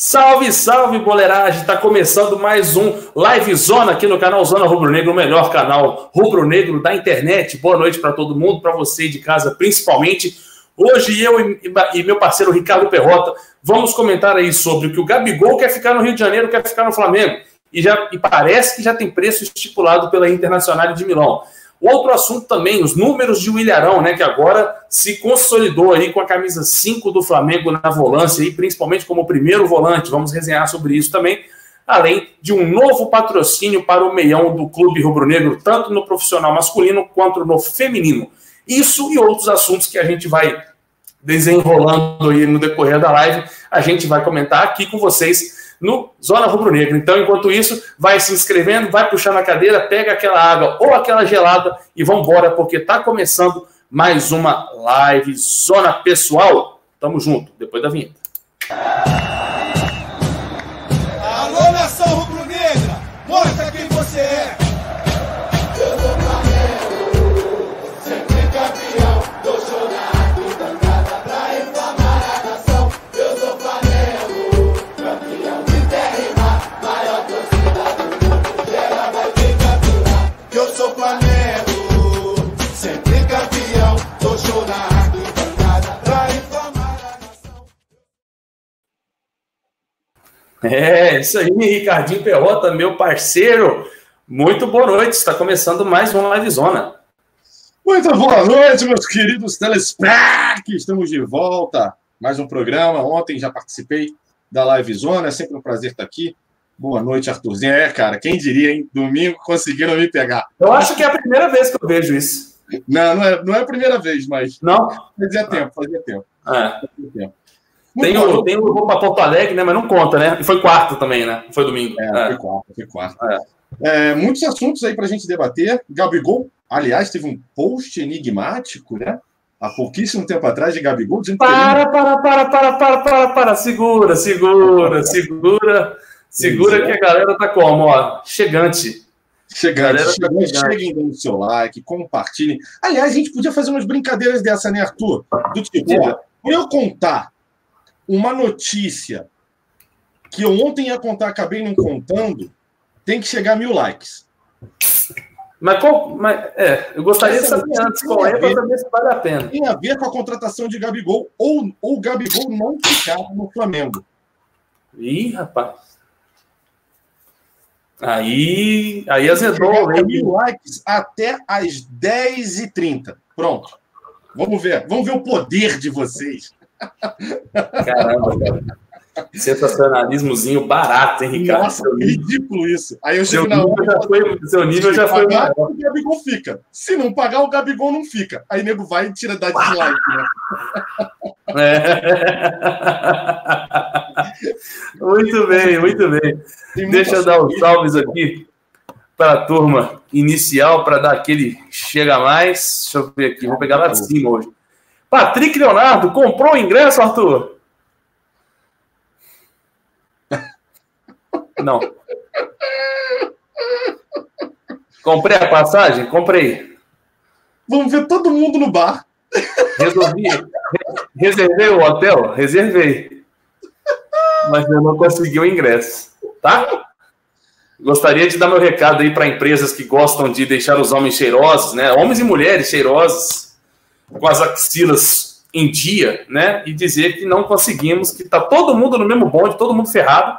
Salve, salve, boleiragem! Está começando mais um Live Zona aqui no canal Zona Rubro Negro, o melhor canal rubro negro da internet. Boa noite para todo mundo, para você de casa principalmente. Hoje eu e meu parceiro Ricardo Perrota vamos comentar aí sobre o que o Gabigol quer ficar no Rio de Janeiro, quer ficar no Flamengo. E, já, e parece que já tem preço estipulado pela Internacional de Milão. Outro assunto também, os números de Williarão, né, que agora se consolidou aí com a camisa 5 do Flamengo na volância, e principalmente como primeiro volante. Vamos resenhar sobre isso também, além de um novo patrocínio para o meião do Clube Rubro-Negro, tanto no profissional masculino quanto no feminino. Isso e outros assuntos que a gente vai desenrolando aí no decorrer da live, a gente vai comentar aqui com vocês no Zona Rubro Negro. Então, enquanto isso, vai se inscrevendo, vai puxando a cadeira, pega aquela água ou aquela gelada e vamos embora, porque está começando mais uma live Zona Pessoal. Tamo junto, depois da vinheta. Alô, nação rubro-negra, mostra quem você é. É, isso aí, Ricardinho Perrota, meu parceiro. Muito boa noite, está começando mais uma Live Zona. Muito boa noite, meus queridos telespec. Estamos de volta. Mais um programa. Ontem já participei da Live Zona, é sempre um prazer estar aqui. Boa noite, Arthurzinho. É, cara, quem diria, hein? Domingo conseguiram me pegar. Eu acho que é a primeira vez que eu vejo isso. Não, não é, não é a primeira vez, mas. Não? Fazia tempo, fazia tempo. É. Fazia tempo. Tem o, tem o vou para Porto Alegre, né? Mas não conta, né? E foi quarto também, né? Foi domingo. É, é. foi quarto, foi quarto. É. É, muitos assuntos aí para a gente debater. Gabigol, aliás, teve um post enigmático, né? Há pouquíssimo tempo atrás de Gabigol dizendo para, que. Para, para, para, para, para, para, segura, segura, segura, segura que a galera tá como, ó, chegante. Chegante, tá chegante, tá cheguem dando seu like, compartilhem. Aliás, a gente podia fazer umas brincadeiras dessa, né, Arthur? Do tipo, é. eu contar uma notícia que eu ontem ia contar, acabei não contando, tem que chegar a mil likes. Mas, qual, mas é, eu gostaria Essa de saber antes qual é para saber se vale a pena. Tem a ver com a contratação de Gabigol ou o Gabigol não ficar no Flamengo. Ih, rapaz. Aí, aí azedou. Mil likes até as 10h30. Pronto. Vamos ver. Vamos ver o poder de vocês. Caramba, cara. Sensacionalismozinho barato, hein, Ricardo? Nossa, ridículo isso. Aí eu chego seu na hora. Já foi, seu nível já foi pagar, maior. O Gabigol fica. Se não pagar, o Gabigol não fica. Aí nego vai e tira da dislike, né? É. Muito bem, muito bem. Deixa eu dar os salves aqui para a turma inicial, para dar aquele chega mais. Deixa eu ver aqui, vou pegar lá de cima hoje. Patrick Leonardo comprou o ingresso, Arthur? Não. Comprei a passagem? Comprei. Vamos ver todo mundo no bar. Resolvi. Reservei o hotel? Reservei. Mas eu não consegui o ingresso. Tá? Gostaria de dar meu recado aí para empresas que gostam de deixar os homens cheirosos, né? Homens e mulheres cheirosos com as axilas em dia, né? E dizer que não conseguimos, que tá todo mundo no mesmo bonde, todo mundo ferrado.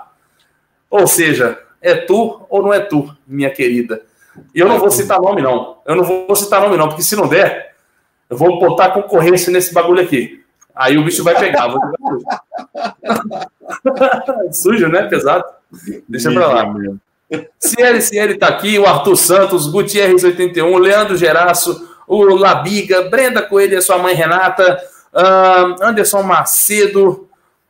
Ou seja, é tu ou não é tu, minha querida. E eu não vou citar nome, não. Eu não vou citar nome, não, porque se não der, eu vou botar concorrência nesse bagulho aqui. Aí o bicho vai pegar. Sujo, né? Pesado. Deixa pra lá. Ciele, Ciele tá aqui, o Arthur Santos, Gutierrez 81, Leandro Geraço, o Labiga, Brenda Coelho e sua mãe Renata, uh, Anderson Macedo,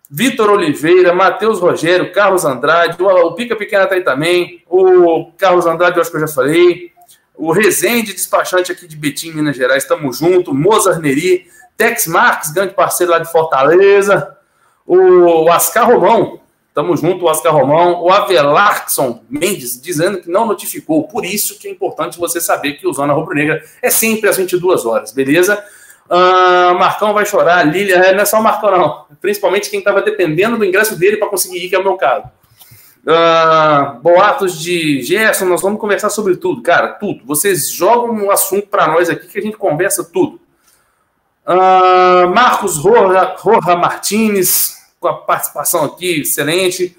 Vitor Oliveira, Matheus Rogério, Carlos Andrade, o, o Pica Pequena tá aí também, o Carlos Andrade, eu acho que eu já falei, o Rezende, despachante aqui de Betim, Minas Gerais, estamos junto, Mozart Neri, Tex Marques, grande parceiro lá de Fortaleza, o Ascar Romão, Tamo junto, Oscar Romão. O Avelarson Mendes dizendo que não notificou. Por isso que é importante você saber que o Zona Rubro Negra é sempre às 22 horas, beleza? Uh, Marcão vai chorar, Lilia, é, não é só o Marcão, não. Principalmente quem estava dependendo do ingresso dele para conseguir ir, que é o meu caso. Uh, boatos de Gerson, nós vamos conversar sobre tudo, cara, tudo. Vocês jogam um assunto para nós aqui que a gente conversa tudo. Uh, Marcos Roja, Roja Martinez, com a participação aqui, excelente.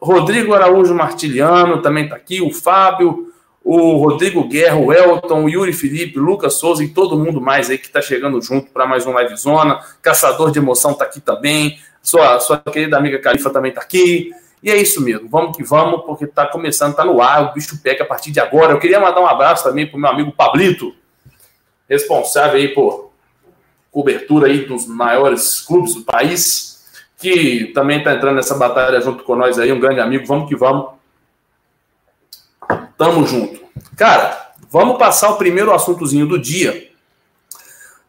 Rodrigo Araújo Martiliano também está aqui. O Fábio, o Rodrigo Guerra, o Elton, o Yuri Felipe, o Lucas Souza e todo mundo mais aí que está chegando junto para mais um Live Zona. Caçador de Emoção está aqui também. Sua, sua querida amiga Califa também está aqui. E é isso mesmo, vamos que vamos, porque está começando, está no ar, o bicho pega a partir de agora. Eu queria mandar um abraço também para o meu amigo Pablito, responsável aí por cobertura aí dos maiores clubes do país, que também está entrando nessa batalha junto com nós aí, um grande amigo. Vamos que vamos. Tamo junto. Cara, vamos passar o primeiro assuntozinho do dia.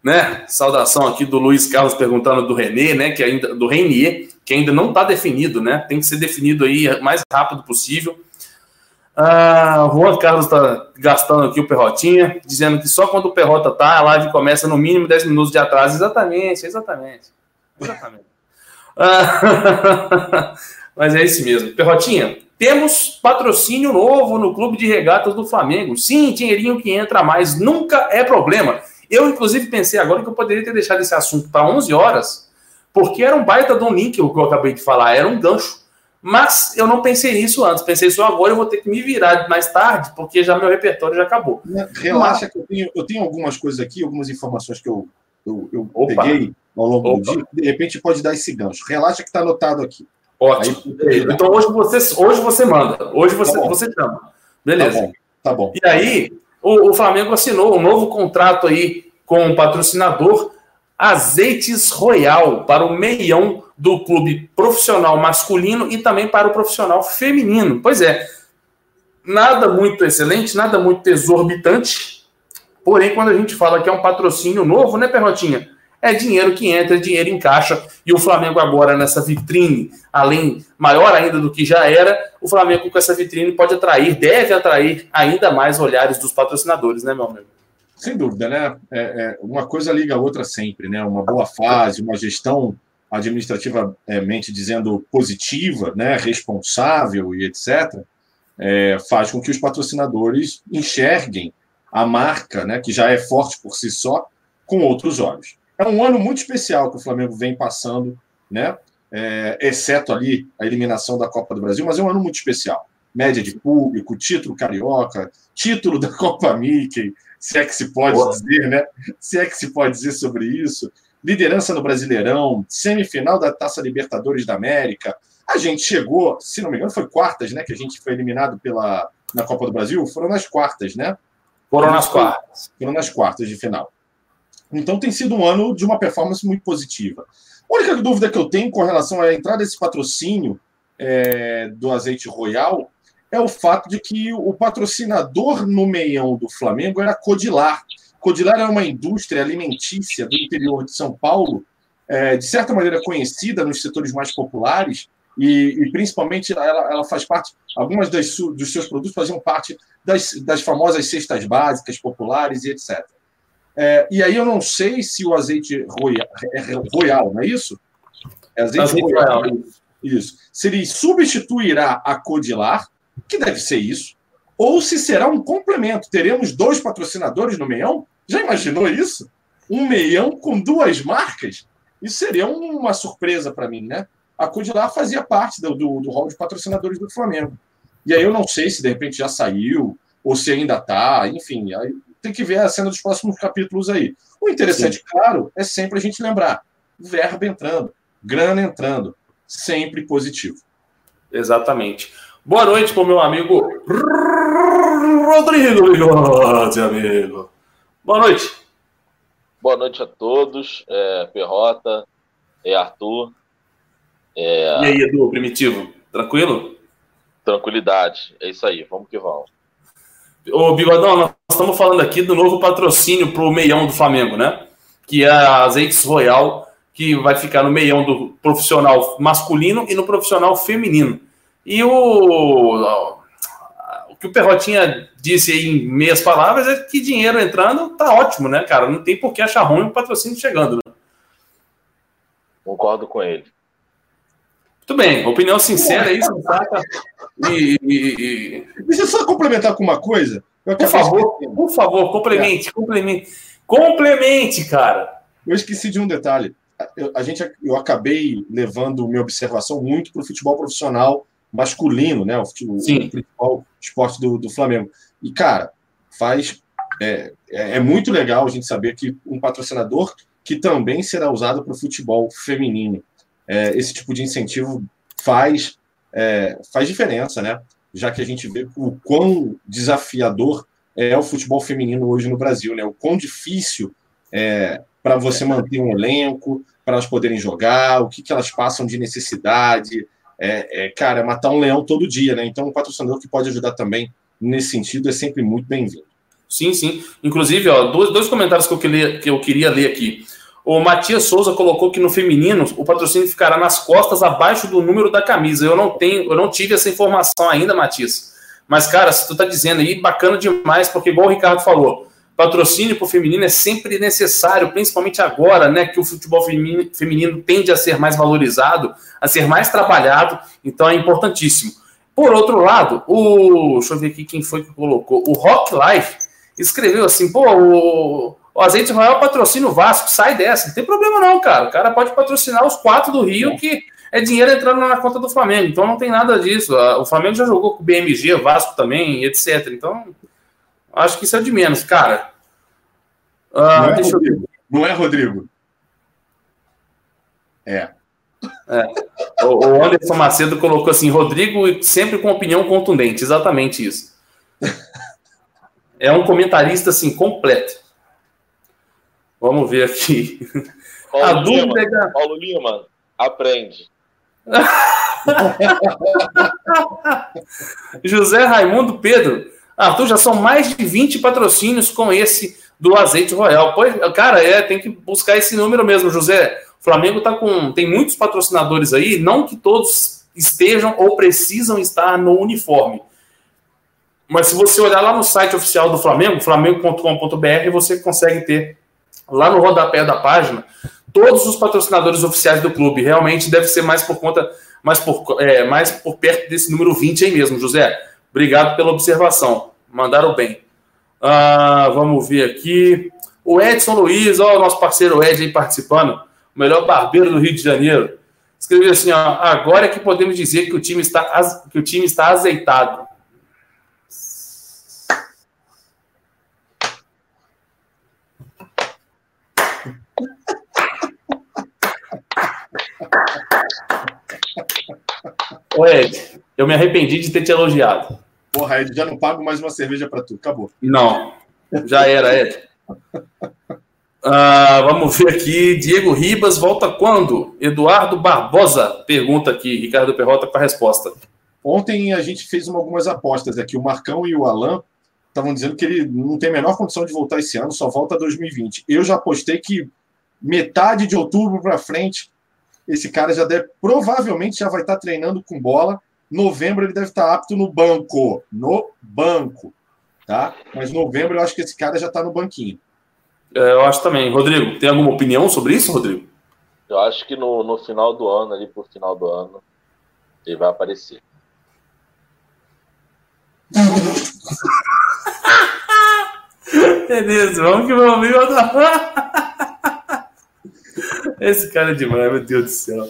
Né? Saudação aqui do Luiz Carlos perguntando do Renê, né? Que ainda do Renier, que ainda não está definido, né? Tem que ser definido aí mais rápido possível. Ah, o Juan Carlos está gastando aqui o Perrotinha, dizendo que só quando o Perrota tá, a live começa no mínimo 10 minutos de atraso. Exatamente, exatamente. Exatamente. Mas é isso mesmo. Perrotinha, temos patrocínio novo no Clube de Regatas do Flamengo. Sim, dinheirinho que entra mais, nunca é problema. Eu, inclusive, pensei agora que eu poderia ter deixado esse assunto para 11 horas, porque era um baita de um link, o que eu acabei de falar, era um gancho. Mas eu não pensei nisso antes, pensei só agora eu vou ter que me virar mais tarde, porque já meu repertório já acabou. Relaxa que eu tenho, eu tenho algumas coisas aqui, algumas informações que eu, eu, eu peguei ao longo Opa. do dia, de repente pode dar esse gancho. Relaxa que está anotado aqui. Ótimo. Aí, então hoje você, hoje você manda, hoje você, tá você chama. Beleza. Tá bom. Tá bom. E aí, o, o Flamengo assinou um novo contrato aí com o patrocinador Azeites Royal para o meião do clube profissional masculino e também para o profissional feminino. Pois é, nada muito excelente, nada muito exorbitante, porém, quando a gente fala que é um patrocínio novo, né, Perrotinha? É dinheiro que entra, é dinheiro em caixa, e o Flamengo agora nessa vitrine, além, maior ainda do que já era, o Flamengo com essa vitrine pode atrair, deve atrair ainda mais olhares dos patrocinadores, né, meu amigo? Sem dúvida, né? É, é, uma coisa liga a outra sempre, né? Uma boa fase, uma gestão administrativamente dizendo positiva, né, responsável e etc., é, faz com que os patrocinadores enxerguem a marca, né, que já é forte por si só, com outros olhos. É um ano muito especial que o Flamengo vem passando, né, é, exceto ali a eliminação da Copa do Brasil, mas é um ano muito especial. Média de público, título carioca, título da Copa Mickey, se é que se pode Boa. dizer, né? Se é que se pode dizer sobre isso liderança no Brasileirão, semifinal da Taça Libertadores da América. A gente chegou, se não me engano, foi quartas, né? Que a gente foi eliminado pela, na Copa do Brasil. Foram nas quartas, né? Foram nas quartas. Foram nas quartas de final. Então tem sido um ano de uma performance muito positiva. A única dúvida que eu tenho com relação à entrada desse patrocínio é, do azeite royal é o fato de que o patrocinador no meião do Flamengo era Codilar. Codilar é uma indústria alimentícia do interior de São Paulo, é, de certa maneira conhecida nos setores mais populares, e, e principalmente ela, ela, faz parte, algumas das, dos seus produtos faziam parte das, das famosas cestas básicas populares e etc. É, e aí eu não sei se o azeite royal, é royal não é isso? É azeite, azeite royal. royal. Isso. Se ele substituirá a Codilar, que deve ser isso, ou se será um complemento. Teremos dois patrocinadores no meião? Já imaginou isso? Um meião com duas marcas? Isso seria uma surpresa para mim, né? A Codilar fazia parte do, do, do hall de patrocinadores do Flamengo. E aí eu não sei se de repente já saiu, ou se ainda está, enfim, aí tem que ver a cena dos próximos capítulos aí. O interessante, Sim. claro, é sempre a gente lembrar: verba entrando, grana entrando, sempre positivo. Exatamente. Boa noite para o meu amigo Rodrigo Bigode, amigo. Boa noite. Boa noite a todos. É, Perrota, é Arthur. É... E aí, Edu, primitivo? Tranquilo? Tranquilidade. É isso aí, vamos que vamos. Ô, Bigodão, nós estamos falando aqui do novo patrocínio para o meião do Flamengo, né? Que é a Azeites Royal, que vai ficar no meião do profissional masculino e no profissional feminino. E o que o Perrotinha disse em meias palavras é que dinheiro entrando tá ótimo, né, cara? Não tem por que achar ruim o patrocínio chegando. Né? Concordo com ele. Muito bem, opinião sincera aí, sensata. E, e, e... Deixa eu só complementar com uma coisa. por favor, por favor, complemente, é. complemente. Complemente, cara. Eu esqueci de um detalhe. Eu, a gente, eu acabei levando minha observação muito para o futebol profissional masculino, né? O, futebol, o principal esporte do, do Flamengo. E, cara, faz. É, é, é, muito legal a gente saber que um patrocinador que também será usado para o futebol feminino. É, esse tipo de incentivo faz, é, faz diferença, né? Já que a gente vê o quão desafiador é o futebol feminino hoje no Brasil, né? O quão difícil é para você manter um elenco, para elas poderem jogar, o que, que elas passam de necessidade. É, é, cara, é matar um leão todo dia, né? Então, um patrocinador que pode ajudar também nesse sentido é sempre muito bem-vindo. Sim, sim. Inclusive, ó, dois, dois comentários que eu, queria, que eu queria ler aqui. O Matias Souza colocou que no feminino o patrocínio ficará nas costas abaixo do número da camisa. Eu não tenho, eu não tive essa informação ainda, Matias. Mas, cara, se tu tá dizendo aí, bacana demais, porque igual o Ricardo falou, patrocínio para o feminino é sempre necessário, principalmente agora, né, que o futebol feminino, feminino tende a ser mais valorizado, a ser mais trabalhado, então é importantíssimo. Por outro lado, o. Deixa eu ver aqui quem foi que colocou. O Rock Life escreveu assim: pô, o, o Azeite Royal patrocina o Vasco, sai dessa. Não tem problema, não, cara. O cara pode patrocinar os quatro do Rio, que é dinheiro entrando na conta do Flamengo. Então não tem nada disso. O Flamengo já jogou com o BMG, Vasco também, etc. Então, acho que isso é de menos, cara. Uh, não, é Rodrigo. não é Rodrigo? É. é. O, o Anderson Macedo colocou assim: Rodrigo sempre com opinião contundente, exatamente isso. É um comentarista assim completo. Vamos ver aqui. Paulo a Lima, dúvida é... Paulo Lima, aprende. José Raimundo Pedro. Arthur, já são mais de 20 patrocínios com esse do azeite royal. Pois, cara, é, tem que buscar esse número mesmo, José. O Flamengo tá com. Tem muitos patrocinadores aí, não que todos estejam ou precisam estar no uniforme. Mas se você olhar lá no site oficial do Flamengo, flamengo.com.br, você consegue ter lá no rodapé da página todos os patrocinadores oficiais do clube. Realmente deve ser mais por conta, mais por, é, mais por perto desse número 20 aí mesmo, José. Obrigado pela observação. Mandaram bem. Ah, vamos ver aqui. O Edson Luiz, ó, o nosso parceiro Ed aí participando, o melhor barbeiro do Rio de Janeiro. Escreveu assim: ó, agora é que podemos dizer que o time está, que o time está azeitado. Ô Ed, eu me arrependi de ter te elogiado. Porra, Ed, já não pago mais uma cerveja para tu. Acabou. Não, já era, Ed. Ah, vamos ver aqui. Diego Ribas volta quando? Eduardo Barbosa pergunta aqui. Ricardo Perrota com a resposta. Ontem a gente fez uma, algumas apostas aqui. O Marcão e o Alan estavam dizendo que ele não tem a menor condição de voltar esse ano, só volta 2020. Eu já apostei que metade de outubro para frente, esse cara já deve, provavelmente já vai estar treinando com bola Novembro ele deve estar apto no banco. No banco. Tá? Mas novembro eu acho que esse cara já está no banquinho. É, eu acho também. Rodrigo, tem alguma opinião sobre isso, Rodrigo? Eu acho que no, no final do ano, ali por final do ano, ele vai aparecer. Beleza, vamos que vamos. Esse cara é demais, meu Deus do céu.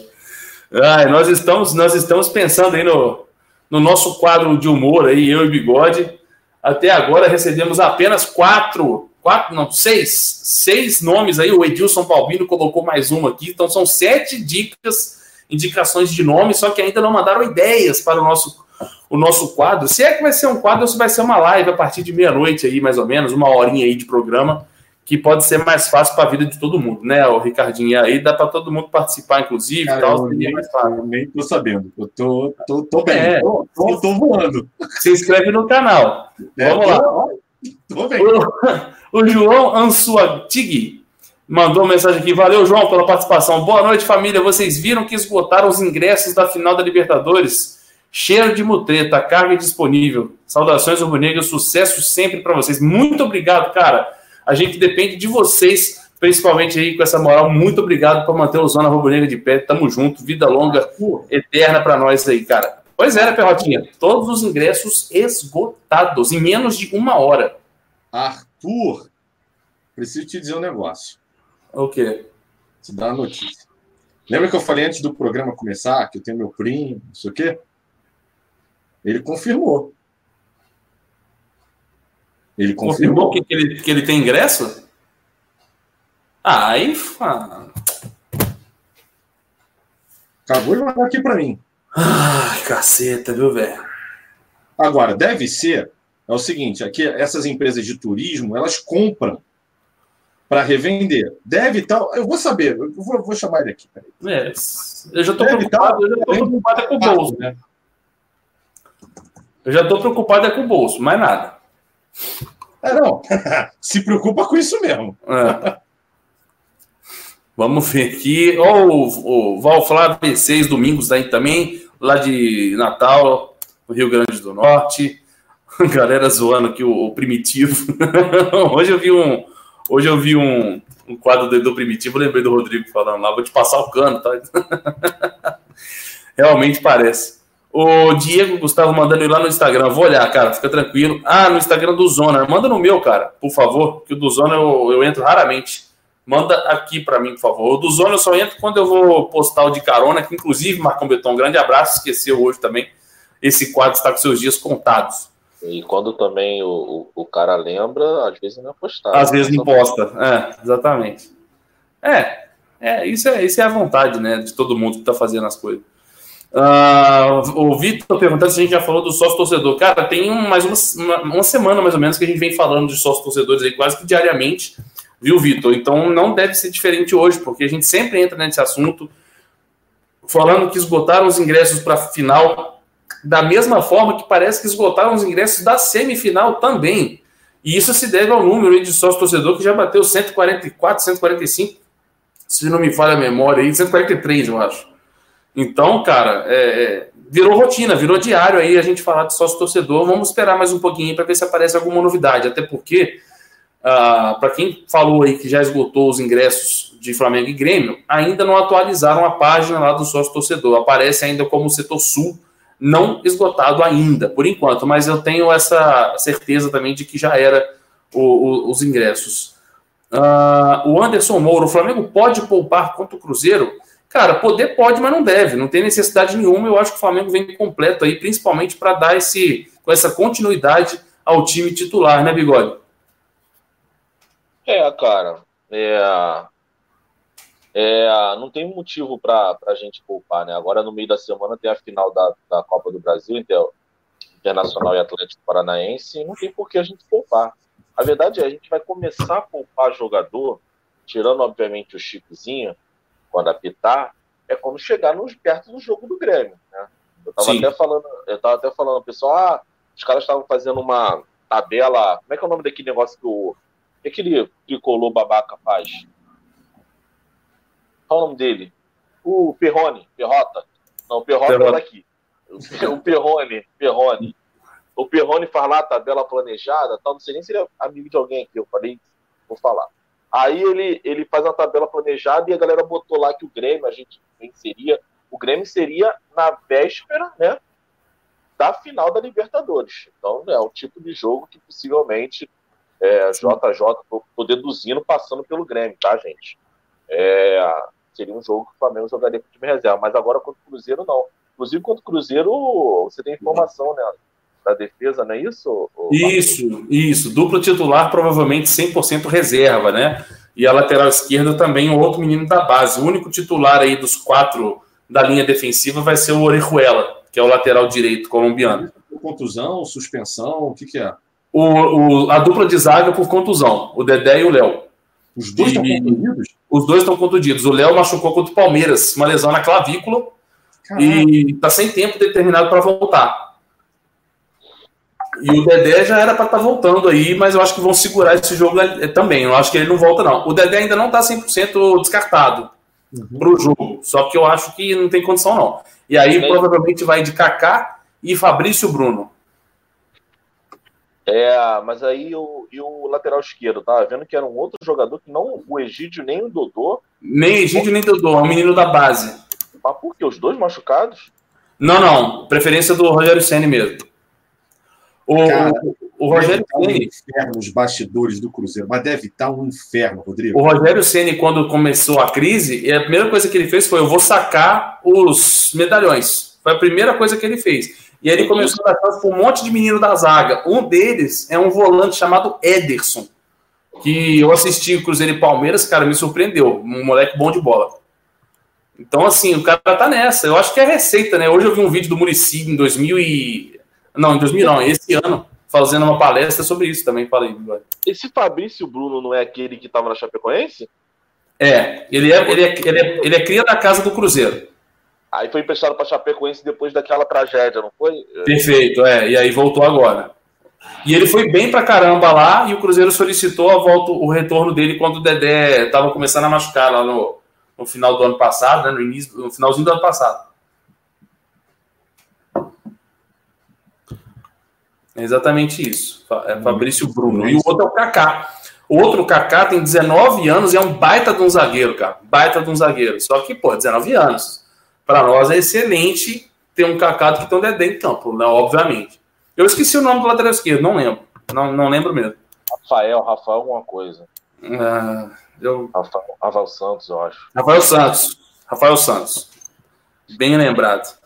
Ai, nós estamos, nós estamos pensando aí no, no nosso quadro de humor aí, eu e Bigode. Até agora recebemos apenas quatro, quatro, não, seis, seis nomes aí. O Edilson Palbino colocou mais uma aqui. Então são sete dicas, indicações de nomes, só que ainda não mandaram ideias para o nosso, o nosso quadro. Se é que vai ser um quadro ou se vai ser uma live a partir de meia-noite aí, mais ou menos, uma horinha aí de programa que pode ser mais fácil para a vida de todo mundo, né, o Ricardinho? Aí dá para todo mundo participar, inclusive. Cara, tal, eu nem, mais fácil. Eu nem tô sabendo. Eu tô, tô, tô bem, é, tô, tô, tô, voando. Se inscreve no canal. É, Vamos lá. Tô bem. O, o João Ansuatig mandou uma mensagem aqui. Valeu, João, pela participação. Boa noite, família. Vocês viram que esgotaram os ingressos da final da Libertadores? Cheiro de mutreta, carga disponível. Saudações rubro-negras, sucesso sempre para vocês. Muito obrigado, cara. A gente depende de vocês, principalmente aí com essa moral. Muito obrigado por manter o Zona Rubro-Negra de pé. Tamo junto. Vida longa, eterna para nós aí, cara. Pois é, né, Perrotinha? Todos os ingressos esgotados em menos de uma hora. Arthur, preciso te dizer um negócio. O quê? Te dar uma notícia. Lembra que eu falei antes do programa começar que eu tenho meu primo, não sei o quê? Ele confirmou. Ele confirmou, confirmou que, ele, que ele tem ingresso? Ah, aí. Acabou de mandar aqui para mim. Ai, caceta, viu, velho? Agora, deve ser. É o seguinte: aqui, essas empresas de turismo, elas compram para revender. Deve estar. Eu vou saber, eu vou, vou chamar ele aqui. É, eu já estou preocupado, eu já tô preocupado é com o bolso. Né? Eu já estou preocupado é com o bolso, mais nada. É, não. Se preocupa com isso mesmo. É. Vamos ver aqui. Ó, o, Val Flávio, seis domingos aí também, lá de Natal, no Rio Grande do Norte. Galera zoando aqui o, o primitivo. hoje eu vi um. Hoje eu vi um, um quadro do primitivo, lembrei do Rodrigo falando lá, vou te passar o cano, tá? Realmente parece. O Diego Gustavo mandando ir lá no Instagram. Vou olhar, cara, fica tranquilo. Ah, no Instagram do Zona. Manda no meu, cara, por favor, que o do Zona eu, eu entro raramente. Manda aqui para mim, por favor. O do Zona eu só entro quando eu vou postar o de carona, que inclusive, Marcão Beton, um grande abraço. Esqueceu hoje também. Esse quadro está com seus dias contados. E quando também o, o, o cara lembra, às vezes não é postado. Às vezes não posta, é, exatamente. É, é isso, é, isso é a vontade, né, de todo mundo que está fazendo as coisas. Uh, o Vitor perguntando se a gente já falou do sócio torcedor. Cara, tem mais uma, uma, uma, semana mais ou menos que a gente vem falando de sócio torcedores aí quase que diariamente, viu, Vitor? Então não deve ser diferente hoje, porque a gente sempre entra nesse assunto falando que esgotaram os ingressos para a final, da mesma forma que parece que esgotaram os ingressos da semifinal também. E isso se deve ao número de sócio torcedor que já bateu 144, 145, se não me falha a memória, aí, 143, eu acho. Então, cara, é, é, virou rotina, virou diário aí a gente falar de sócio torcedor. Vamos esperar mais um pouquinho para ver se aparece alguma novidade. Até porque, ah, para quem falou aí que já esgotou os ingressos de Flamengo e Grêmio, ainda não atualizaram a página lá do sócio torcedor. Aparece ainda como setor sul, não esgotado ainda, por enquanto. Mas eu tenho essa certeza também de que já era o, o, os ingressos. Ah, o Anderson Moura, o Flamengo pode poupar contra o Cruzeiro? Cara, poder pode, mas não deve. Não tem necessidade nenhuma. Eu acho que o Flamengo vem completo aí, principalmente para dar esse, com essa continuidade ao time titular, né, Bigode? É, cara. É, é, não tem motivo para a gente poupar, né? Agora, no meio da semana, tem a final da, da Copa do Brasil, Internacional e Atlético Paranaense, não tem por que a gente poupar. A verdade é, a gente vai começar a poupar jogador, tirando, obviamente, o Chicozinho, quando apitar, é como chegar nos, perto do jogo do Grêmio. Né? Eu estava até falando, eu tava até falando, pessoal, ah, os caras estavam fazendo uma tabela. Como é que é o nome daquele negócio que o. que aquele tricolor babaca faz? Qual é o nome dele? O Perrone, Perrota. Não, o Perrota Perrone. tá aqui. O Perrone, Perrone. O Perrone faz lá a tabela planejada, tal, não sei nem se ele é amigo de alguém aqui, eu falei, vou falar. Aí ele, ele faz uma tabela planejada e a galera botou lá que o Grêmio, a gente venceria. O Grêmio seria na véspera, né? Da final da Libertadores. Então, é o tipo de jogo que possivelmente é, JJ, tô, deduzindo, passando pelo Grêmio, tá, gente? É, seria um jogo que o Flamengo jogaria com o time reserva. Mas agora contra o Cruzeiro, não. Inclusive, contra o Cruzeiro, você tem informação, né? Da defesa, não é isso? Isso, isso. Duplo titular, provavelmente 100% reserva, né? E a lateral esquerda também, o outro menino da base. O único titular aí dos quatro da linha defensiva vai ser o Orejuela, que é o lateral direito colombiano. Contusão, suspensão, o que, que é? O, o, a dupla de zaga por contusão, o Dedé e o Léo. Os dois estão contundidos? Os dois estão contundidos. O Léo machucou contra o Palmeiras, uma lesão na clavícula, Caraca. e está sem tempo determinado para voltar. E o Dedé já era para estar tá voltando aí, mas eu acho que vão segurar esse jogo também. Eu acho que ele não volta, não. O Dedé ainda não está 100% descartado uhum. para o jogo. Só que eu acho que não tem condição, não. E aí provavelmente vai de Kaká e Fabrício Bruno. É, mas aí o, e o lateral esquerdo, tava vendo que era um outro jogador que não o Egídio nem o Dodô. Nem Egídio nem Dodô, é um menino da base. Mas por que? Os dois machucados? Não, não. Preferência do Rogério Senna mesmo. O, Cara, o Rogério tá Ceni. Um os bastidores do Cruzeiro, mas deve estar tá um inferno, Rodrigo. O Rogério Ceni, quando começou a crise, a primeira coisa que ele fez foi: eu vou sacar os medalhões. Foi a primeira coisa que ele fez. E aí ele começou a dar para um monte de menino da zaga. Um deles é um volante chamado Ederson, que eu assisti o Cruzeiro e Palmeiras, cara, me surpreendeu. Um moleque bom de bola. Então, assim, o cara tá nessa. Eu acho que é receita, né? Hoje eu vi um vídeo do Murici em 2000 e... Não, em 2000 não, esse ano, fazendo uma palestra sobre isso também, falei. Esse Fabrício Bruno não é aquele que tava na Chapecoense? É, ele é, ele é, ele é, ele é cria da casa do Cruzeiro. Aí foi emprestado para Chapecoense depois daquela tragédia, não foi? Perfeito, é. E aí voltou agora. E ele foi bem pra caramba lá e o Cruzeiro solicitou a volta, o retorno dele quando o Dedé estava começando a machucar lá no, no final do ano passado, né, no início, no finalzinho do ano passado. É exatamente isso. É Fabrício Bruno. E o outro é o Kaká. O outro Kaká tem 19 anos e é um baita de um zagueiro, cara. Baita de um zagueiro. Só que, pô, 19 anos. Para nós é excelente ter um Kaká que tem um Dedé em campo, né? Obviamente. Eu esqueci o nome do lateral esquerdo, não lembro. Não, não lembro mesmo. Rafael, Rafael alguma coisa. Ah, eu... Rafael, Rafael Santos, eu acho. Rafael Santos. Rafael Santos. Bem lembrado.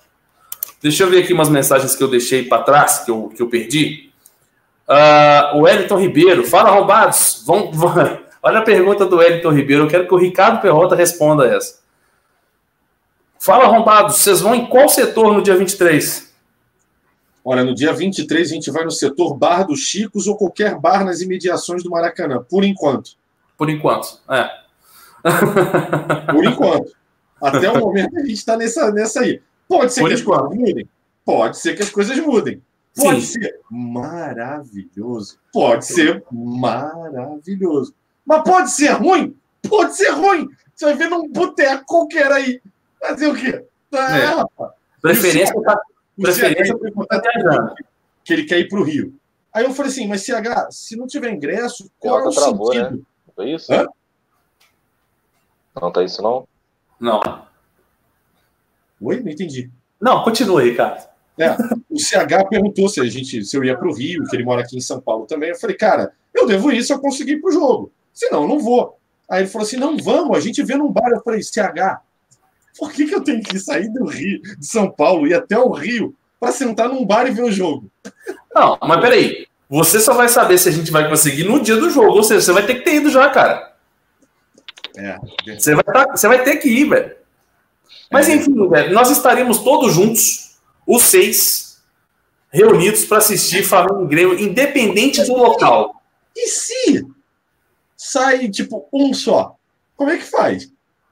Deixa eu ver aqui umas mensagens que eu deixei para trás, que eu, que eu perdi. Uh, o Wellington Ribeiro, fala arrombados. Vão, vão, olha a pergunta do Wellington Ribeiro. Eu quero que o Ricardo Perrota responda essa. Fala arrombados, vocês vão em qual setor no dia 23? Olha, no dia 23 a gente vai no setor Bar dos Chicos ou qualquer bar nas imediações do Maracanã, por enquanto. Por enquanto, é. Por enquanto. Até o momento a gente está nessa, nessa aí. Pode ser por que enquanto. as coisas mudem. Pode ser que as coisas mudem. Pode Sim. ser maravilhoso. Pode ser maravilhoso. Mas pode ser ruim? Pode ser ruim. Você vai ver num boteco qualquer aí. Fazer o quê? Ah, é. rapaz. Preferência tá, preferência tá. Que ele quer ir para o Rio. Aí eu falei assim, mas CH, se não tiver ingresso, qual é o travou, né? sentido? Né? Foi isso? Hã? Não tá isso, não? Não. Oi? Não entendi. Não, continua aí, cara. É, o CH perguntou se a gente se eu ia para o Rio, que ele mora aqui em São Paulo também. Eu falei, cara, eu devo ir se eu conseguir ir para o jogo. Senão, eu não vou. Aí ele falou assim: não, vamos, a gente vê num bar. Eu falei, CH, por que, que eu tenho que sair do Rio, de São Paulo, ir até o Rio, para sentar num bar e ver o jogo? Não, mas peraí. Você só vai saber se a gente vai conseguir no dia do jogo. Ou seja, você vai ter que ter ido já, cara. É. Você vai, tá, você vai ter que ir, velho. Mas é. enfim, nós estaremos todos juntos, os seis, reunidos para assistir Flamengo e Grêmio, independente do local. E se sai, tipo, um só? Como é que faz?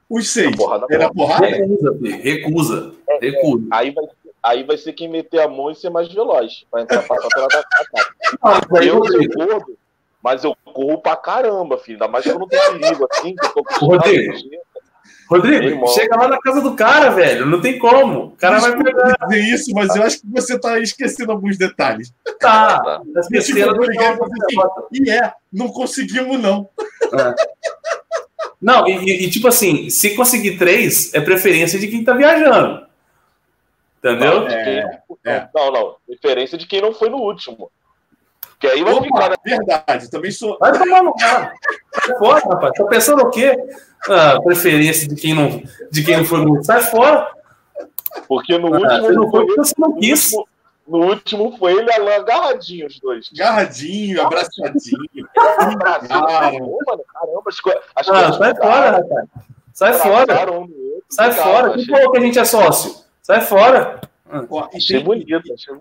Os seis. Porrada, Era porrada? Recusa, recusa. É, recusa. Aí, vai, aí vai ser quem meter a mão e ser mais veloz. Vai entrar passar pela ataque. Eu, eu corro, mas eu corro pra caramba, filho. Ainda mais que eu não tenho perigo assim. Que eu tô Rodrigo, Rodrigo chega lá na casa do cara, velho. Não tem como. O cara Desculpa vai pegar. dizer isso, mas eu acho que você tá esquecendo alguns detalhes. Tá. tá. Esquecendo. E é, não conseguimos, não. É. Não, e, e, tipo assim, se conseguir três, é preferência de quem tá viajando. Entendeu? Não, é, é. não, não. Preferência de quem não foi no último. Que aí vai Opa, ficar. Né? Verdade, também sou. Vai tomar no cara. Fora, rapaz. Tá pensando o quê? Ah, preferência de quem não, de quem não foi no último. Sai fora. Porque no ah, último. Não foi, você não quis. No último, no último foi ele agarradinho, os dois. Agarradinho, abraçadinho. Caramba, caramba, as, coisas. Ah, sai fora, rapaz. Sai fora. Sai fora. Quem falou que a gente é sócio? Sai fora. Pô, achei tem, bonito. Achei...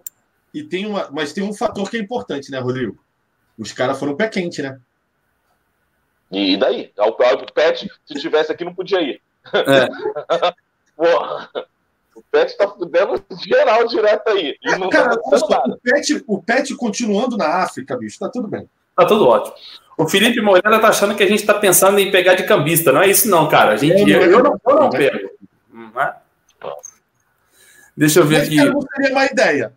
E tem uma, mas tem um fator que é importante, né, Rodrigo? Os caras foram pé quente, né? E daí? O Pet, se tivesse aqui, não podia ir. É. Porra. O Pet tá fudendo geral direto aí. E não Cara, tá. O Pet, o Pet continuando na África, bicho, tá tudo bem. Tá tudo ótimo. O Felipe Moreira tá achando que a gente tá pensando em pegar de cambista. Não é isso, não, cara. A gente, eu, eu, não, eu não pego. É? Deixa eu ver Mas, aqui. Cara, não seria uma ideia.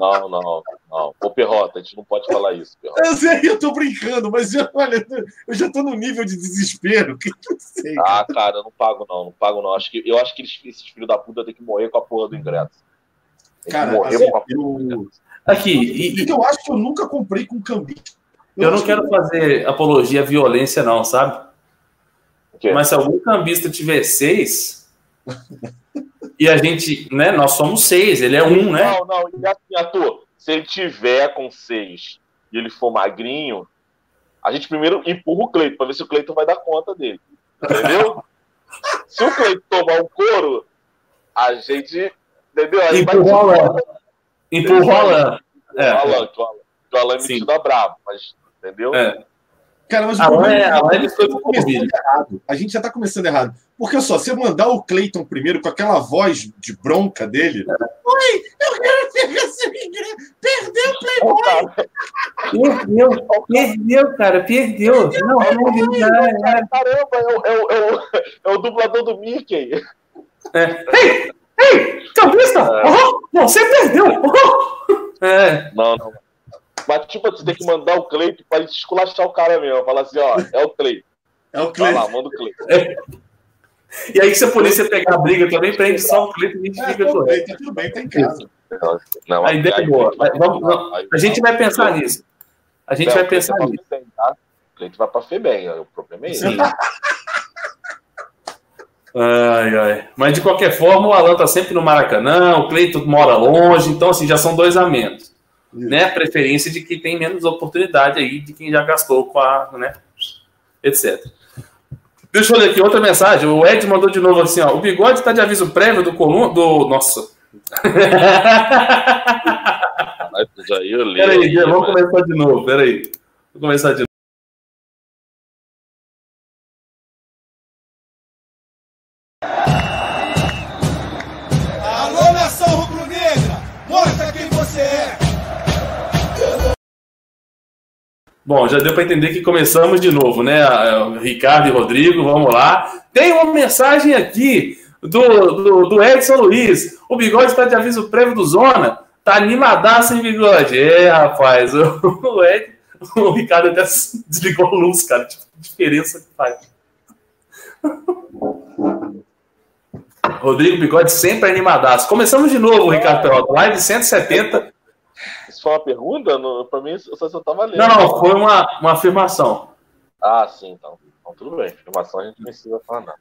Não, não, não. Ô, Perrota, a gente não pode falar isso, Perrota. Eu sei, eu tô brincando, mas eu, olha, eu já tô no nível de desespero que eu sei. Ah, cara, eu não pago não, não pago não. Acho que, eu acho que eles, esses filhos da puta têm que morrer com a porra do ingresso. Tem Cara, que morrer assim, com a porra do eu, ingresso. Aqui, e- e eu acho que eu nunca comprei com cambista. eu não acho quero fazer apologia à violência, não, sabe? Mas se algum cambista tiver seis, e a gente, né, nós somos seis, ele é um, né? Não, não, e assim, Arthur, se ele tiver com seis e ele for magrinho, a gente primeiro empurra o Cleiton pra ver se o Cleiton vai dar conta dele. Entendeu? se o Cleiton tomar um couro, a gente. Entendeu? Aí vai Empurra o Alan. Empurra o Alan. O É. Alan, que o Alan, que o Alan é metido a brabo, mas. Entendeu? É. Cara, mas o problema é- é é a começando polvilho. errado. A gente já tá começando errado. Porque só, se eu mandar o Cleiton primeiro com aquela voz de bronca dele. Oi, eu quero pegar seu ingresso. Perdeu o cara, Perdeu, perdeu, cara, perdeu. Não, não, Caramba, é o, é, o, é, o, é o dublador do Mickey. É. Ei, ei, cambista! Oh, você perdeu! Oh. É, Não, não. Mas, tipo, você tem que mandar o Cleiton pra ele esculachar o cara mesmo. Falar assim, ó, é o Cleiton. É o Vai Cleiton. lá, manda o Cleiton. e aí, se a polícia pegar a briga também, prende só o clipe e a gente É, fica com bem, ele. tá tudo bem, tá em casa. Não, A ideia é boa. vai- vamos- A gente vai pensar nisso. A gente Não, vai pensar vai nisso. tá? O Cleiton vai pra FEBEM, o problema é esse. Ai, ai. Mas de qualquer forma, o Alan tá sempre no Maracanã, o Cleiton mora longe, então assim, já são dois a menos. Né? A preferência de quem tem menos oportunidade aí, de quem já gastou com a, né? Etc. Deixa eu ler aqui outra mensagem. O Ed mandou de novo assim, ó. O bigode tá de aviso prévio do coluna do. Nossa. Mas já ia ler. Peraí, aí, vamos começar de novo. Peraí. Vou começar de novo. Bom, já deu para entender que começamos de novo, né? Ah, o Ricardo e Rodrigo, vamos lá. Tem uma mensagem aqui do, do, do Edson Luiz. O bigode está de aviso prévio do Zona. Tá animadaço, hein, bigode? É, rapaz. O, o, Ed, o Ricardo até desligou a luz, cara. Que diferença que faz. Rodrigo Bigode sempre animadaço. Começamos de novo, Ricardo Peralta. Live 170. Foi uma pergunta? Pra mim, eu só, só tava lendo. Não, foi uma, uma afirmação. Ah, sim, então. então tudo bem. Informação a gente não precisa falar nada.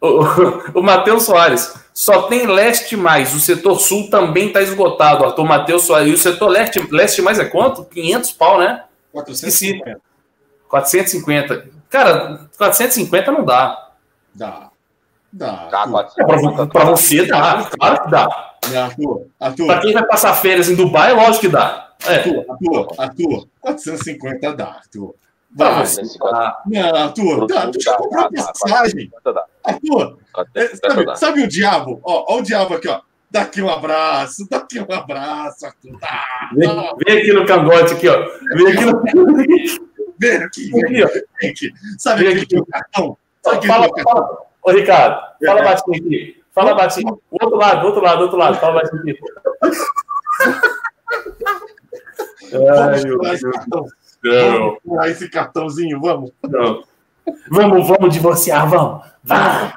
O, o Matheus Soares, só tem leste mais, o setor sul também está esgotado, Arthur Matheus Soares. E o setor leste, leste mais é quanto? 500 pau, né? 450. 450. Cara, 450 não dá. Dá. Dá. É, Pra, pra você dá, claro que dá. Né, Arthur, Arthur, Pra quem vai passar férias em Dubai, lógico que dá. É. Arthur, Arthur, Arthur, 450 dá, Arthur. Vai. você Nesse dá. Não, Arthur, dá, tu já Dá, comprou dá, dá, passagem. Dá, dá, Arthur, dá, é, dá, sabe, dá. sabe o diabo? Ó, ó o diabo aqui, ó. Dá aqui um abraço, dá aqui um abraço, Arthur. Dá, Vem, vem aqui no cangote, aqui, ó. Vem aqui no. vem aqui, vem Aqui, vem aqui. Sabe Vem aquele aqui. cartão? Sabe aquele Fala, cartão? fala. Ô, Ricardo, fala É. baixinho aqui. Fala baixinho. O outro lado, do outro lado, do outro lado. Fala baixinho. Ai, Vamos meu Deus céu. Vamos esse cartãozinho, vamos. Não. Vamos, vamos divorciar, vamos. Vamos.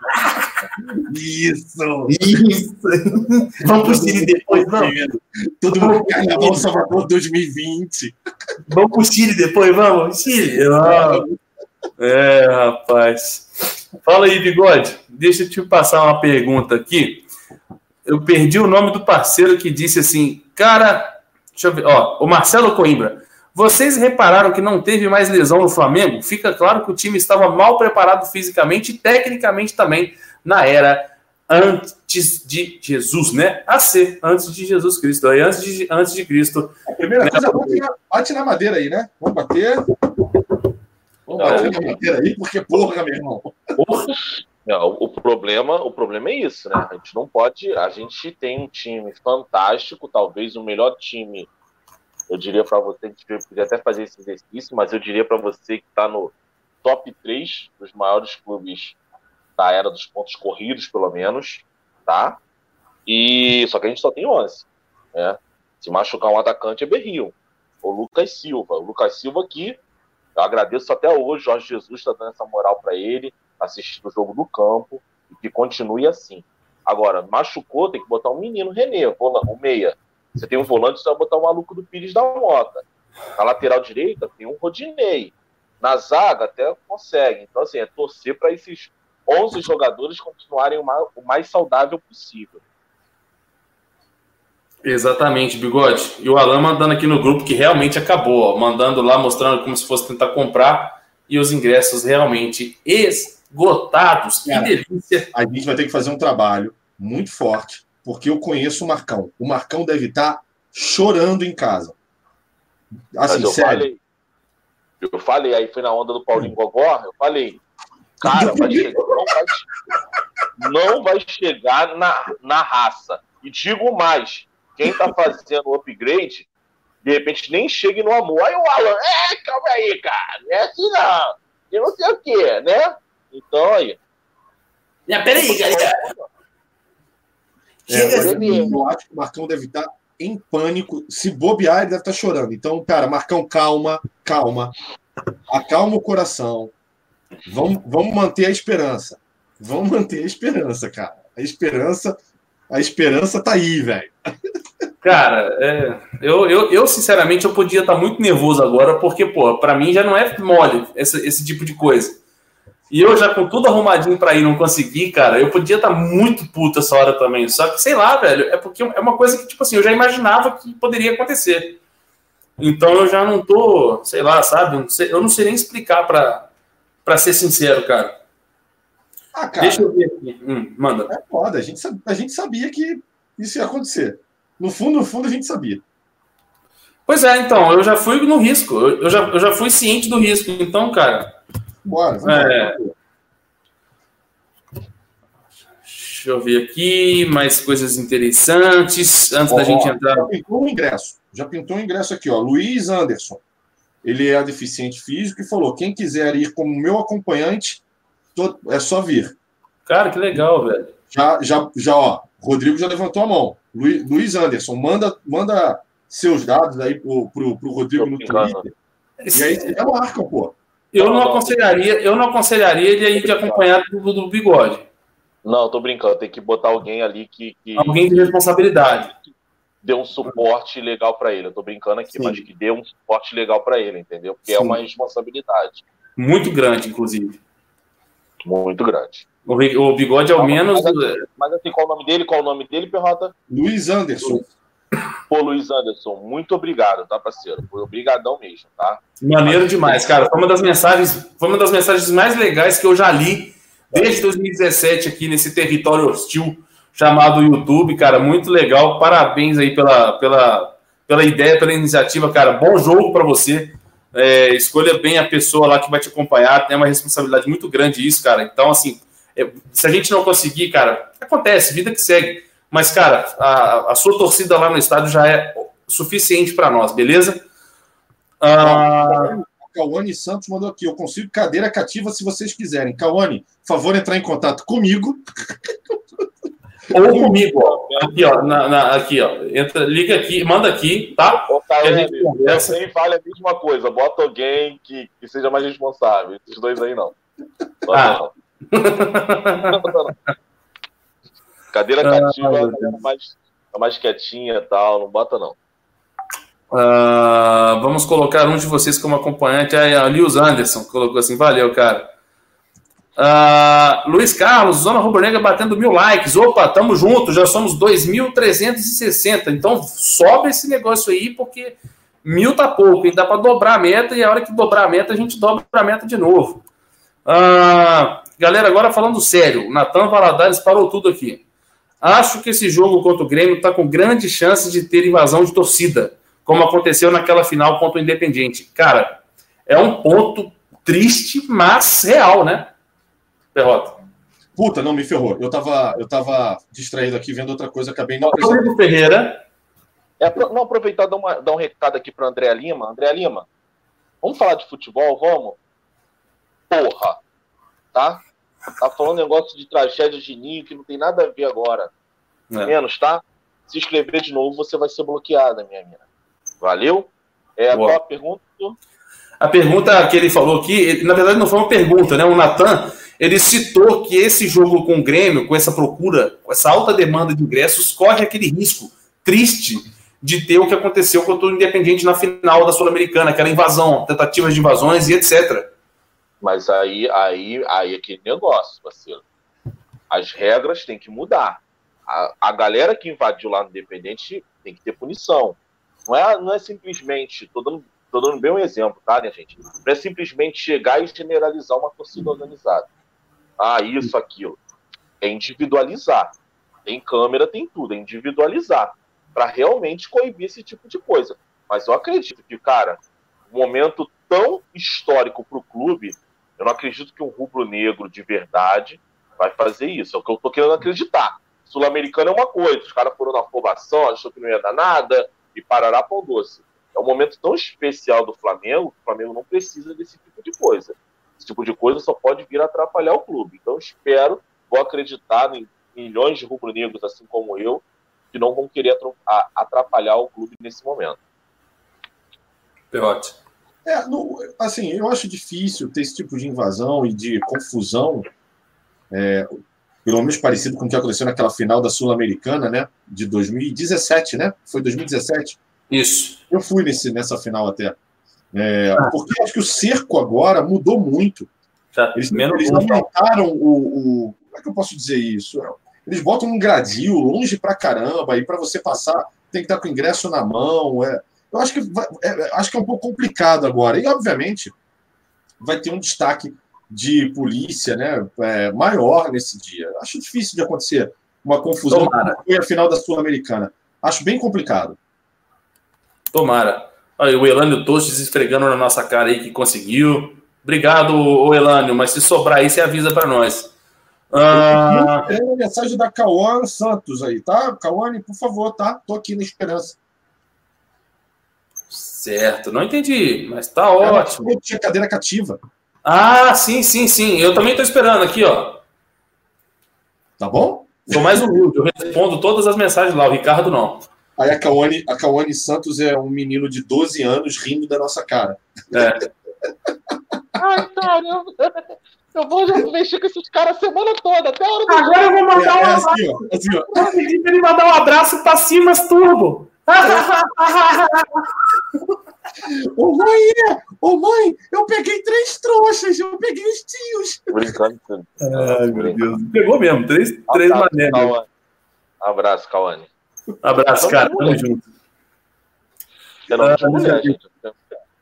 Isso. Isso. Vamos pro Chile depois, vamos. Todo mundo Carnaval Salvador 2020. Vamos pro Chile depois, vamos. Chile. Ah. É, rapaz. Fala aí, Bigode. Deixa eu te passar uma pergunta aqui. Eu perdi o nome do parceiro que disse assim, cara, deixa eu ver, ó, o Marcelo Coimbra. Vocês repararam que não teve mais lesão no Flamengo? Fica claro que o time estava mal preparado fisicamente e tecnicamente também na era antes de Jesus, né? A ser, antes de Jesus Cristo, aí antes de, antes de Cristo. Primeira coisa, bate na, bate na madeira aí, né? Vamos bater. Vamos bater na madeira aí, porque porra, meu irmão. Não, o problema, o problema é isso, né? A gente não pode. A gente tem um time fantástico, talvez o melhor time. Eu diria para você, a gente podia até fazer esse exercício, mas eu diria para você que está no top 3 dos maiores clubes da era dos pontos corridos, pelo menos, tá? E só que a gente só tem 11, né? Se machucar um atacante é berrio. O Lucas Silva. O Lucas Silva aqui, eu agradeço até hoje, Jorge Jesus está dando essa moral para ele, assistindo o jogo do campo, e que continue assim. Agora, machucou, tem que botar um menino, Renê, o meia. Você tem um volante, você vai botar o maluco do Pires da Mota. Na lateral direita tem um Rodinei. Na zaga até consegue. Então, assim, é torcer para esses 11 jogadores continuarem o mais, o mais saudável possível. Exatamente, Bigode. E o Alan mandando aqui no grupo que realmente acabou, ó, mandando lá, mostrando como se fosse tentar comprar e os ingressos realmente esgotados. Cara, que delícia. A gente vai ter que fazer um trabalho muito forte, porque eu conheço o Marcão. O Marcão deve estar chorando em casa. Assim, eu sério. Falei, eu falei, aí foi na onda do Paulinho Gogó, eu falei, cara, vai chegar, não, vai, não vai chegar na, na raça. E digo mais, quem tá fazendo o upgrade, de repente nem chegue no amor. Aí o Alan, é, calma aí, cara, não é assim não. E não sei o quê, né? Então aí. É, peraí, galera. É, eu acho que o Marcão deve estar em pânico. Se bobear, ele deve estar chorando. Então, cara, Marcão, calma, calma. Acalma o coração. Vamos, vamos manter a esperança. Vamos manter a esperança, cara. A esperança, a esperança tá aí, velho. Cara, é, eu, eu, eu, sinceramente eu podia estar muito nervoso agora, porque, pô, para mim já não é mole esse, esse tipo de coisa. E eu já com tudo arrumadinho para ir não consegui, cara, eu podia estar muito puto essa hora também. Só que, sei lá, velho, é porque é uma coisa que, tipo assim, eu já imaginava que poderia acontecer. Então eu já não tô, sei lá, sabe? Eu não sei, eu não sei nem explicar para ser sincero, cara. Ah, cara. Deixa eu ver aqui. Hum, manda. É foda, a gente, a gente sabia que isso ia acontecer. No fundo, no fundo, a gente sabia. Pois é, então, eu já fui no risco. Eu já, eu já fui ciente do risco. Então, cara. Bora, é... Deixa eu ver aqui, mais coisas interessantes antes da gente entrar. Já pintou um ingresso. Já pintou um ingresso aqui, ó. Luiz Anderson. Ele é deficiente físico e falou: quem quiser ir como meu acompanhante, é só vir. Cara, que legal, velho. Já, já, já, ó. Rodrigo já levantou a mão. Luiz Anderson, manda, manda seus dados aí pro, pro, pro Rodrigo no Twitter. E aí você marca, pô. Eu não, aconselharia, eu não aconselharia ele aí de acompanhar do, do bigode. Não, eu tô brincando, tem que botar alguém ali que. que... Alguém de responsabilidade. Dê um suporte legal para ele. Eu tô brincando aqui, Sim. mas que dê um suporte legal para ele, entendeu? Porque é Sim. é uma responsabilidade. Muito grande, inclusive. Muito grande. O, o bigode ao menos. Mas, assim, mas assim, qual o nome dele? Qual o nome dele, Perrota? Luiz Anderson. Pô, Luiz Anderson, muito obrigado, tá, parceiro? Foi obrigadão mesmo, tá? Maneiro demais, cara. Foi uma das mensagens, foi uma das mensagens mais legais que eu já li desde 2017 aqui nesse território hostil chamado YouTube, cara. Muito legal. Parabéns aí pela, pela, pela ideia, pela iniciativa, cara. Bom jogo para você. É, escolha bem a pessoa lá que vai te acompanhar. Tem uma responsabilidade muito grande isso, cara. Então, assim, é, se a gente não conseguir, cara, acontece, vida que segue. Mas, cara, a, a sua torcida lá no estádio já é suficiente para nós, beleza? Ah... Cauane Santos mandou aqui. Eu consigo cadeira cativa se vocês quiserem. Cauane, favor entrar em contato comigo. Ou comigo, ó. Aqui, ó. Na, na, aqui, ó. Entra, liga aqui, manda aqui, tá? Ô, Cauane, nem fale a mesma coisa. Bota alguém que, que seja mais responsável. Esses dois aí não. ah. não. Cadeira ah, cativa é mais, é mais quietinha e tal, não bota não. Uh, vamos colocar um de vocês como acompanhante. Aí, a Lewis Anderson colocou assim: valeu, cara. Uh, Luiz Carlos, Zona Rubro Negra batendo mil likes. Opa, tamo junto, já somos 2.360. Então sobe esse negócio aí, porque mil tá pouco, e dá para dobrar a meta, e a hora que dobrar a meta, a gente dobra a meta de novo. Uh, Galera, agora falando sério, o Natan Valadares parou tudo aqui. Acho que esse jogo contra o Grêmio está com grande chance de ter invasão de torcida, como aconteceu naquela final contra o Independiente. Cara, é um ponto triste, mas real, né? Perrota. Puta, não, me ferrou. Eu tava, eu tava distraído aqui vendo outra coisa, acabei não Rodrigo Ferreira. É, não, aproveitar e dar, uma, dar um recado aqui para André Lima. André Lima, vamos falar de futebol, vamos? Porra, tá? Tá falando negócio de tragédia de ninho que não tem nada a ver agora. É. Menos, tá? se inscrever de novo, você vai ser bloqueada, minha mina. Valeu? É a tua pergunta? A pergunta que ele falou aqui, na verdade não foi uma pergunta, né? O Natan, ele citou que esse jogo com o Grêmio, com essa procura, com essa alta demanda de ingressos, corre aquele risco triste de ter o que aconteceu contra o Independiente na final da Sul-Americana, aquela invasão, tentativas de invasões e etc. Mas aí, aí, aí é aquele negócio, parceiro. As regras têm que mudar. A, a galera que invadiu lá no Independente tem que ter punição. Não é, não é simplesmente, tô dando, tô dando bem um exemplo, tá, né, gente? Não é simplesmente chegar e generalizar uma torcida organizada. Ah, isso, aquilo. É individualizar. Tem câmera, tem tudo, é individualizar. Para realmente coibir esse tipo de coisa. Mas eu acredito que, cara, um momento tão histórico para o clube, eu não acredito que um rubro-negro de verdade vai fazer isso. É o que eu tô querendo acreditar. Sul-Americano é uma coisa, os caras foram na afobação, achou que não ia dar nada, e parará pão doce. É um momento tão especial do Flamengo, que o Flamengo não precisa desse tipo de coisa. Esse tipo de coisa só pode vir atrapalhar o clube. Então espero, vou acreditar em milhões de rubro-negros, assim como eu, que não vão querer atrapalhar o clube nesse momento. Perote. É, no, assim, eu acho difícil ter esse tipo de invasão e de confusão é, pelo menos parecido com o que aconteceu naquela final da Sul-Americana, né? De 2017, né? Foi 2017? Isso. Eu fui nesse, nessa final até. É. Porque acho que o cerco agora mudou muito. Tá, eles, eles aumentaram o, o, Como é que eu posso dizer isso? Eles botam um gradil longe pra caramba, e para você passar tem que estar com o ingresso na mão. É, eu acho que, é, acho que é um pouco complicado agora. E, obviamente, vai ter um destaque de polícia né, é, maior nesse dia. Acho difícil de acontecer uma confusão Tomara. foi a final da Sul-Americana. Acho bem complicado. Tomara. Aí, o Elânio Tostes esfregando na nossa cara aí que conseguiu. Obrigado, o Elânio, mas se sobrar aí, você avisa para nós. Ah... Tem uma mensagem da Cauane Santos aí, tá? Cauane, por favor, tá? Tô aqui na esperança. Certo, não entendi, mas tá ótimo. Tinha cadeira cativa. Ah, sim, sim, sim. Eu também estou esperando aqui, ó. Tá bom? Sou mais humilde, eu respondo todas as mensagens lá, o Ricardo não. Aí a Cauane, a Cauane Santos é um menino de 12 anos rindo da nossa cara. É. Ai, caramba. Eu vou mexer com esses caras a semana toda, até a hora do Agora eu vou mandar é, um é assim, abraço. Ó, assim, ó. Eu pedi pra ele mandar um abraço pra Simas Turbo. Ô mãe, ô mãe, eu peguei três trouxas, eu peguei os tios. Brincando. Ai, meu Deus. Pegou mesmo, três, três maneiras. Abraço, Cauane. Abraço, cara. Tamo junto. Eu não ah, mulher, gente.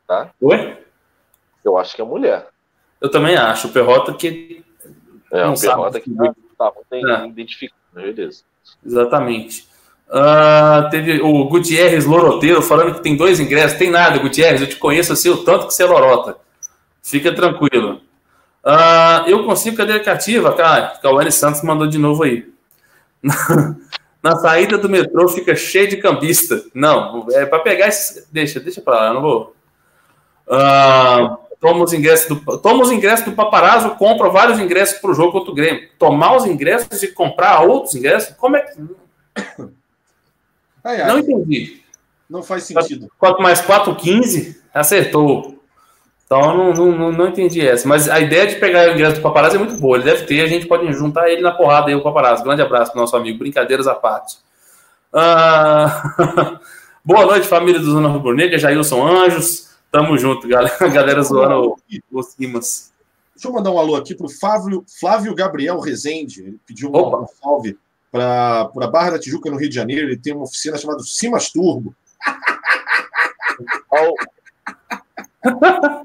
Tá? Oi? Eu acho que é mulher. Eu também acho. O Perrota que. É, não o Perrota que tá, tá, é. identificado, beleza. Exatamente. Uh, teve o Gutierrez Loroteiro falando que tem dois ingressos. Tem nada, Gutierrez. Eu te conheço assim o tanto que você é lorota. Fica tranquilo. Uh, eu consigo cadeira cativa, cara. Cauane Santos mandou de novo aí. Na saída do metrô fica cheio de cambista. Não, é para pegar esse. Deixa, deixa para lá, eu não vou. Uh, toma os ingressos do, toma os ingressos do paparazzo, compra vários ingressos para o jogo contra o Grêmio. Tomar os ingressos e comprar outros ingressos? Como é que. Ai, ai. Não entendi. Não faz sentido. 4 mais 4, 15? Acertou. Então não, não, não entendi essa. Mas a ideia de pegar o ingresso do paparazzo é muito boa. Ele deve ter, a gente pode juntar ele na porrada aí, o paparazzo. Grande abraço pro nosso amigo. Brincadeiras à parte. Ah... Boa noite, família do Zona Rubro Negra, Jailson Anjos. Tamo junto, galera, galera zoando os rimas. Deixa eu mandar um alô aqui pro Flávio, Flávio Gabriel Rezende. Ele pediu um salve para a Barra da Tijuca, no Rio de Janeiro. Ele tem uma oficina chamada Simas Turbo.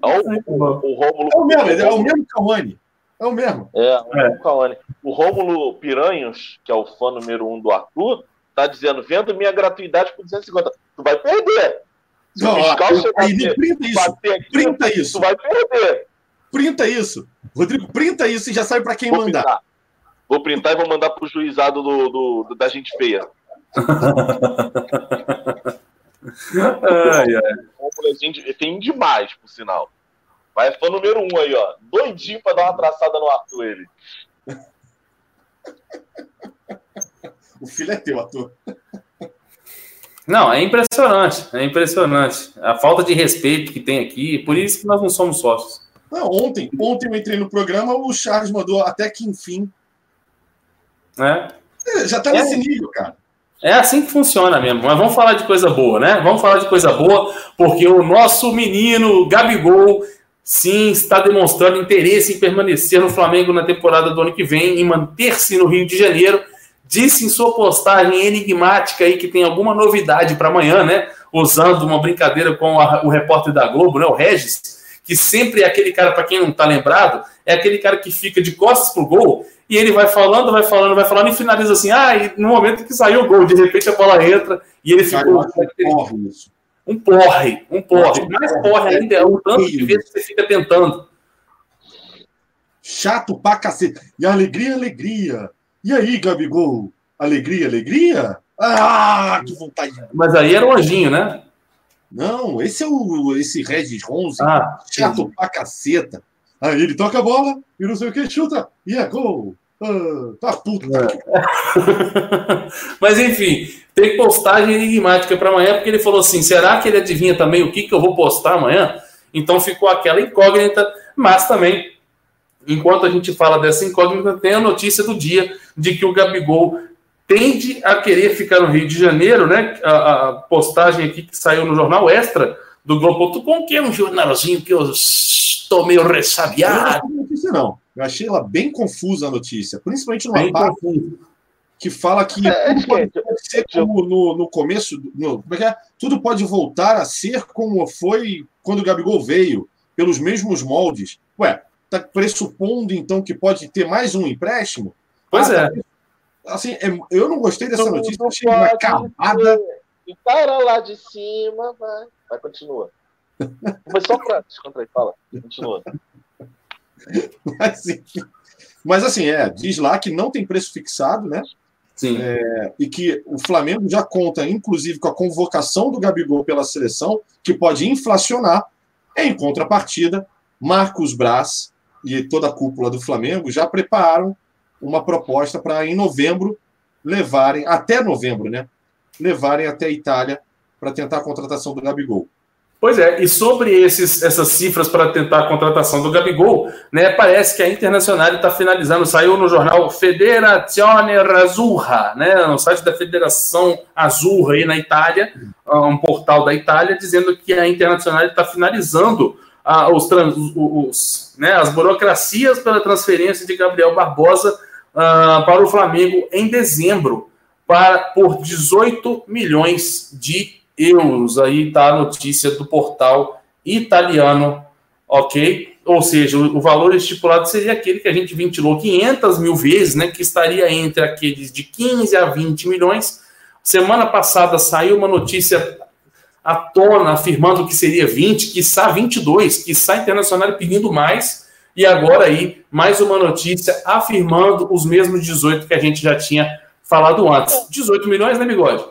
Oh. Oh, o, Rômulo. É o mesmo, é o mesmo Cauane. É o mesmo. É, o mesmo Cauane. O Rômulo Piranhos, que é o fã número um do Arthur, tá dizendo: vendo minha gratuidade por 250. Tu vai perder. Se Não, o fiscal aí, bater, printa isso. Aqui, printa isso. Tu vai perder. Printa isso. Rodrigo, printa isso e já sabe para quem Vou mandar. Pintar. Vou printar e vou mandar pro juizado do, do, do da gente feia. ai, ai. Tem demais, por sinal. Vai fã número um aí, ó. Doidinho pra dar uma traçada no Arthur, ele. o filho é teu, Arthur. Não, é impressionante, é impressionante. A falta de respeito que tem aqui, por isso que nós não somos sócios. Não, ontem, ontem eu entrei no programa, o Charles mandou até que enfim. É. é já tá é. nesse nível, cara. É assim que funciona mesmo. Mas vamos falar de coisa boa, né? Vamos falar de coisa boa, porque o nosso menino Gabigol sim está demonstrando interesse em permanecer no Flamengo na temporada do ano que vem, em manter-se no Rio de Janeiro. Disse em sua postagem enigmática aí que tem alguma novidade para amanhã, né? Usando uma brincadeira com a, o repórter da Globo, né? O Regis, que sempre é aquele cara, para quem não está lembrado, é aquele cara que fica de costas pro gol e ele vai falando, vai falando, vai falando e finaliza assim. Ah, e no momento que saiu o gol, de repente a bola entra e ele ficou. Um porre, um porre. Mais porre ainda é o tanto de vezes que você fica tentando. Chato pra cacete. E alegria, alegria. E aí, Gabigol? Alegria, alegria? Ah, que vontade. Mas aí era o anjinho, né? Não, esse é o esse Regis Ronzi. Ah, chato sim. pra caceta. Aí ele toca a bola e não sei o que, chuta e é gol. Ah, tá puto. É. Mas enfim, tem postagem enigmática para amanhã, porque ele falou assim: será que ele adivinha também o que, que eu vou postar amanhã? Então ficou aquela incógnita, mas também, enquanto a gente fala dessa incógnita, tem a notícia do dia de que o Gabigol tende a querer ficar no Rio de Janeiro, né? A, a postagem aqui que saiu no jornal Extra do Globo.com, que é um jornalzinho que eu estou meio ressabiado. Não, notícia, não. Eu achei ela bem confusa a notícia, principalmente numa bem parte confuso. que fala que é, tudo pode, ser como no, no começo, no, como é que é? Tudo pode voltar a ser como foi quando o Gabigol veio, pelos mesmos moldes. Ué, tá pressupondo então que pode ter mais um empréstimo? Pois ah, é. Assim, é, eu não gostei dessa notícia, achei uma camada. E cara lá de cima, vai. Vai, continua. Mas só para descontrair, fala. Continua. Mas, mas, assim, é, diz lá que não tem preço fixado, né? Sim. É, e que o Flamengo já conta, inclusive, com a convocação do Gabigol pela seleção, que pode inflacionar. Em contrapartida, Marcos Braz e toda a cúpula do Flamengo já prepararam uma proposta para, em novembro, levarem, até novembro, né? Levarem até a Itália para tentar a contratação do Gabigol. Pois é, e sobre esses, essas cifras para tentar a contratação do Gabigol, né, parece que a Internacional está finalizando, saiu no jornal Federazione Azzurra, né, no site da Federação Azzurra aí na Itália, um portal da Itália, dizendo que a Internacional está finalizando ah, os, os, né, as burocracias pela transferência de Gabriel Barbosa ah, para o Flamengo em dezembro, para, por 18 milhões de euros. Aí está a notícia do portal italiano, ok? Ou seja, o, o, valor estipulado seria aquele que a gente ventilou 500 mil vezes, né? Que estaria entre aqueles de 15 a 20 milhões. Semana passada saiu uma notícia à tona afirmando que seria 20, quiçá 22, quiçá internacional pedindo mais. E agora aí, mais uma notícia afirmando os mesmos 18 que a gente já tinha falado antes. 18 milhões, né, Bigode?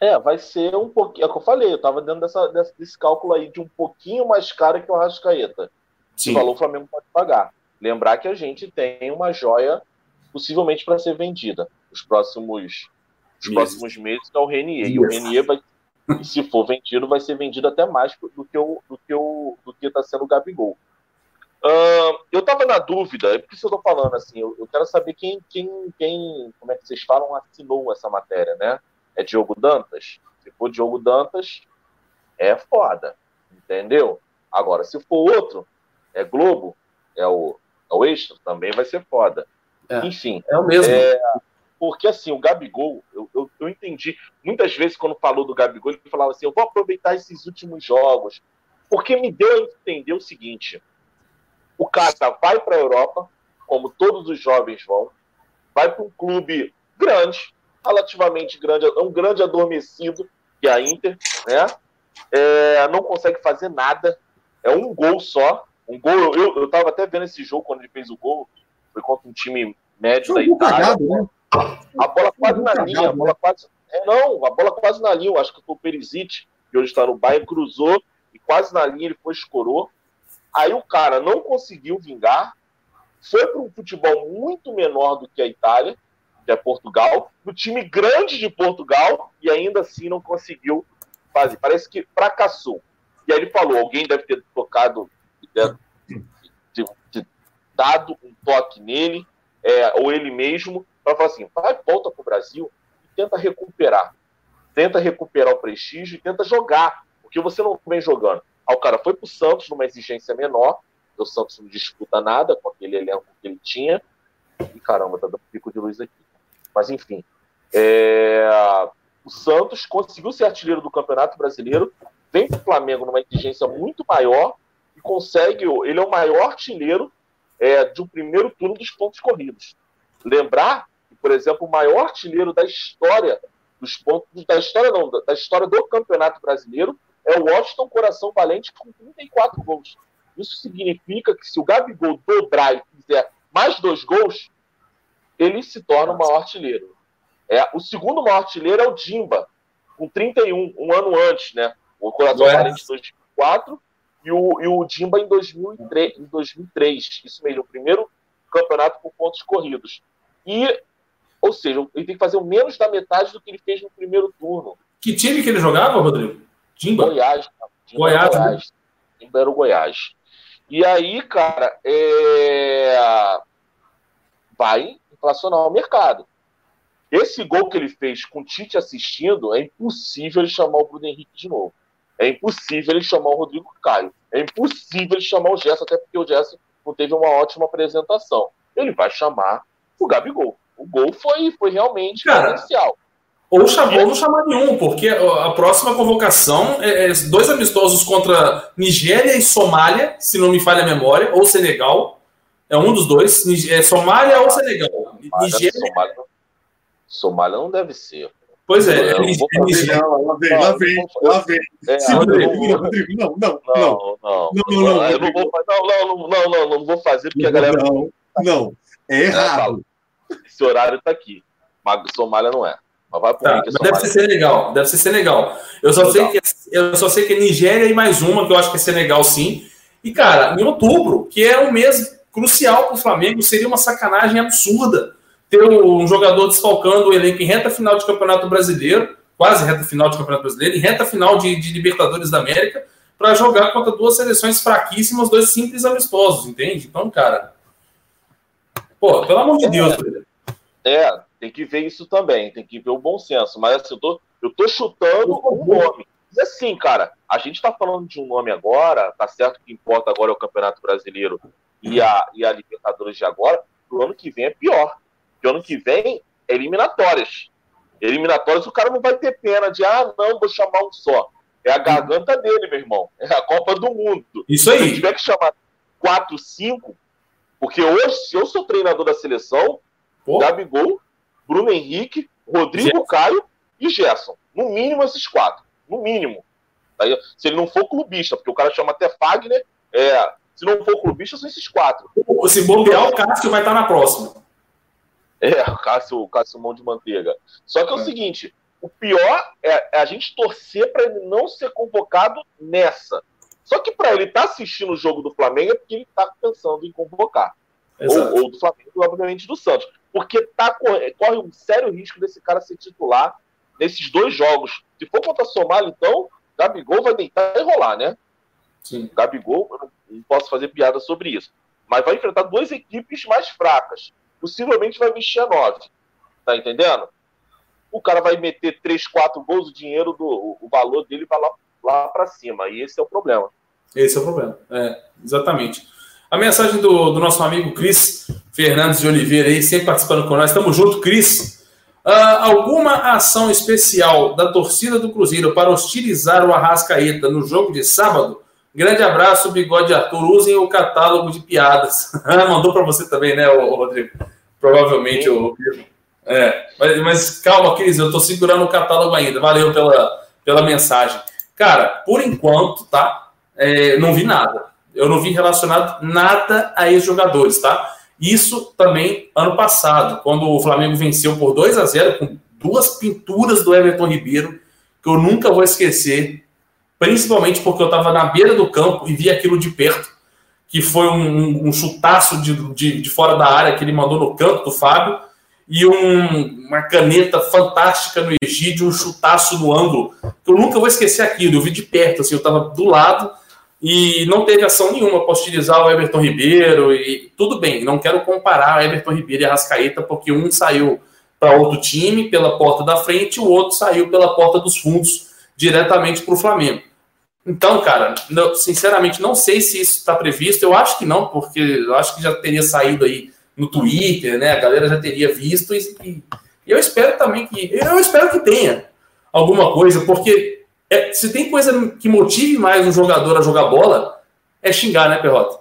É, vai ser um pouquinho. É o que eu falei, eu tava dentro dessa, desse, cálculo aí de um pouquinho mais caro que o Rascaeta. Sim. O valor o Flamengo pode pagar. Lembrar que a gente tem uma joia possivelmente para ser vendida nos próximos, nos próximos meses, que é o Renier. E o Renier vai, se for vendido, vai ser vendido até mais do que o do que o do que está sendo o Gabigol. Uh, eu estava na dúvida, é por isso eu estou falando assim, eu, eu, quero saber quem, quem, quem, como é que vocês falam, assinou essa matéria, né? é Diogo Dantas. Se for Diogo Dantas, é foda. Entendeu? Agora, se for outro, é Globo, é o, é o Extra, também vai ser foda. É, Enfim. É o mesmo. É, porque assim, o Gabigol, eu, eu, eu, entendi. Muitas vezes, quando falou do Gabigol, ele falava assim: eu vou aproveitar esses últimos jogos. Porque me deu a entender o seguinte: o cara vai para a Europa, como todos os jovens vão, vai para um clube grande, relativamente grande, um grande adormecido, que é a Inter, né? É, não consegue fazer nada, é um gol só. Um gol, eu, eu tava até vendo esse jogo quando ele fez o gol, foi contra um time médio da Itália. Cagado, né? A bola quase na linha, a bola quase. É, não, a bola quase na linha, eu acho que foi o Perisic, que hoje está no Bayern, cruzou e quase na linha ele foi escorou. Aí o cara não conseguiu vingar, foi para um futebol muito menor do que a Itália, que é Portugal, no time grande de Portugal, e ainda assim não conseguiu fazer. Parece que fracassou. E aí ele falou: alguém deve ter tocado, de, de, dado um toque nele, é, ou ele mesmo, para falar assim: vai, volta para o Brasil e tenta recuperar. Tenta recuperar o prestígio e tenta jogar, porque você não vem jogando. O cara foi para o Santos numa exigência menor, o Santos não disputa nada com aquele elenco que ele tinha. E caramba, tá dando pico de luz aqui. Mas enfim. É... O Santos conseguiu ser artilheiro do Campeonato Brasileiro, vem para o Flamengo numa exigência muito maior e consegue. Ele é o maior artilheiro é, de um primeiro turno dos pontos corridos. Lembrar que, por exemplo, o maior artilheiro da história dos pontos da história não, da história do Campeonato Brasileiro é o Washington Coração Valente com 34 gols. Isso significa que se o Gabigol dobrar e fizer mais dois gols, ele se torna o maior artilheiro. É, o segundo maior artilheiro é o Dimba, com 31, um ano antes, né? O Coração Ué. Valente em 2004 e o, e o Dimba em 2003, em 2003. Isso mesmo, o primeiro campeonato por pontos corridos. E, ou seja, ele tem que fazer menos da metade do que ele fez no primeiro turno. Que time que ele jogava, Rodrigo? Dimba? Goiás. Dimba Goiás. Goiás. Né? Dimba era o Goiás. E aí, cara, é... vai inflacionar o mercado. Esse gol que ele fez com o Tite assistindo, é impossível ele chamar o Bruno Henrique de novo. É impossível ele chamar o Rodrigo Caio. É impossível ele chamar o Gerson, até porque o Gerson não teve uma ótima apresentação. Ele vai chamar o Gabigol. O gol foi, foi realmente Cara. Ou chamou, não chamar nenhum, porque a próxima convocação é, é dois amistosos contra Nigéria e Somália, se não me falha a memória, ou Senegal. É um dos dois. É Somália ou Senegal. Nigéria. Somália, Somália não deve ser. Pois é, é Nigéria. Lá vem, lá vem, lá vem. Não, não, não. Não, não, não. Eu não vou fazer, não, não, não, não, não vou fazer porque a galera. Não, não. É errado. Esse horário tá aqui. Mas Somália não é. Mas vai tá, mas deve ser Senegal, deve ser Senegal. Eu só, sei que, eu só sei que é Nigéria e mais uma, que eu acho que é Senegal sim. E, cara, em outubro, que é um mês crucial para o Flamengo, seria uma sacanagem absurda ter um jogador desfalcando o elenco em reta final de Campeonato Brasileiro, quase reta final de Campeonato Brasileiro, em reta final de, de Libertadores da América, para jogar contra duas seleções fraquíssimas, dois simples amistosos, entende? Então, cara. Pô, pelo amor de Deus, É, tem que ver isso também, tem que ver o bom senso. Mas assim, eu tô, eu tô chutando o nome. E assim, cara, a gente tá falando de um nome agora, tá certo que importa agora é o Campeonato Brasileiro e a, e a Libertadores de agora, o ano que vem é pior. Porque ano que vem é eliminatórias. Eliminatórias o cara não vai ter pena de, ah, não, vou chamar um só. É a garganta dele, meu irmão. É a Copa do Mundo. Isso aí. Se tiver que chamar quatro, cinco, porque hoje, se eu sou treinador da seleção, Pô. Gabigol, Bruno Henrique, Rodrigo Gerson. Caio e Gerson. No mínimo esses quatro. No mínimo. Aí, se ele não for clubista, porque o cara chama até Fagner, é, se não for clubista, são esses quatro. Se bobear, o Cássio vai estar na próxima. É, o Cássio, o Cássio Mão de Manteiga. Só que é, é o seguinte: o pior é a gente torcer para ele não ser convocado nessa. Só que para ele estar tá assistindo o jogo do Flamengo é porque ele está pensando em convocar. Ou, ou, do Flamengo, obviamente do Santos porque tá, corre um sério risco desse cara ser titular nesses dois jogos. Se for contra a Somália, então, Gabigol vai deitar e rolar, né? Sim. Gabigol, eu não, posso fazer piada sobre isso. Mas vai enfrentar duas equipes mais fracas. Possivelmente vai mexer a nove. Tá entendendo? O cara vai meter 3, 4 gols, o dinheiro, do, o valor dele vai lá, lá para cima. E esse é o problema. Esse é o problema. É, exatamente. A mensagem do, do nosso amigo Cris Fernandes de Oliveira aí, sempre participando com nós. Tamo junto, Cris. Uh, alguma ação especial da torcida do Cruzeiro para hostilizar o Arrascaeta no jogo de sábado? Grande abraço, Bigode Arthur. Usem o catálogo de piadas. Mandou para você também, né, Rodrigo? Provavelmente o. É, mas, mas, calma, Cris, eu tô segurando o catálogo ainda. Valeu pela, pela mensagem. Cara, por enquanto, tá? É, não vi nada eu não vi relacionado nada a esses jogadores, tá? Isso também ano passado, quando o Flamengo venceu por 2 a 0 com duas pinturas do Everton Ribeiro, que eu nunca vou esquecer, principalmente porque eu estava na beira do campo e vi aquilo de perto, que foi um, um chutaço de, de, de, fora da área que ele mandou no canto do Fábio, e um, uma caneta fantástica no Egídio, um chutaço no ângulo. Eu nunca vou esquecer aquilo. Eu vi de perto, assim, eu estava do lado e não teve ação nenhuma para utilizar o Everton Ribeiro. E tudo bem, não quero comparar Everton Ribeiro e a Rascaeta, porque um saiu para outro time pela porta da frente o outro saiu pela porta dos fundos diretamente para o Flamengo. Então, cara, não, sinceramente, não sei se isso está previsto. Eu acho que não, porque eu acho que já teria saído aí no Twitter, né? A galera já teria visto e, e eu espero também que eu espero que tenha alguma coisa, porque é, se tem coisa que motive mais um jogador a jogar bola, é xingar, né, Perrota?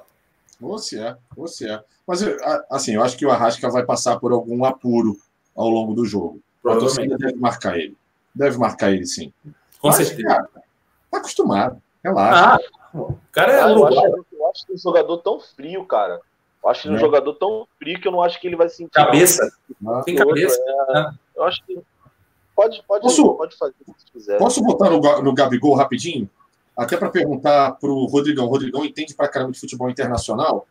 Você é, você é. Mas, assim, eu acho que o Arrasca vai passar por algum apuro ao longo do jogo. A torcida deve marcar ele. Deve marcar ele, sim. Com Mas, certeza. Cara, tá acostumado. Relaxa. Ah, o cara é ah, eu, acho, eu acho que um jogador tão frio, cara. Eu acho que é. um jogador tão frio que eu não acho que ele vai sentir. Cabeça. Não. Tem cabeça. É, eu acho que Pode, pode, posso, pode fazer se quiser. Posso botar no, no Gabigol rapidinho? Até para perguntar para o Rodrigão. O Rodrigão entende para caramba de futebol internacional?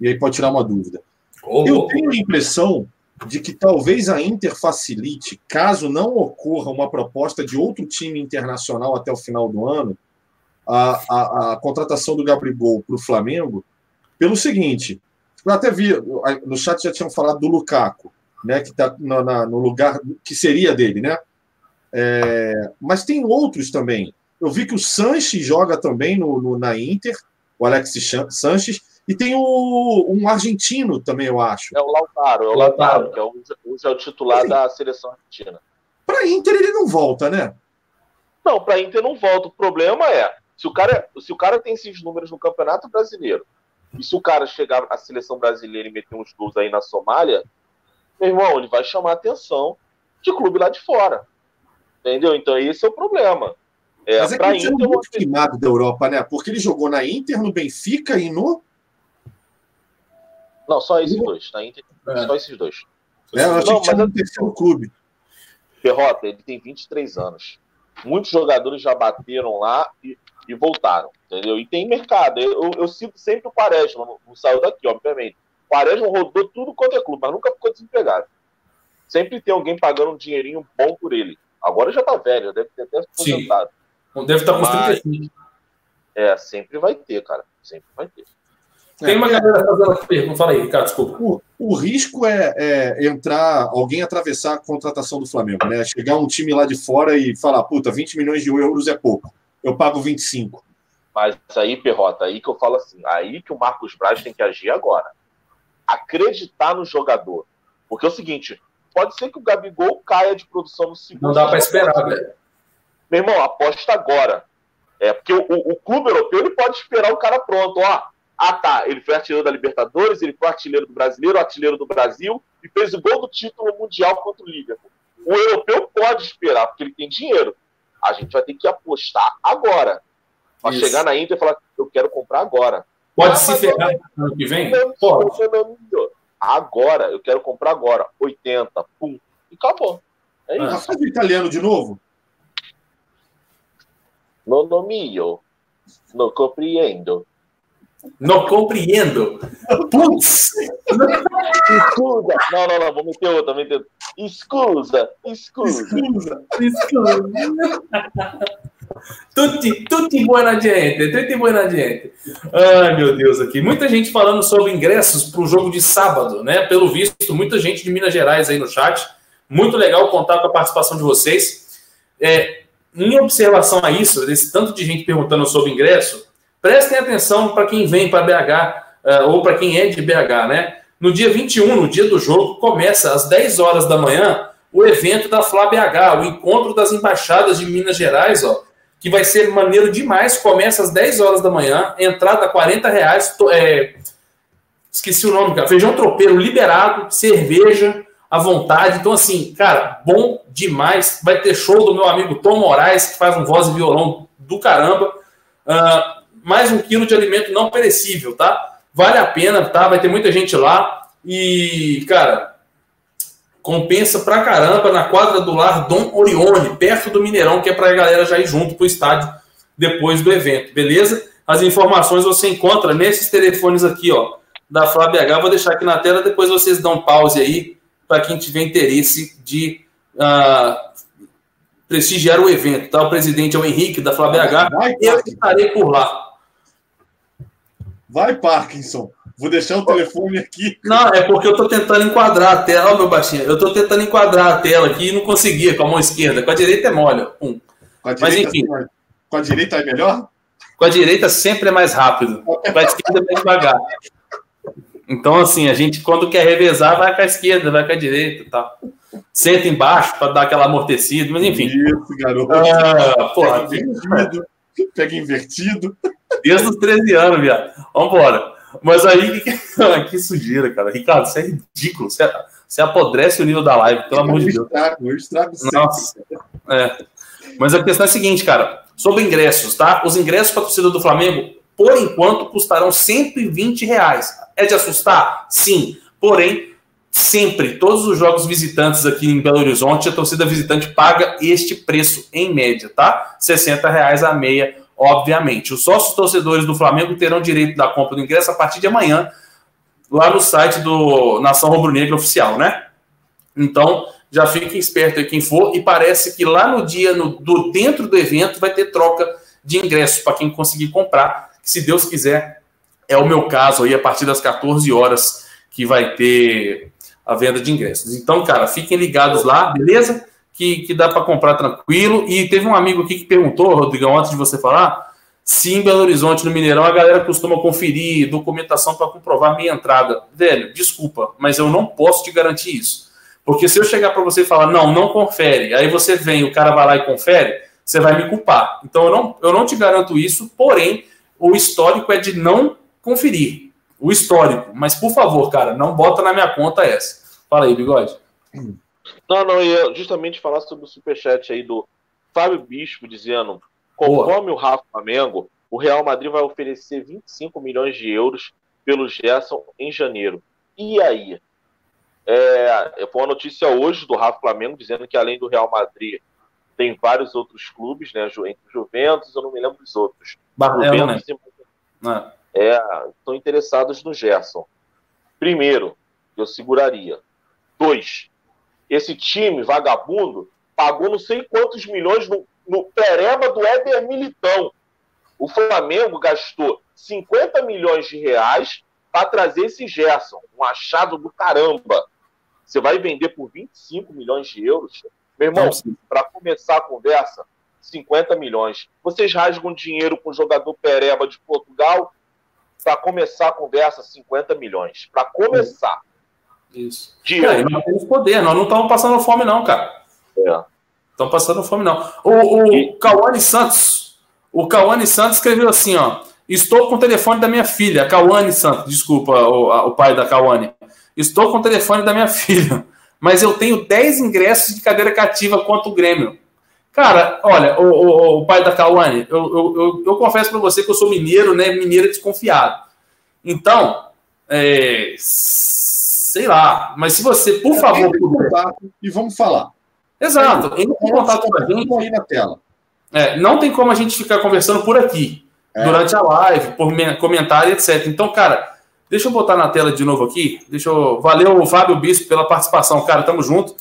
E aí pode tirar uma dúvida. Oh. Eu tenho a impressão de que talvez a Inter facilite, caso não ocorra uma proposta de outro time internacional até o final do ano, a, a, a contratação do Gabigol para o Flamengo, pelo seguinte: eu até vi, no chat já tinham falado do Lukaku né, que está no, no, lugar que seria dele, né? É, mas tem outros também. Eu vi que o Sanches joga também no, no na Inter, o Alexis Sanches, e tem o, um argentino também, eu acho. É o Lautaro, é o Lautaro, que é o, hoje é o titular assim, da seleção argentina. Para Inter ele não volta, né? Não, para Inter não volta. O problema é, se o cara, se o cara tem esses números no Campeonato Brasileiro, e se o cara chegar à seleção brasileira e meter uns gols aí na Somália, meu irmão, ele vai chamar a atenção de clube lá de fora. Entendeu? Então esse é o problema. É, Mas é que ele Inter, é muito queimado da Europa, né? Porque ele jogou na Inter, no Benfica e no. Não, só esses dois. Na Inter, é. só esses dois. É, eu achei não, que tinha mas um terceiro clube. Ferrota, ele tem 23 anos. Muitos jogadores já bateram lá e, e voltaram, entendeu? E tem mercado. Eu, eu cito sempre o Quaresma, não, não saiu daqui, obviamente. Quaresma rodou tudo quanto é clube, mas nunca ficou desempregado. Sempre tem alguém pagando um dinheirinho bom por ele. Agora já tá velho, já deve ter até aposentado. Sim. Deve estar tá com mas, 35. É, sempre vai ter, cara. Sempre vai ter. Tem uma galera fazendo pergunta. Fala aí, Ricardo, desculpa. O, o risco é, é, entrar, alguém atravessar a contratação do Flamengo, né? Chegar um time lá de fora e falar, puta, 20 milhões de euros é pouco. Eu pago 25. Mas aí, Perrota, aí que eu falo assim, aí que o Marcos Braz tem que agir agora acreditar no jogador. Porque é o seguinte, pode ser que o Gabigol caia de produção no segundo. Não dá para esperar, velho. Meu irmão, aposta agora. É, porque o, o, clube europeu ele pode esperar o cara pronto. Ó, ah, tá, ele foi artilheiro da Libertadores, ele foi artilheiro do Brasileiro, artilheiro do Brasil e fez o gol do título mundial contra o Liverpool. O europeu pode esperar, porque ele tem dinheiro. A gente vai ter que apostar agora. Para chegar na Inter e falar, eu quero comprar agora. Pode se ferrar no ano que vem? Pode. Agora, eu quero comprar agora. 80, pum. E acabou. É isso. Ah, faz o italiano de novo? No no mio. No compreendo. Não compreendo. Putz! Escusa. Não, não, não. Vou meter outra. Vou meter... Escusa. Escusa. Escusa. Escusa. Tutti, tutti buona gente, tutti buona gente. Ai, meu Deus, aqui. Muita gente falando sobre ingressos para o jogo de sábado, né? Pelo visto, muita gente de Minas Gerais aí no chat. Muito legal contar com a participação de vocês. É, em observação a isso, desse tanto de gente perguntando sobre ingresso, prestem atenção para quem vem para BH, uh, é, ou para quem é de BH, né? No dia 21, no dia do jogo, começa às 10 horas da manhã o evento da Flá BH, o encontro das embaixadas de Minas Gerais, ó, que vai ser maneiro demais. Começa às 10 horas da manhã, entrada 40 reais. É, esqueci o nome, cara. Feijão tropeiro liberado, cerveja à vontade. Então, assim, cara, bom demais. Vai ter show do meu amigo Tom Moraes, que faz um voz e violão do caramba. Uh, mais um quilo de alimento não perecível, tá? Vale a pena, tá? Vai ter muita gente lá. E, cara, compensa pra caramba na quadra do lar Dom Orione, perto do Mineirão, que é pra galera já ir junto pro estádio depois do evento, beleza? As informações você encontra nesses telefones aqui, ó, da Flávia H. Vou deixar aqui na tela, depois vocês dão pause aí para quem tiver interesse de uh, prestigiar o evento. Tá? O presidente é o Henrique, da FlaBH, eu estarei por lá. Vai, Parkinson. Vou deixar o telefone aqui. Não, é porque eu estou tentando enquadrar a tela. Olha meu baixinho. Eu estou tentando enquadrar a tela aqui e não conseguia com a mão esquerda. Com a direita é mole. Pum. Mas enfim. Com a direita é melhor? Com a direita sempre é mais rápido. Com a esquerda é mais devagar. Então, assim, a gente, quando quer revezar, vai com a esquerda, vai com a direita tá? Senta embaixo para dar aquela amortecida, mas enfim. Isso, garoto. Ah, porra, pega invertido. Pega invertido. Desde os 13 anos, viado. Vambora. Mas aí, que sujeira, cara. Ricardo, isso é ridículo. Você, você apodrece o nível da live, pelo amor de Deus. Estrago, eu estrago Nossa. É. Mas a questão é a seguinte, cara. Sobre ingressos, tá? Os ingressos para a torcida do Flamengo, por enquanto, custarão 120 reais. É de assustar? Sim. Porém, sempre, todos os jogos visitantes aqui em Belo Horizonte, a torcida visitante paga este preço em média, tá? 60 reais a meia, obviamente. Os sócios torcedores do Flamengo terão direito da compra do ingresso a partir de amanhã, lá no site do Nação Rubro Negra Oficial, né? Então, já fiquem esperto aí quem for, e parece que lá no dia, no, do, dentro do evento, vai ter troca de ingressos para quem conseguir comprar, se Deus quiser, é o meu caso aí, a partir das 14 horas que vai ter a venda de ingressos. Então, cara, fiquem ligados lá, beleza? Que, que dá para comprar tranquilo. E teve um amigo aqui que perguntou, Rodrigão, antes de você falar, se em Belo Horizonte, no Mineirão, a galera costuma conferir documentação para comprovar minha entrada. Velho, desculpa, mas eu não posso te garantir isso. Porque se eu chegar para você e falar, não, não confere, aí você vem, o cara vai lá e confere, você vai me culpar. Então eu não, eu não te garanto isso, porém, o histórico é de não conferir o histórico. Mas, por favor, cara, não bota na minha conta essa. Fala aí, Bigode. Não, não, ia justamente falar sobre o superchat aí do Fábio Bispo dizendo: conforme Boa. o Rafa Flamengo, o Real Madrid vai oferecer 25 milhões de euros pelo Gerson em janeiro. E aí? É, foi uma notícia hoje do Rafa Flamengo dizendo que além do Real Madrid tem vários outros clubes, né? Entre Juventus, eu não me lembro dos outros. Barcelona, Juventus né? e... É é, estão interessados no Gerson. Primeiro, eu seguraria. Dois, esse time vagabundo pagou não sei quantos milhões no, no pereba do Éder Militão. O Flamengo gastou 50 milhões de reais para trazer esse Gerson, um achado do caramba. Você vai vender por 25 milhões de euros? Meu irmão, para começar a conversa, 50 milhões. Vocês rasgam dinheiro com o jogador Pereba de Portugal para começar a conversa, 50 milhões. Para começar. Isso. De é, nós temos poder, nós não estamos passando fome, não, cara. É. Estamos passando fome, não. O, o e... Cauane Santos, o Cauane Santos escreveu assim, ó. Estou com o telefone da minha filha, Cauane Santos, desculpa, o, o pai da Cauane. Estou com o telefone da minha filha, mas eu tenho 10 ingressos de cadeira cativa contra o Grêmio. Cara, olha, o, o, o pai da Cauane, eu, eu, eu, eu confesso para você que eu sou mineiro, né? Mineiro desconfiado. Então, é, sei lá, mas se você, por favor. Puder... E vamos falar. Exato, entre em contato com a gente. Aí na tela. É, não tem como a gente ficar conversando por aqui, é. durante a live, por comentário, etc. Então, cara, deixa eu botar na tela de novo aqui. Deixa eu. Valeu, Fábio Bispo, pela participação. Cara, tamo junto.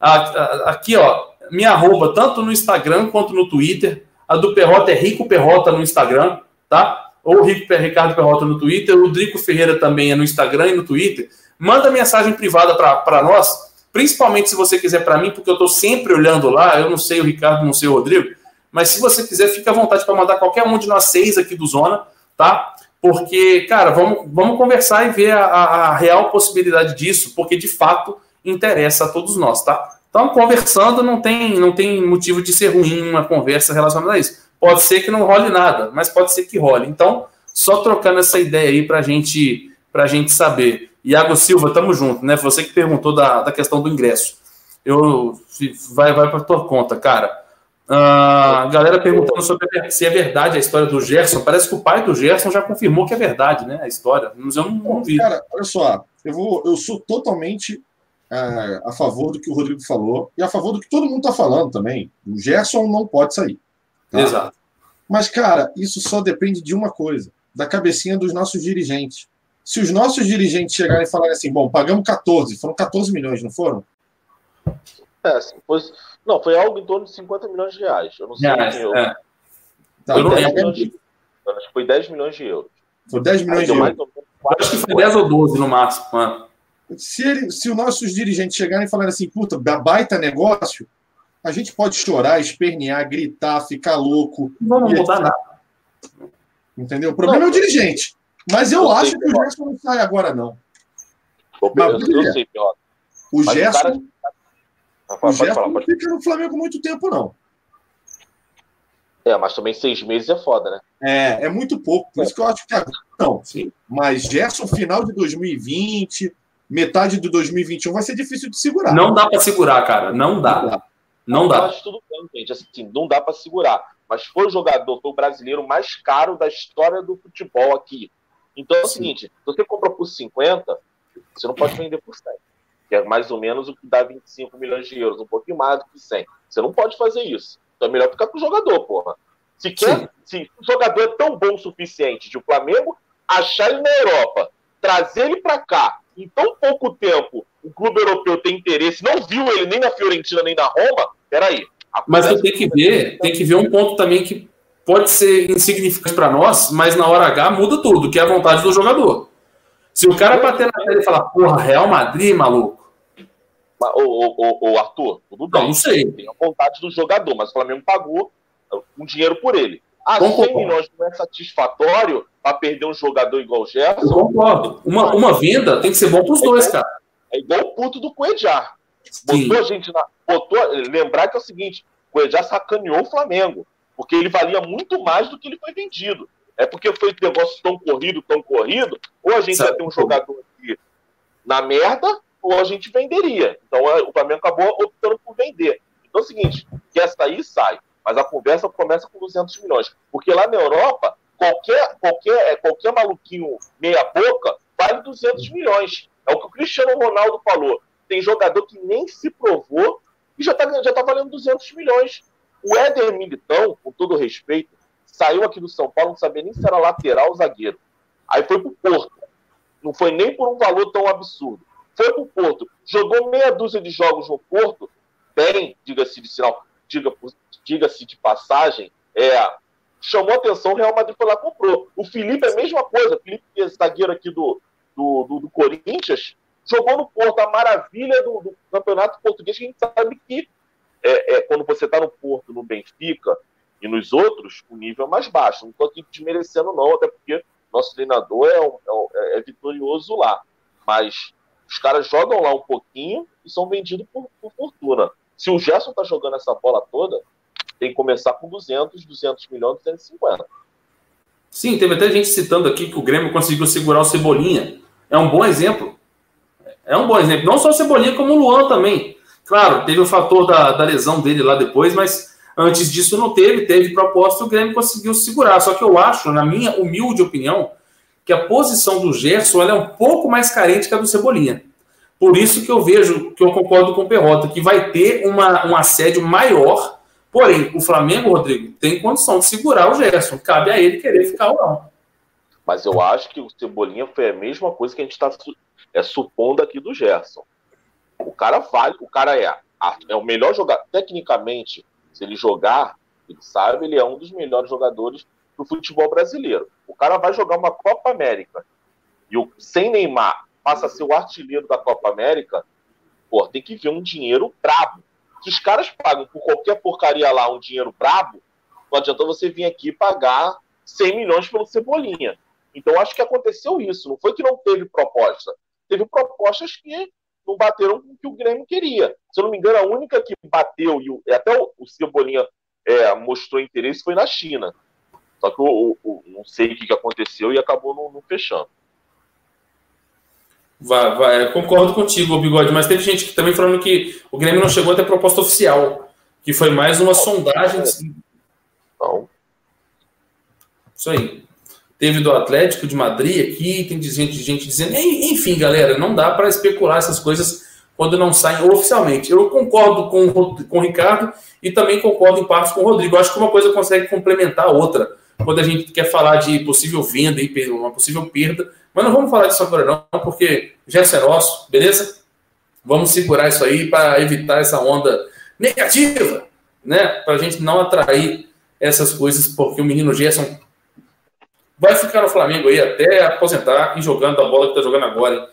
Aqui, ó, minha arroba, tanto no Instagram quanto no Twitter. A do Perrota é Rico Perrota no Instagram, tá? Ou Rico Ricardo Perrota no Twitter. O Drico Ferreira também é no Instagram e no Twitter. Manda mensagem privada para nós, principalmente se você quiser para mim, porque eu estou sempre olhando lá. Eu não sei o Ricardo, não sei o Rodrigo. Mas se você quiser, fica à vontade para mandar qualquer um de nós seis aqui do Zona, tá? Porque, cara, vamos, vamos conversar e ver a, a real possibilidade disso, porque de fato interessa a todos nós, tá? Então, conversando não tem, não tem motivo de ser ruim uma conversa relacionada a isso. Pode ser que não role nada, mas pode ser que role. Então, só trocando essa ideia aí para gente, a gente saber. Iago Silva, tamo junto, né? Você que perguntou da, da questão do ingresso. Eu vai, vai para tua conta, cara. Uh, galera perguntando sobre se é verdade a história do Gerson. Parece que o pai do Gerson já confirmou que é verdade, né? A história. Mas eu não, não vi. Cara, olha só, eu, vou, eu sou totalmente é, a favor do que o Rodrigo falou e a favor do que todo mundo está falando também. O Gerson não pode sair. Tá? Exato. Mas, cara, isso só depende de uma coisa: da cabecinha dos nossos dirigentes. Se os nossos dirigentes chegarem e falarem assim, bom, pagamos 14, foram 14 milhões, não foram? É, foi, não, foi algo em torno de 50 milhões de reais. Eu não sei. Reais, eu, é. Tá, Eu não então, lembro. milhões de, acho que foi 10 milhões de euros. Foi 10 Aí milhões de euros. Acho que foi 10 ou 12 no máximo. mano. Se, ele, se os nossos dirigentes chegarem e falarem assim, puta, ba- baita negócio, a gente pode chorar, espernear, gritar, ficar louco, Não vamos E mudar nada. entendeu? O problema é o dirigente. Mas eu Eu acho sei, que o Gerson não sai agora, não. Eu, Mas, eu, eu sei, pior. O Mas o Gerson, cara- o Pode Gerson falar, não pode fica no Flamengo muito tempo, não. É, mas também seis meses é foda, né? É, é muito pouco. Por isso que eu acho que agora não. Sim. Mas Gerson, final de 2020, metade de 2021, vai ser difícil de segurar. Não dá pra segurar, cara. Não dá. Não Eu dá. acho tudo bem, gente. Assim, não dá pra segurar. Mas foi o jogador, foi o brasileiro mais caro da história do futebol aqui. Então é o Sim. seguinte: se você compra por 50, você não pode vender por 100. Que é mais ou menos o que dá 25 milhões de euros, um pouquinho mais do que 100. Você não pode fazer isso. Então é melhor ficar com o jogador, porra. Se quer, se o jogador é tão bom o suficiente de o Flamengo achar ele na Europa, trazer ele pra cá, em tão pouco tempo, o clube europeu tem interesse, não viu ele nem na Fiorentina nem na Roma, peraí. Mas tu tem que ver, tem que ver um ponto também que pode ser insignificante pra nós, mas na hora H muda tudo, que é a vontade do jogador. Se o cara bater na tela e falar, porra, Real Madrid, maluco. Ô, ô, ô, Arthur, tudo Não, bem. não sei. Tem a vontade do jogador, mas o Flamengo pagou um dinheiro por ele. Ah, Concordo. 100 milhões não é satisfatório para perder um jogador igual o Eu Gerson? concordo. Uma, uma venda tem que ser bom pros dois, cara. É igual o puto do Coedjar. Botou a gente na. Botou, lembrar que é o seguinte: o Coedjar sacaneou o Flamengo. Porque ele valia muito mais do que ele foi vendido. É porque foi um negócio tão corrido, tão corrido, ou a gente Sabe. ia ter um jogador aqui na merda, ou a gente venderia. Então é, o Flamengo acabou optando por vender. Então é o seguinte: quer sair, sai. Mas a conversa começa com 200 milhões. Porque lá na Europa, qualquer, qualquer, é, qualquer maluquinho meia-boca vale 200 milhões. É o que o Cristiano Ronaldo falou. Tem jogador que nem se provou e já está já tá valendo 200 milhões. O Éder Militão, com todo respeito, saiu aqui do São Paulo, não sabia nem se era lateral ou zagueiro. Aí foi pro Porto. Não foi nem por um valor tão absurdo. Foi pro Porto. Jogou meia dúzia de jogos no Porto, bem, diga-se de sinal, diga diga-se de passagem, é, chamou atenção, o Real Madrid foi lá comprou. O Felipe é a mesma coisa. O Felipe, é zagueiro aqui do, do, do, do Corinthians, jogou no Porto, a maravilha do, do campeonato português, que a gente sabe que é, é, quando você está no Porto, no Benfica e nos outros, o nível é mais baixo. Não estou aqui desmerecendo, não, até porque nosso treinador é, é um- é vitorioso lá. Mas os caras jogam lá um pouquinho e são vendidos por, por fortuna. Se o Gerson está jogando essa bola toda, tem que começar com 200, 200 milhões, 250. Sim, teve até gente citando aqui que o Grêmio conseguiu segurar o Cebolinha. É um bom exemplo. É um bom exemplo. Não só o Cebolinha, como o Luan também. Claro, teve o fator da, da lesão dele lá depois, mas antes disso não teve. Teve proposta e o Grêmio conseguiu segurar. Só que eu acho, na minha humilde opinião, que a posição do Gerson é um pouco mais carente que a do Cebolinha. Por isso que eu vejo, que eu concordo com o Perrota, que vai ter uma, um assédio maior. Porém, o Flamengo, Rodrigo, tem condição de segurar o Gerson. Cabe a ele querer ficar ou não. Mas eu acho que o Cebolinha foi a mesma coisa que a gente está é, supondo aqui do Gerson. O cara vale, o cara é, é o melhor jogador. Tecnicamente, se ele jogar, ele sabe, ele é um dos melhores jogadores do futebol brasileiro. O cara vai jogar uma Copa América e o, sem Neymar passa a ser o artilheiro da Copa América, pô, tem que ver um dinheiro brabo. Se os caras pagam por qualquer porcaria lá um dinheiro brabo, não adianta você vir aqui pagar 100 milhões pelo Cebolinha. Então acho que aconteceu isso. Não foi que não teve proposta. Teve propostas que não bateram com o que o Grêmio queria. Se eu não me engano, a única que bateu e até o, o Cebolinha é, mostrou interesse foi na China. Só que o, o- o- não sei o que, aconteceu e acabou não, não fechando. Vai, vai, eu concordo contigo, Bigode, mas teve gente que também falando que o Grêmio não chegou a ter proposta oficial, que foi mais uma sondagem. Então, Isso aí. Teve do Atlético de Madrid aqui, tem gente, gente dizendo. En- Enfim, galera, não dá para especular essas coisas quando não saem oficialmente. Eu concordo com, com o Ricardo e também concordo em partes com o Rodrigo. Acho que uma coisa consegue complementar a outra. Quando a gente quer falar de possível venda e uma possível perda, Mas não vamos falar disso agora, não, porque já é nosso, beleza? Vamos segurar isso aí para evitar essa onda negativa, né? Para a gente não atrair essas coisas, porque o menino Gerson vai ficar no Flamengo aí até aposentar e jogando a bola que está jogando agora, hein?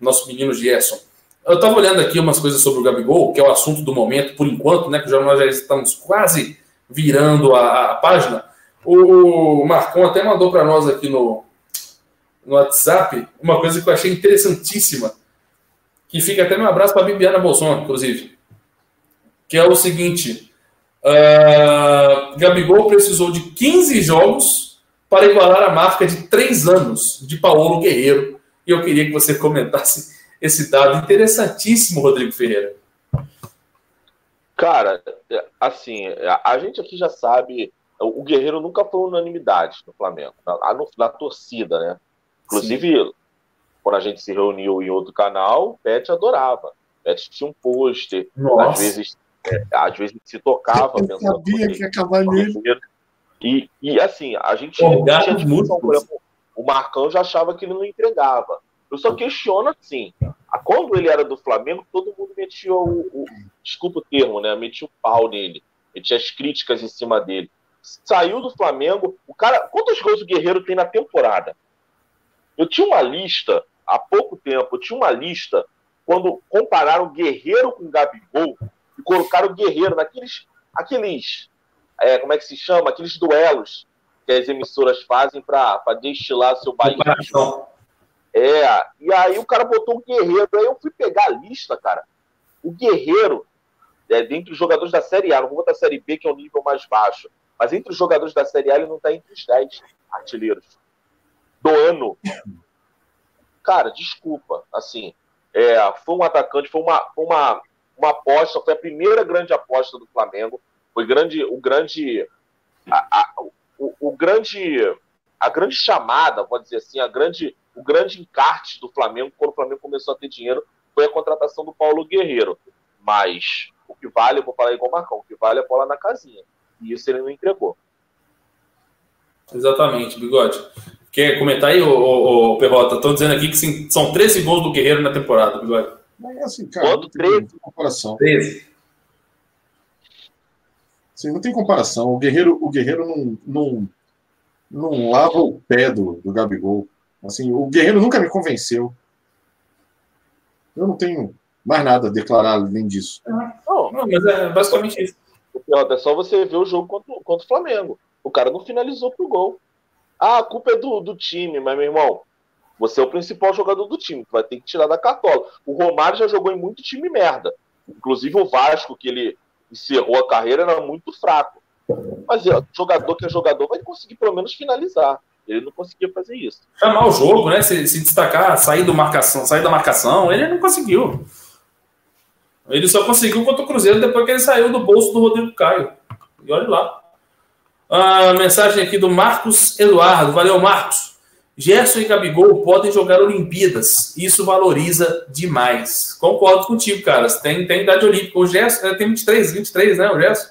nosso menino Gerson. Eu estava olhando aqui umas coisas sobre o Gabigol, que é o assunto do momento, por enquanto, né? Que já nós já estamos quase virando a, a página. O, o Marcão até mandou para nós aqui no, no WhatsApp uma coisa que eu achei interessantíssima, que fica até meu abraço para Bibiana Bolson, inclusive, que é o seguinte: uh, Gabigol precisou de 15 jogos para igualar a marca de 3 anos de Paulo Guerreiro. E eu queria que você comentasse esse dado interessantíssimo, Rodrigo Ferreira. Cara, assim, a gente aqui já sabe, o Guerreiro nunca foi unanimidade no Flamengo, na, na torcida, né? Inclusive, Sim. quando a gente se reuniu em outro canal, o Pet adorava. O Pet tinha um pôster, às vezes, é, às vezes se tocava Eu pensando. Sabia que ia acabar nele. E, e assim, a gente tinha discussão, por exemplo, o Marcão já achava que ele não entregava. Eu só questiono assim. Quando ele era do Flamengo, todo mundo metia o, o desculpa o termo, né? Metia o pau nele, metia as críticas em cima dele. Saiu do Flamengo, o cara, quantos gols o Guerreiro tem na temporada? Eu tinha uma lista há pouco tempo, eu tinha uma lista quando compararam o Guerreiro com o Gabigol e colocaram o Guerreiro naqueles aqueles é, como é que se chama? Aqueles duelos que as emissoras fazem para destilar seu bairro. É, e aí o cara botou o Guerreiro. Aí eu fui pegar a lista, cara. O Guerreiro, é, dentre os jogadores da Série A, não vou botar a Série B, que é o nível mais baixo, mas entre os jogadores da Série A, ele não está entre os 10 artilheiros do ano. Cara, desculpa, assim, é, foi um atacante, foi uma, uma, uma aposta, foi a primeira grande aposta do Flamengo, foi grande, o grande, a, a, o, o grande, a grande chamada, vou dizer assim, a grande o grande encarte do Flamengo, quando o Flamengo começou a ter dinheiro, foi a contratação do Paulo Guerreiro. Mas o que vale, eu vou falar igual o Marcão, o que vale é a bola na casinha. E isso ele não entregou. Exatamente, Bigode. Quer comentar aí, ô, ô, ô Perrota? Estão dizendo aqui que sim, são 13 gols do Guerreiro na temporada, Bigode. Mas assim, cara, Quanto? 13? comparação. 13. Sim, não tem comparação. O Guerreiro, o Guerreiro não, não, não lava o pé do, do Gabigol. Assim, o Guerreiro nunca me convenceu. Eu não tenho mais nada a declarar além disso. Não, não mas é basicamente isso. É só você ver o jogo contra, contra o Flamengo. O cara não finalizou pro gol. Ah, a culpa é do, do time, mas, meu irmão, você é o principal jogador do time. vai ter que tirar da cartola. O Romário já jogou em muito time merda. Inclusive o Vasco, que ele encerrou a carreira, era muito fraco. Mas é, jogador que é jogador vai conseguir pelo menos finalizar. Ele não conseguia fazer isso. Chamar o jogo, né? Se, se destacar, sair, do marcação, sair da marcação, ele não conseguiu. Ele só conseguiu contra o Cruzeiro depois que ele saiu do bolso do Rodrigo Caio. E olha lá. A mensagem aqui do Marcos Eduardo. Valeu, Marcos. Gerson e Gabigol podem jogar Olimpíadas. Isso valoriza demais. Concordo contigo, cara. Tem, tem idade olímpica. O Gerson tem 23, 23, né, o Gerson?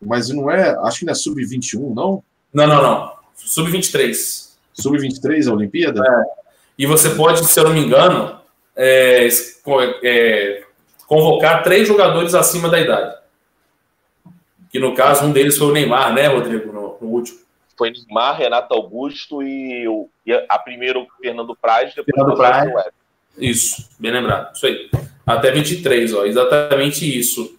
Mas não é. Acho que não é sub-21, não? Não, não, não. Sub-23. Sub-23 a Olimpíada? É. E você pode, se eu não me engano, é, é, convocar três jogadores acima da idade. Que no caso, um deles foi o Neymar, né, Rodrigo, no, no último. Foi Neymar, Renato Augusto e, o, e a primeiro Fernando Praz, depois Fernando Praz. Isso, bem lembrado. Isso aí. Até 23, ó, exatamente isso.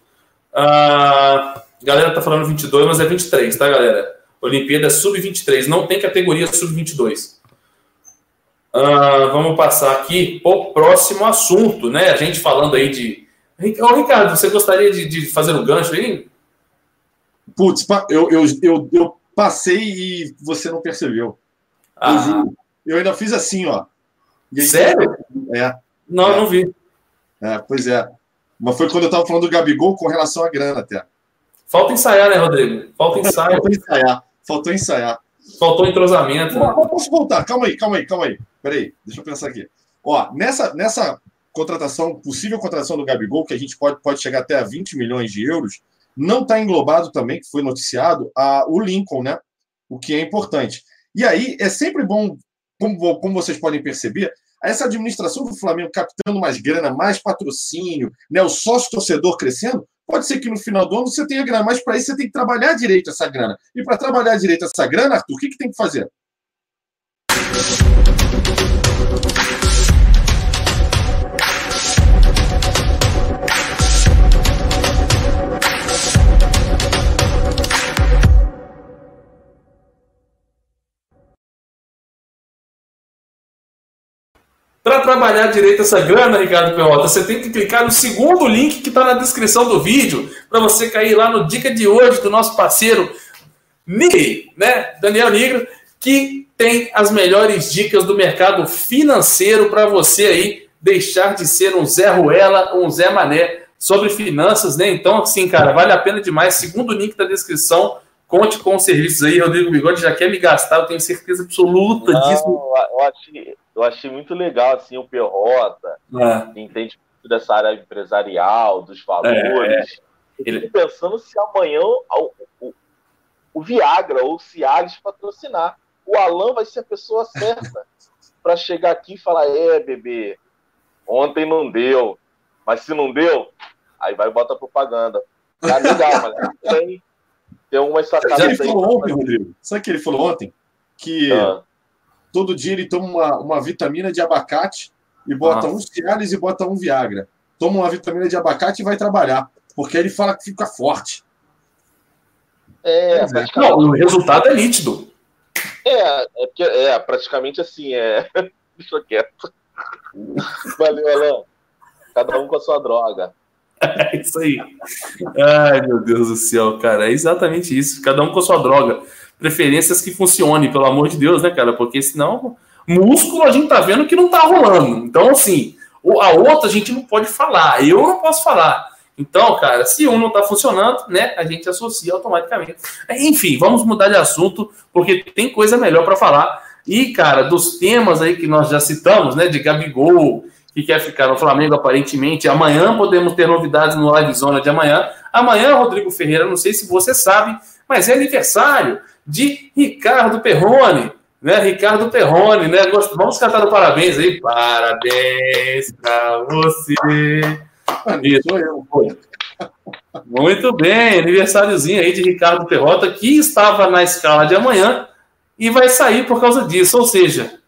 A ah, galera tá falando 22, mas é 23, tá, galera? Olimpíada Sub-23, não tem categoria Sub-22. Uh, vamos passar aqui o próximo assunto, né? A gente falando aí de. Ô, Ricardo, você gostaria de, de fazer um gancho aí? Putz, eu, eu, eu, eu, passei e você não percebeu. Ah. Eu, eu, ainda fiz assim, ó. Aí, Sério? É. Não, é. não vi. É, pois é. Mas foi quando eu estava falando do Gabigol com relação à grana até. Falta ensaiar, né, Rodrigo? Falta ensaiar. Falta ensaiar. Faltou ensaiar. Faltou entrosamento. Né? Posso voltar? Calma aí, calma aí, calma aí. Peraí, deixa eu pensar aqui. Ó, nessa, nessa contratação, possível contratação do Gabigol, que a gente pode, pode chegar até a 20 milhões de euros, não está englobado também, que foi noticiado, a, o Lincoln, né? O que é importante. E aí, é sempre bom como, como vocês podem perceber, essa administração do Flamengo captando mais grana, mais patrocínio, né, o sócio torcedor crescendo, pode ser que no final do ano você tenha grana, mas para isso você tem que trabalhar direito essa grana. E para trabalhar direito essa grana, Arthur, o que, que tem que fazer? Para trabalhar direito essa grana, Ricardo Perrota, você tem que clicar no segundo link que está na descrição do vídeo, para você cair lá no dica de hoje do nosso parceiro Nigri, né? Daniel Nigro, que tem as melhores dicas do mercado financeiro para você aí deixar de ser um Zé Ruela, um Zé Mané sobre finanças, né? Então, assim, cara, vale a pena demais. Segundo link da descrição, conte com os serviços aí. Rodrigo Bigode já quer me gastar, eu tenho certeza absoluta Não, disso. Eu achei, eu achei muito legal, assim, o Perrota, É. que entende muito dessa área empresarial, dos valores. Ele- Eu fico pensando se amanhã o, o, o Viagra ou o Cialis patrocinar. O Alan vai ser a pessoa certa para chegar aqui e falar: é, bebê, ontem não deu, mas se não deu, aí vai e bota propaganda. Tá legal, mas tem, tem umas Sabe o que ele falou ontem, Rodrigo? Que ele falou ontem? Que Ah, todo dia ele toma uma, uma vitamina de abacate e bota Nossa. um Cialis e bota um Viagra. Toma uma vitamina de abacate e vai trabalhar. Porque aí ele fala que fica forte. é, é. Não, o resultado é nítido. é, é, porque- é, praticamente assim, é. Deixa quieto. Valeu, Alan. Cada um com a sua droga. É isso aí. Ai, meu Deus do céu, cara. É exatamente isso. Cada um com a sua droga. Preferências que funcionem, pelo amor de Deus, né, cara? Porque senão, músculo a gente tá vendo que não tá rolando. Então, assim, a outra a gente não pode falar. Eu não posso falar. Então, cara, se um não tá funcionando, né, a gente associa automaticamente. Enfim, vamos mudar de assunto, porque tem coisa melhor para falar. E, cara, dos temas aí que nós já citamos, né, de Gabigol, que quer ficar no Flamengo aparentemente. Amanhã podemos ter novidades no Live Zona de amanhã. Amanhã, Rodrigo Ferreira, não sei se você sabe, mas é aniversário de Ricardo Perrone. Né, Ricardo Perrone, né? Vamos cantar o parabéns aí. Parabéns pra você. Isso. Sou eu, pô. Muito bem, aniversáriozinho aí de Ricardo Perrota, que estava na escala de amanhã e vai sair por causa disso. Ou seja,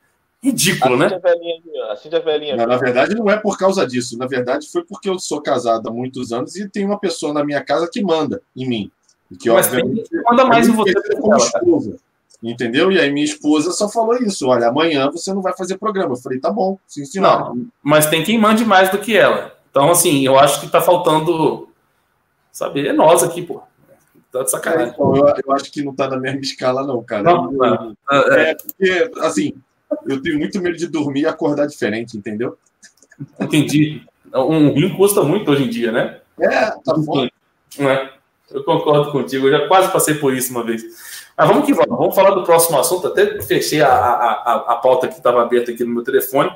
ridículo, né? Assim a velhinha, viu? assim a velhinha. Na verdade, não é por causa disso. Na verdade, foi porque eu sou casado há muitos anos e tem uma pessoa na minha casa que manda em mim. E que, Mas obviamente, manda mais em você do como ela, esposa. Entendeu? E aí minha esposa só falou isso: olha, amanhã você não vai fazer programa. Eu falei, tá bom, sim, senhora. Não, mas tem quem mande mais do que ela. Então, assim, eu acho que tá faltando. Saber, é nós aqui, pô. Tá de sacanagem. então, eu, eu acho que não tá na mesma escala, não, cara. Não, não. É, É porque, assim, eu tenho muito medo de dormir e acordar diferente, entendeu? entendi. Um rim custa muito hoje em dia, né? É, tá bom. É, eu concordo contigo, eu já quase passei por isso uma vez. Mas vamos que vamos, vamos falar do próximo assunto. Até fechei a, a, a, a pauta que estava aberta aqui no meu telefone,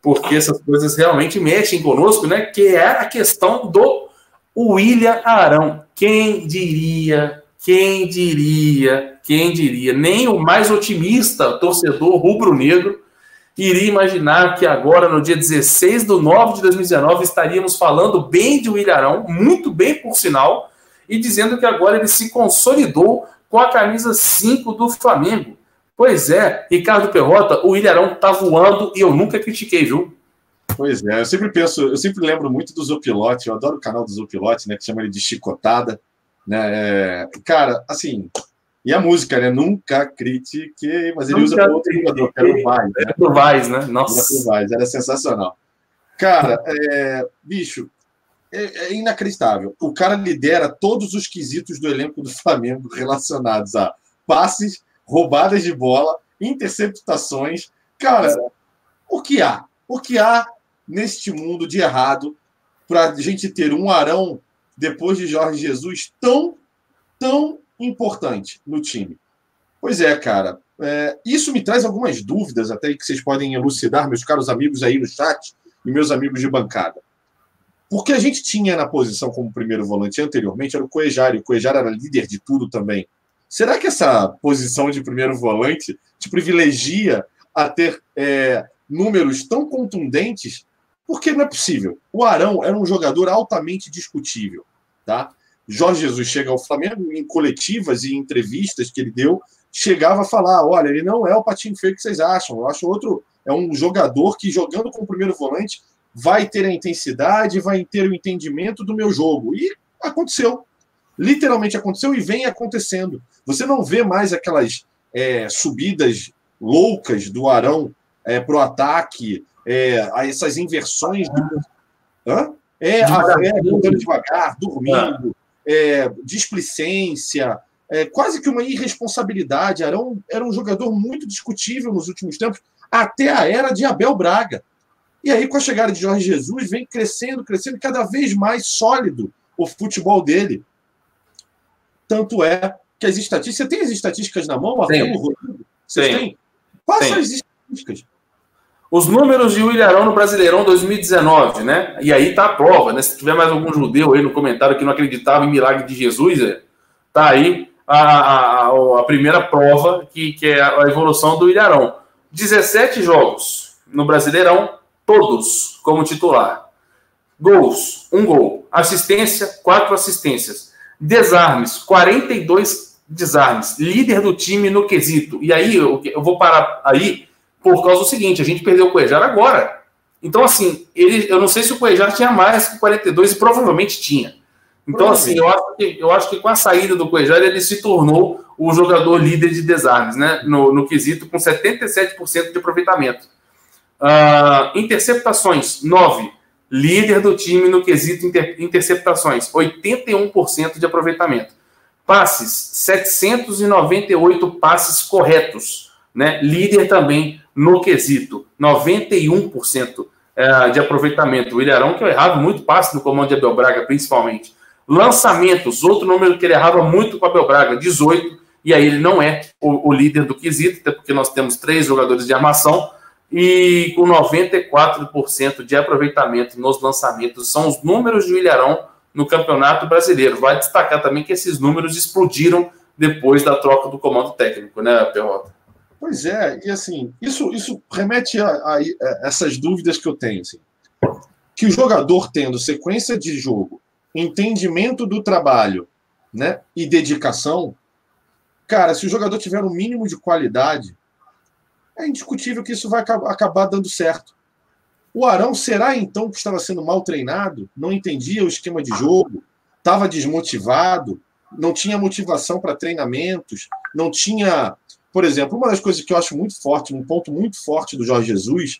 porque essas coisas realmente mexem conosco, né? Que é a questão do William Arão. Quem diria, quem diria, quem diria? Nem o mais otimista torcedor rubro-negro iria imaginar que agora, no dia 16 de 9 de 2019, estaríamos falando bem de William Arão, muito bem por sinal, e dizendo que agora ele se consolidou com a camisa 5 do Flamengo. Pois é, Ricardo Perrota, o William Arão tá voando e eu nunca critiquei, viu? Pois é, eu sempre penso, eu sempre lembro muito do Zopilote, eu adoro o canal do Zopilote, né, que chama ele de Chicotada, né, é, cara, assim, e a música, né, nunca critiquei, mas ele Nunca usa para outro jogador, que era o Vai, né, É do Vaz, né? era Nossa. Vaz, era sensacional. Cara, é, bicho, é, é inacreditável, o cara lidera todos os quesitos do elenco do Flamengo relacionados a passes, roubadas de bola, interceptações, cara, o que há? O que há neste mundo de errado para a gente ter um Arão depois de Jorge Jesus tão, tão importante no time? Pois é, cara. É, isso me traz algumas dúvidas até que vocês podem elucidar, meus caros amigos aí no chat e meus amigos de bancada. Porque a gente tinha na posição como primeiro volante anteriormente era o Coejar, e o Coejar era líder de tudo também. Será que essa posição de primeiro volante te privilegia a ter é, números tão contundentes, porque não é possível. O Arão era um jogador altamente discutível, tá? Jorge Jesus chega ao Flamengo em coletivas e entrevistas que ele deu, chegava a falar: olha, ele não é o patinho feio que vocês acham. Eu acho outro. É um jogador que, jogando com o primeiro volante, vai ter a intensidade, vai ter o entendimento do meu jogo. E aconteceu. Literalmente aconteceu e vem acontecendo. Você não vê mais aquelas é, subidas loucas do Arão é, para o ataque, é, essas inversões. Do... Hã? É, a, é, andando devagar, dormindo, é, displicência, é, quase que uma irresponsabilidade. Arão era um jogador muito discutível nos últimos tempos, até a era de Abel Braga. E aí, com a chegada de Jorge Jesus, vem crescendo, crescendo, cada vez mais sólido o futebol dele. Tanto é que as estatísticas. Você tem as estatísticas na mão, Arthur Rodrigo? Você tem? Passa as estatísticas. Os números de William no Brasileirão 2019, né? E aí tá a prova, né? Se tiver mais algum judeu aí no comentário que não acreditava em milagre de Jesus, é, tá aí a, a, a, primeira prova que, que é a evolução do Ilharão. 17 jogos no Brasileirão, todos como titular. Gols, um gol. Assistência, quatro assistências. Desarmes, 42 desarmes. Líder do time no quesito. E aí, eu, eu vou parar aí por causa do seguinte: a gente perdeu o Cuejar agora. Então, assim, ele, eu não sei se o Cuejar tinha mais que 42 e provavelmente tinha. Então, assim, eu acho, que, eu acho que com a saída do Cuejar, ele se tornou o jogador líder de desarmes, né? No, no quesito, com 77% de aproveitamento. Uh, interceptações, 9. Líder do time no quesito inter, interceptações, 81% de aproveitamento. Passes, 798 passes corretos, né? Líder também no quesito, 91% eh, de aproveitamento. O Ilharão que eu errava muito passe no comando de Abel Braga, principalmente. Lançamentos, outro número que ele errava muito com Abel Braga, 18, e aí ele não é o, o líder do quesito, até porque nós temos três jogadores de armação, e com 94% de aproveitamento nos lançamentos. São os números de Ilharão no Campeonato Brasileiro. Vai destacar também que esses números explodiram depois da troca do comando técnico, né, Perrota? Pois é, e assim, isso, isso remete a, a, a essas dúvidas que eu tenho. Assim. Que o jogador tendo sequência de jogo entendimento do trabalho né, e dedicação, cara, se o jogador tiver um mínimo de qualidade, é indiscutível que isso vai acabar dando certo. O Arão será então que estava sendo mal treinado, não entendia o esquema de jogo, estava desmotivado, não tinha motivação para treinamentos, não tinha, por exemplo, uma das coisas que eu acho muito forte, um ponto muito forte do Jorge Jesus,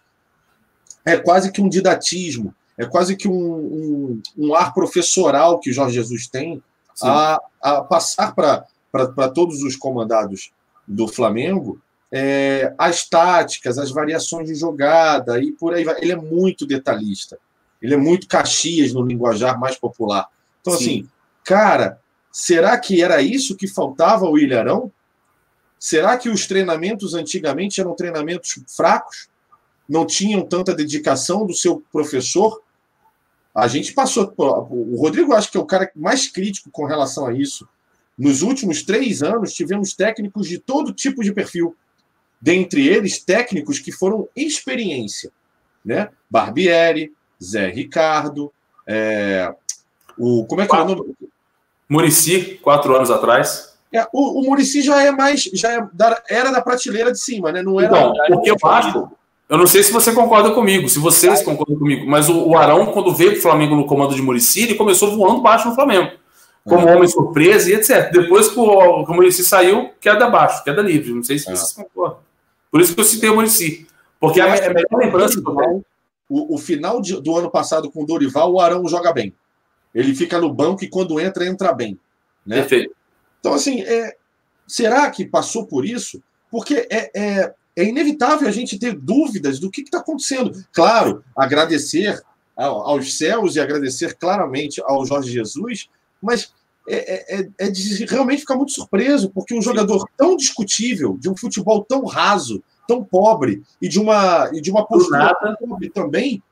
é quase que um didatismo é quase que um, um, um ar professoral que Jorge Jesus tem a, a, passar para todos os comandados do Flamengo é, as táticas, as variações de jogada e por aí vai. Ele é muito detalhista. Ele é muito Caxias no linguajar mais popular. Então, Sim. assim, cara, será que era isso que faltava ao Ilharão? Será que os treinamentos antigamente eram treinamentos fracos? não tinham tanta dedicação do seu professor. A gente passou. O Rodrigo acho que é o cara mais crítico com relação a isso. Nos últimos três anos, tivemos técnicos de todo tipo de perfil. Dentre eles, técnicos que foram experiência. Né? Barbieri, Zé Ricardo, é, o. Como é que é o nome? Murici, quatro anos atrás. É, o, o Murici já é mais. já é da, era da prateleira de cima, né? Não era. Então, porque eu acho eu não sei se você concorda comigo, se vocês concordam comigo, mas o, o Arão, quando veio para o Flamengo no comando de Murici, ele começou voando baixo no Flamengo, como é. homem surpresa e etc. Depois que o, Murici saiu, queda abaixo, queda livre. Não sei se é. vocês concordam. Por isso que eu citei o Murici. Porque é a, é melhor lembrança do o, o final de, do ano passado com o Dorival, o Arão joga bem. Ele fica no banco e quando entra, entra bem. Né? Perfeito. Então, assim, é, será que passou por isso? Porque é, é, é inevitável a gente ter dúvidas do que está acontecendo. Claro, agradecer aos céus e agradecer claramente ao Jorge Jesus, mas é, é, é, é de realmente ficar muito surpreso, porque um jogador tão discutível, de um futebol tão raso, tão pobre, e de uma, e de uma postura pobre também,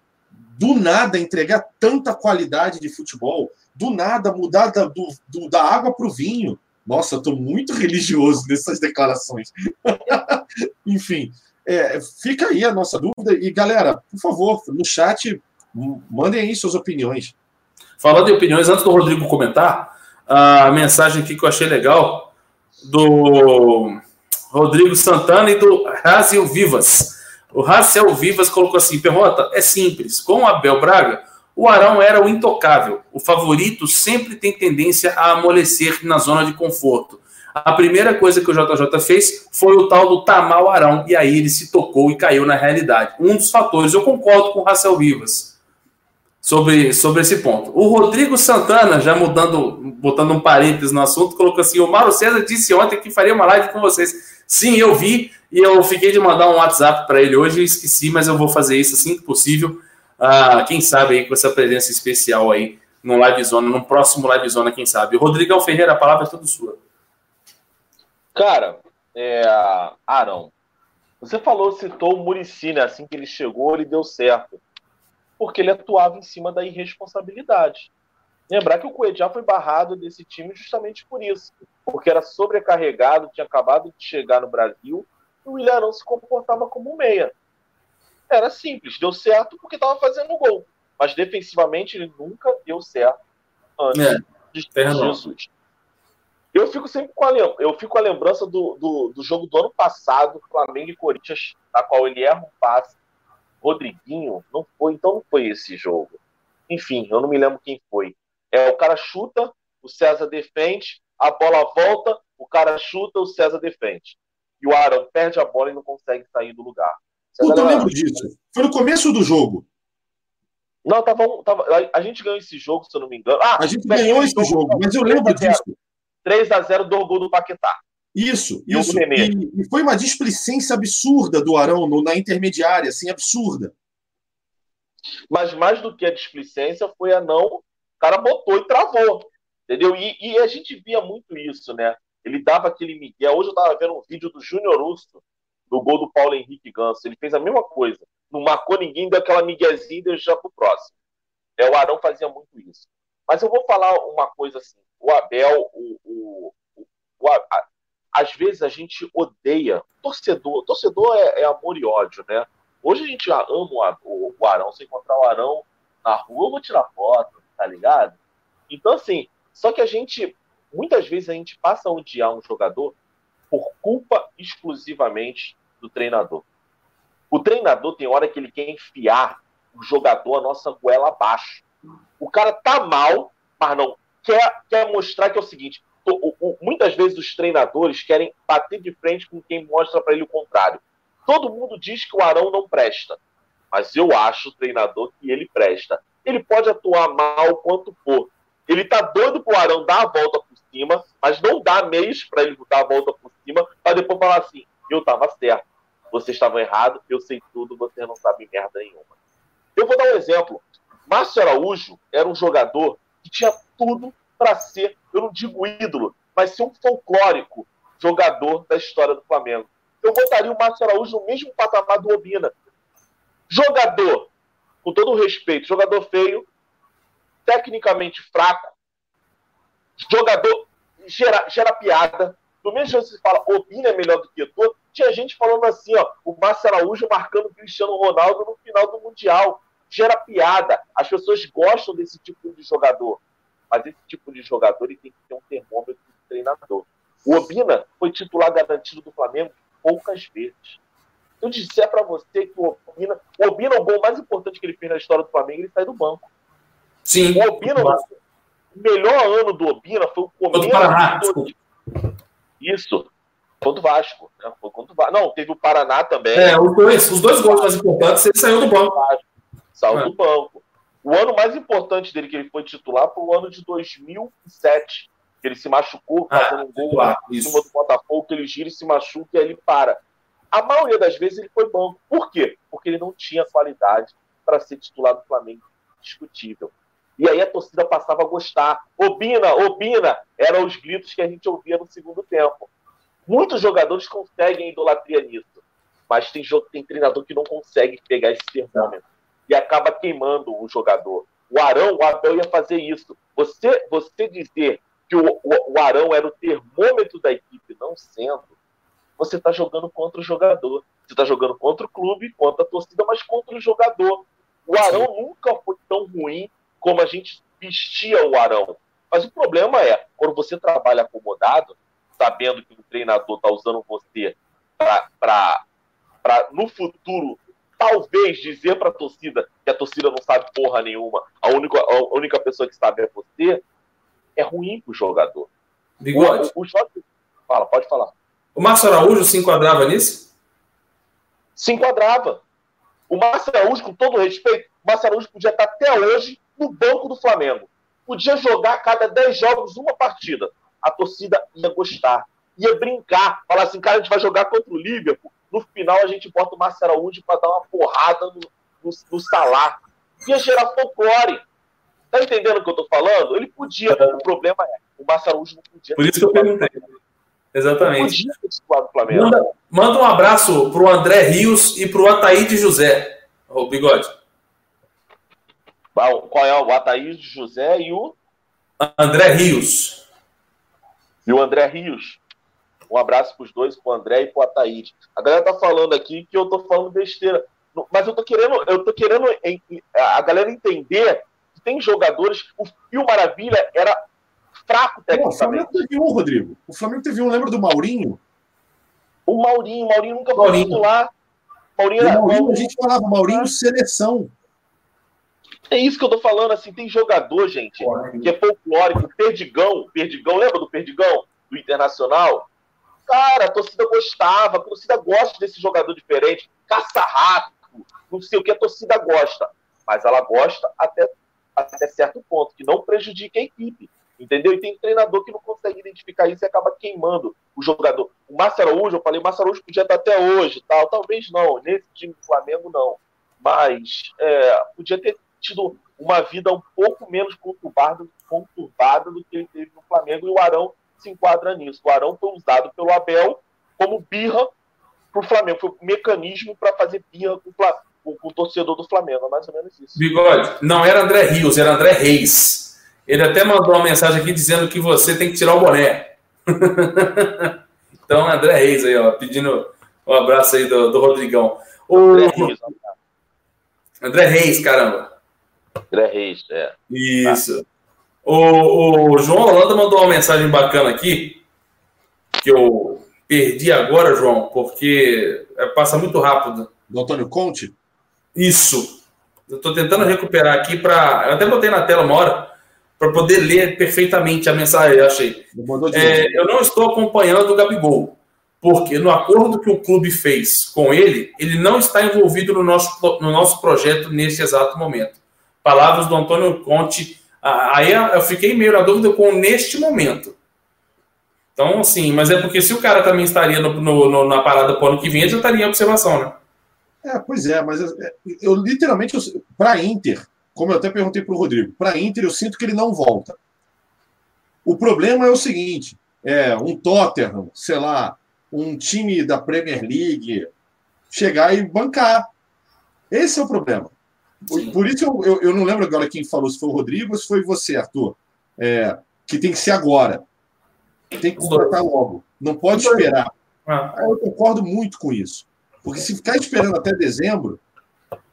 do nada entregar tanta qualidade de futebol, do nada mudar da, do, do da água para o vinho, nossa, eu estou muito religioso nessas declarações. Enfim, é, fica aí a nossa dúvida. E, galera, por favor, no chat, mandem aí suas opiniões. Falando em opiniões, antes do Rodrigo comentar, a mensagem aqui que eu achei legal do Rodrigo Santana e do Raziel Vivas. O Raziel Vivas colocou assim: Perrota, é simples. Com Abel Braga, o Arão era o intocável. O favorito sempre tem tendência a amolecer na zona de conforto. A primeira coisa que o JJ fez foi o tal do tamar o Arão, e aí ele se tocou e caiu na realidade. Um dos fatores, eu concordo com o Raciel Vivas sobre, sobre esse ponto. O Rodrigo Santana, já mudando, botando um parênteses no assunto, colocou assim: o Mauro César disse ontem que faria uma live com vocês. Sim, eu vi, e eu fiquei de mandar um WhatsApp para ele hoje, esqueci, mas eu vou fazer isso assim que possível. Ah, quem sabe aí com essa presença especial aí no Live Zona, no próximo Live Zona, quem sabe. Rodrigão Ferreira, a palavra é toda sua. Cara, é, Arão, você falou, citou o Murici, né? Assim que ele chegou, ele deu certo. Porque ele atuava em cima da irresponsabilidade. Lembrar que o Coedjá foi barrado desse time justamente por isso. Porque era sobrecarregado, tinha acabado de chegar no Brasil, e o William Arão se comportava como um meia. Era simples, deu certo porque estava fazendo gol. Mas defensivamente ele nunca deu certo antes é, de Jesus. Eu fico sempre com a, eu fico com a lembrança do, do, do, jogo do ano passado, Flamengo e Corinthians, na qual ele erra um passe. Rodriguinho, não foi, então não foi esse jogo. Enfim, eu não me lembro quem foi. É, o cara chuta, o César defende, a bola volta, o cara chuta, o César defende. E o Arão perde a bola e não consegue sair do lugar. Puta, eu lembro disso. Foi no começo do jogo. Não, tava, tava, a gente ganhou esse jogo, se eu não me engano. Ah, a gente ganhou esse jogo, mas eu lembro disso. 3 a 0 do gol do Paquetá. Isso, e isso. E, e, foi uma displicência absurda do Arão no, na intermediária, assim, absurda. Mas mais do que a displicência foi a não. O cara botou e travou. Entendeu? E, e a gente via muito isso, né? Ele dava aquele Miguel. Hoje eu tava vendo um vídeo do Júnior Usto, do gol do Paulo Henrique Ganso. Ele fez a mesma coisa. Não marcou ninguém, deu aquela miguezinha e deu já pro próximo. É, o Arão fazia muito isso. Mas eu vou falar uma coisa assim o Abel, o, o, o a, às vezes a gente odeia. Torcedor, torcedor é, é, amor e ódio, né? Hoje a gente ama o, o Arão. Se encontrar o Arão na rua, eu vou tirar foto, tá ligado? Então, assim, só que a gente, muitas vezes a gente passa a odiar um jogador por culpa exclusivamente do treinador. O treinador tem hora que ele quer enfiar o jogador a nossa goela abaixo. O cara tá mal, mas não quer, quer mostrar que é o seguinte: o, o, muitas vezes os treinadores querem bater de frente com quem mostra para ele o contrário. Todo mundo diz que o Arão não presta, mas eu acho o treinador que ele presta. Ele pode atuar mal quanto for. Ele tá doido pro Arão dar a volta por cima, mas não dá meios para ele dar a volta por cima, para depois falar assim: eu tava certo, vocês estavam errados, eu sei tudo, vocês não sabem merda nenhuma. Eu vou dar um exemplo. Márcio Araújo era um jogador que tinha tudo para ser, eu não digo ídolo, mas ser um folclórico jogador da história do Flamengo. Eu botaria o Márcio Araújo no mesmo patamar do Obina. Jogador, com todo o respeito, jogador feio, tecnicamente fraco, jogador gera, gera piada. Do mesmo jeito que se fala Obina é melhor do que tu, tinha gente falando assim, ó, o Márcio Araújo marcando o Cristiano Ronaldo no final do Mundial. Gera piada. As pessoas gostam desse tipo de jogador. Mas esse tipo de jogador ele tem que ter um termômetro de treinador. O Obina foi titular garantido do Flamengo poucas vezes. Se eu disser para você que o Obina, o Obina, o gol mais importante que ele fez na história do Flamengo, ele sai do banco. Sim. O Obina, o melhor ano do Obina foi o começo do... Isso. Contra o Vasco. Né? Foi contra o Vasco. Não, teve o Paraná também. É, os dois, os dois gols mais importantes, ele saiu do banco. Saiu é. do banco. O ano mais importante dele que ele foi titular foi o ano de 2007, que ele se machucou ah, fazendo um gol lá, em cima do Botafogo, que ele gira e se machuca e aí ele para. A maioria das vezes ele foi banco. Por quê? Porque ele não tinha qualidade para ser titular do Flamengo discutível. E aí a torcida passava a gostar. Obina, Obina, eram os gritos que a gente ouvia no segundo tempo. Muitos jogadores conseguem idolatria nisso, mas tem, tem treinador que não consegue pegar esse termômetro e acaba queimando o jogador. O Arão, o Abel ia fazer isso. Você, você dizer que o, o, o Arão era o termômetro da equipe, não sendo, você está jogando contra o jogador. Você está jogando contra o clube, contra a torcida, mas contra o jogador. O Arão nunca foi tão ruim como a gente vestia o Arão. Mas o problema é, quando você trabalha acomodado, sabendo que o treinador está usando você para, no futuro, talvez dizer para a torcida que a torcida não sabe porra nenhuma, a única, a única pessoa que sabe é você, é ruim para o jogador. Bigode. O, o, o, fala, pode falar. O Márcio Araújo se enquadrava nisso? Se enquadrava. O Márcio Araújo, com todo respeito, o Márcio Araújo podia estar até hoje no banco do Flamengo. Podia jogar a cada 10 jogos uma partida. A torcida ia gostar, ia brincar, falar assim, cara, a gente vai jogar contra o Liverpool. No final a gente bota o Márcio Araújo para dar uma porrada no, no, no salar. Ia gerar folclore. Tá entendendo o que eu tô falando? Ele podia. O problema é, o Márcio Araújo não podia. Por isso que eu perguntei. Exatamente. Manda, manda, um abraço pro André Rios e pro Ataíde José, o Bigode. Qual é o Ataíde José e o? André Rios. E o André Rios. Um abraço para os dois, pro André e pro Ataíde. A galera tá falando aqui que eu tô falando besteira. Mas eu tô querendo, eu tô querendo a galera entender que tem jogadores. O Fio Maravilha era fraco tecnicamente. o Flamengo teve um, Rodrigo. O Flamengo teve um, lembra do Maurinho? O Maurinho, o Maurinho nunca foi Maurinho. titular. Maurinho, era, Maurinho, a gente falava Maurinho seleção. É isso que eu tô falando, assim, tem jogador, gente, que é folclórico, Perdigão, Perdigão, lembra do Perdigão, do Internacional? Cara, a torcida gostava, a torcida gosta desse jogador diferente, caça-rato, não sei o que, a torcida gosta, mas ela gosta até, até certo ponto, que não prejudica a equipe. Entendeu? E tem treinador que não consegue identificar isso e acaba queimando o jogador. O Márcio Araújo, eu falei, o Márcio Araújo podia estar até hoje, tal. Talvez não, nesse time do Flamengo não. Mas é, podia ter tido uma vida um pouco menos conturbada, conturbada do que ele teve no Flamengo e o Arão se enquadra nisso. O Arão foi usado pelo Abel como birra para o Flamengo, foi um mecanismo para fazer birra com, com, com o torcedor do Flamengo, é mais ou menos isso. Bigode, não era André Rios, era André Reis. Ele até mandou uma mensagem aqui dizendo que você tem que tirar o boné. então, André Reis aí, ó, pedindo um abraço aí do, do Rodrigão. O... André Reis, André Reis, caramba. André Reis, é. Isso. O, o João Holanda mandou uma mensagem bacana aqui, que eu perdi agora, João, porque é, passa muito rápido. Do Antônio Conte? Isso. Eu estou tentando recuperar aqui para. Eu até botei na tela uma hora para poder ler perfeitamente a mensagem, eu achei. É, eu não estou acompanhando o Gabigol, porque no acordo que o clube fez com ele, ele não está envolvido no nosso, no nosso projeto nesse exato momento. Palavras do Antônio Conte. Aí eu fiquei meio na dúvida com neste momento. Então, assim, mas é porque se o cara também estaria no, no, na parada para o ano que vem, já estaria em observação, né? É, pois é, mas eu, eu literalmente, para Inter, como eu até perguntei para o Rodrigo, para Inter eu sinto que ele não volta. O problema é o seguinte: é um Tottenham, sei lá, um time da Premier League chegar e bancar. Esse é o problema. Por, por isso eu, eu, eu, não lembro agora quem falou, se foi o Rodrigo ou se foi você, Arthur. É, que tem que ser agora. Tem que contratar logo. Não pode esperar. Ah. Eu concordo muito com isso. Porque se ficar esperando até dezembro,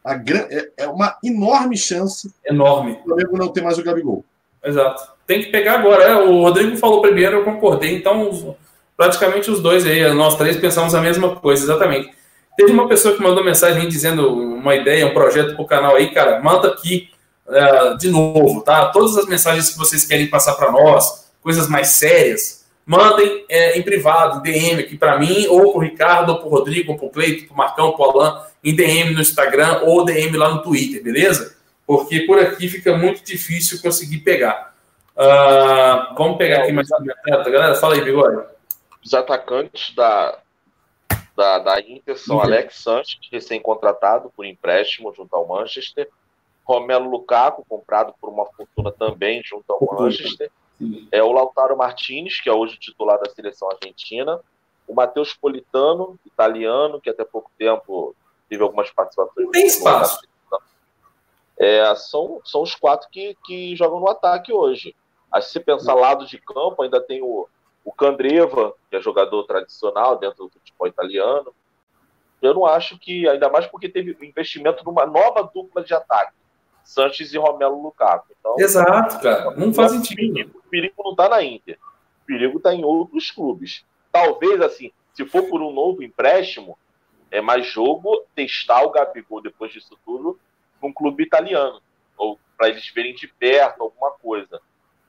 a, é, é uma enorme chance enorme o Flamengo não ter mais o Gabigol. Exato. Tem que pegar agora. É, o Rodrigo falou primeiro, eu concordei. Então, praticamente os dois aí, nós três pensamos a mesma coisa, exatamente. Teve uma pessoa que mandou mensagem dizendo uma ideia, um projeto para o canal aí, cara, manda aqui uh, de novo, tá? Todas as mensagens que vocês querem passar para nós, coisas mais sérias, mandem é, em privado, DM aqui para mim, ou para o Ricardo, ou para o Rodrigo, ou para o Cleito, para o Marcão, para o Alan, em DM no Instagram ou DM lá no Twitter, beleza? Porque por aqui fica muito difícil conseguir pegar. Uh, vamos pegar aqui mais uma galera. Fala aí, Bigode. Os atacantes da, da, da Inter são Alex Sanches, recém-contratado por empréstimo junto ao Manchester. Romelo Lukaku, comprado por uma fortuna também junto ao Manchester. É o Lautaro Martinez, que é hoje titular da seleção argentina. O Matheus Politano, italiano, que até pouco tempo teve algumas participações. Não tem espaço. É, são, são os quatro que, que jogam no ataque hoje. Aí, se você pensar lado de campo, ainda tem o, o Candreva, que é jogador tradicional dentro do futebol italiano. Eu não acho que, ainda mais porque teve investimento numa nova dupla de ataque. Sanches e Romelo Lukaku. Então, Exato, cara. Não faz sentido. Perigo, o perigo não está na Inter. O perigo está em outros clubes. Talvez, assim, se for por um novo empréstimo, é mais jogo testar o Gabigol depois disso tudo num clube italiano. Ou para eles verem de perto alguma coisa.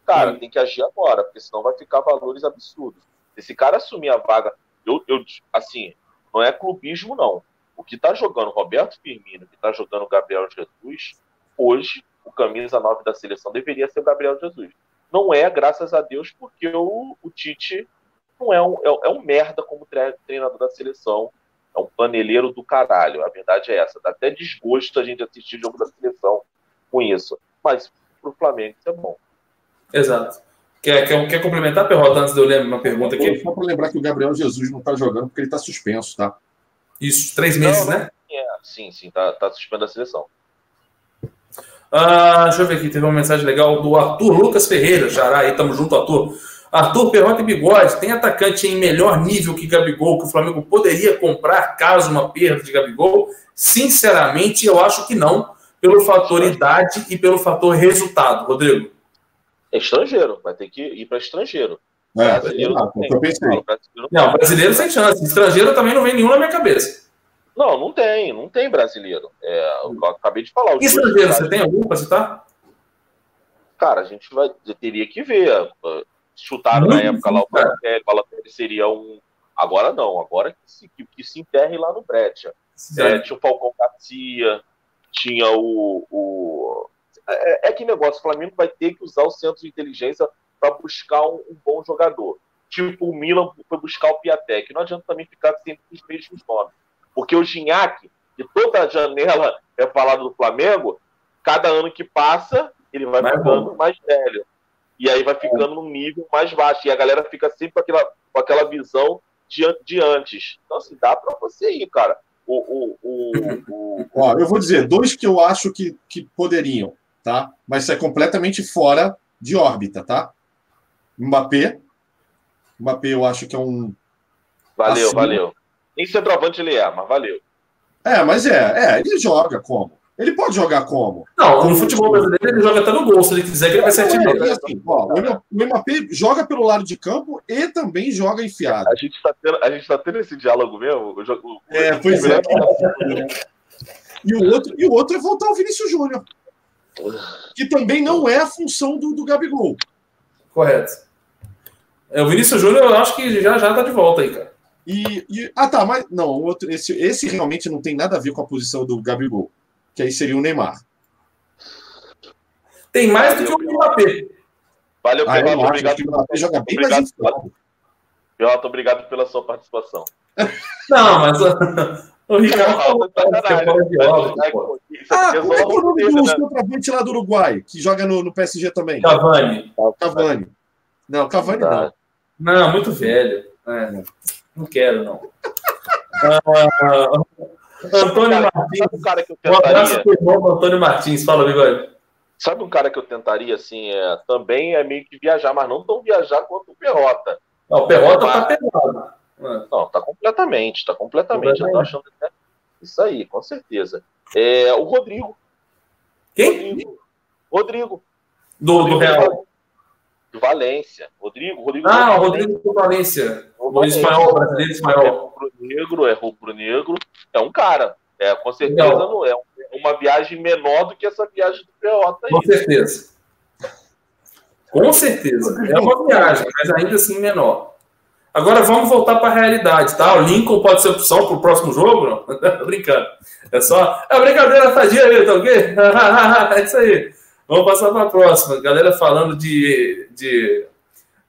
Cara, Sim. tem que agir agora, porque senão vai ficar valores absurdos. Esse cara assumir a vaga, eu, eu assim, não é clubismo, não. O que está jogando Roberto Firmino, que está jogando Gabriel Jesus, hoje, o camisa 9 da seleção deveria ser o Gabriel Jesus. Não é, graças a Deus, porque o, o Tite não é um, é, é um merda como treinador da seleção. É um paneleiro do caralho. A verdade é essa. Dá até desgosto a gente assistir o jogo da seleção com isso. Mas pro Flamengo isso é bom. Exato. Quer, quer, quer complementar, Perrota, antes de eu ler uma pergunta aqui? Só para lembrar que o Gabriel Jesus não está jogando porque ele está suspenso, tá? Isso, três meses, não, né? É, sim, sim, tá, tá suspenso da seleção. Ah, deixa eu ver aqui, teve uma mensagem legal do Arthur Lucas Ferreira, Jará, aí, tamo junto, Arthur. Arthur Perrota e Bigode, tem atacante em melhor nível que Gabigol, que o Flamengo poderia comprar caso uma perda de Gabigol? Sinceramente, eu acho que não, pelo fator idade e pelo fator resultado. Rodrigo? É estrangeiro, vai ter que ir para estrangeiro. É, brasileiro é, não, tem. Pensei. Não, não, brasileiro sem chance. Estrangeiro também não vem nenhum na minha cabeça. Não, não tem, não tem brasileiro. É, eu acabei de falar. estrangeiro, você tem algum para citar? Cara, a gente vai, teria que ver. Chutaram na época lá o Balotelli, o Balotelli seria um. Agora não, agora que se, que, que se enterre lá no Brecha. É, tinha o Falcão Garcia, tinha o, o é, é que negócio, o Flamengo vai ter que usar o centro de inteligência para buscar um, um, bom jogador. Tipo, o Milan foi buscar o Piatek. Não adianta também ficar sempre com os mesmos nomes. Porque o Gignac, que toda a janela é falado do Flamengo, cada ano que passa, ele vai mais ficando bom. mais velho. E aí vai ficando num nível mais baixo. E a galera fica sempre com aquela, com aquela visão de, de antes. Então, assim, dá para você ir, cara. O, o, o, o, Ó, eu vou dizer, dois que eu acho que, que poderiam tá? Mas é completamente fora de órbita, tá? Mbappé. Mbappé eu acho que é um. Valeu, assim. valeu. Nem centroavante ele é, mas valeu. É, mas é, é, ele joga como? Ele pode jogar como? Não, no futebol brasileiro ele joga até no gol, se ele quiser, que ele vai ser ativado. É, assim, o Mbappé joga pelo lado de campo e também joga enfiado. A gente está tendo, a gente tá tendo esse diálogo mesmo? O, é, pois é. E o, outro, e o outro é voltar ao Vinícius Júnior que também não é a função do, do Gabigol. Correto. É, o Vinícius Júnior, eu acho que já já tá de volta aí, cara. E, e, ah, tá, mas não, outro, esse, esse realmente não tem nada a ver com a posição do Gabigol, que aí seria o Neymar. Tem mais do que o Mbappé. Valeu, ah, Pelota, obrigado. Que o Mbappé joga bem obrigado, mais Pelota, obrigado pela sua participação. Não, mas o Ricardo falou que Ah, como é, é o nome do centroavante lá do Uruguai, que joga no, no PSG também? Cavani. Cavani. Não, Cavani não. Não, muito velho. É, não quero, não. ah, Antônio Martins. Um, cara que eu tentaria... um abraço pro irmão Antônio Martins. Fala, Bigode. Sabe um cara que eu tentaria, assim, é, também é meio que viajar, mas não tão viajar quanto o Perrota. Não, o Perrota tá pesado. Não, tá completamente, tá completamente. Eu tô achando até isso aí, com certeza. É, o Rodrigo. Quem? Rodrigo. Rodrigo. Do, do Real. Do Valência. Rodrigo, Rodrigo. Ah, o Rodrigo do Valência. O espanhol, brasileiro espanhol. É rubro-negro, é rubro-negro. É um cara. É, com certeza não, é uma viagem menor do que essa viagem do Peota aí. Com certeza. Com certeza. É uma viagem, mas ainda assim menor. Agora vamos voltar para a realidade, tá? O Lincoln pode ser opção para o próximo jogo? Não? Brincando. É só. É brincadeira sadia aí, tá ok? é isso aí. Vamos passar para a próxima. Galera falando de, de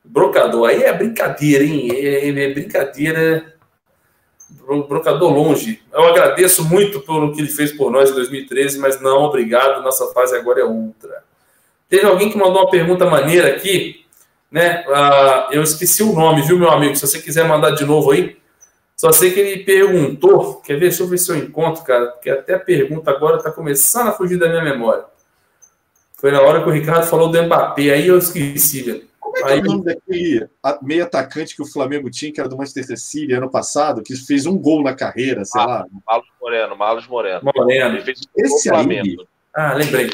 brocador. Aí é brincadeira, hein? É, é brincadeira. Brocador longe. Eu agradeço muito pelo que ele fez por nós em 2013, mas não, obrigado. Nossa fase agora é outra. Teve alguém que mandou uma pergunta maneira aqui né? Uh, eu esqueci o nome, viu, meu amigo? Se você quiser mandar de novo aí, só sei que ele perguntou. Quer ver? Deixa eu ver se eu encontro, cara, porque até a pergunta agora está começando a fugir da minha memória. Foi na hora que o Ricardo falou do Mbappé, aí eu esqueci, velho. Como é que Aí... é o nome daquele meio atacante que o Flamengo tinha, que era do Manchester City ano passado, que fez um gol na carreira, sei ah, lá. Malus Moreno, Malus Moreno. Moreno. Ele fez um Esse Aí... Ah, lembrei.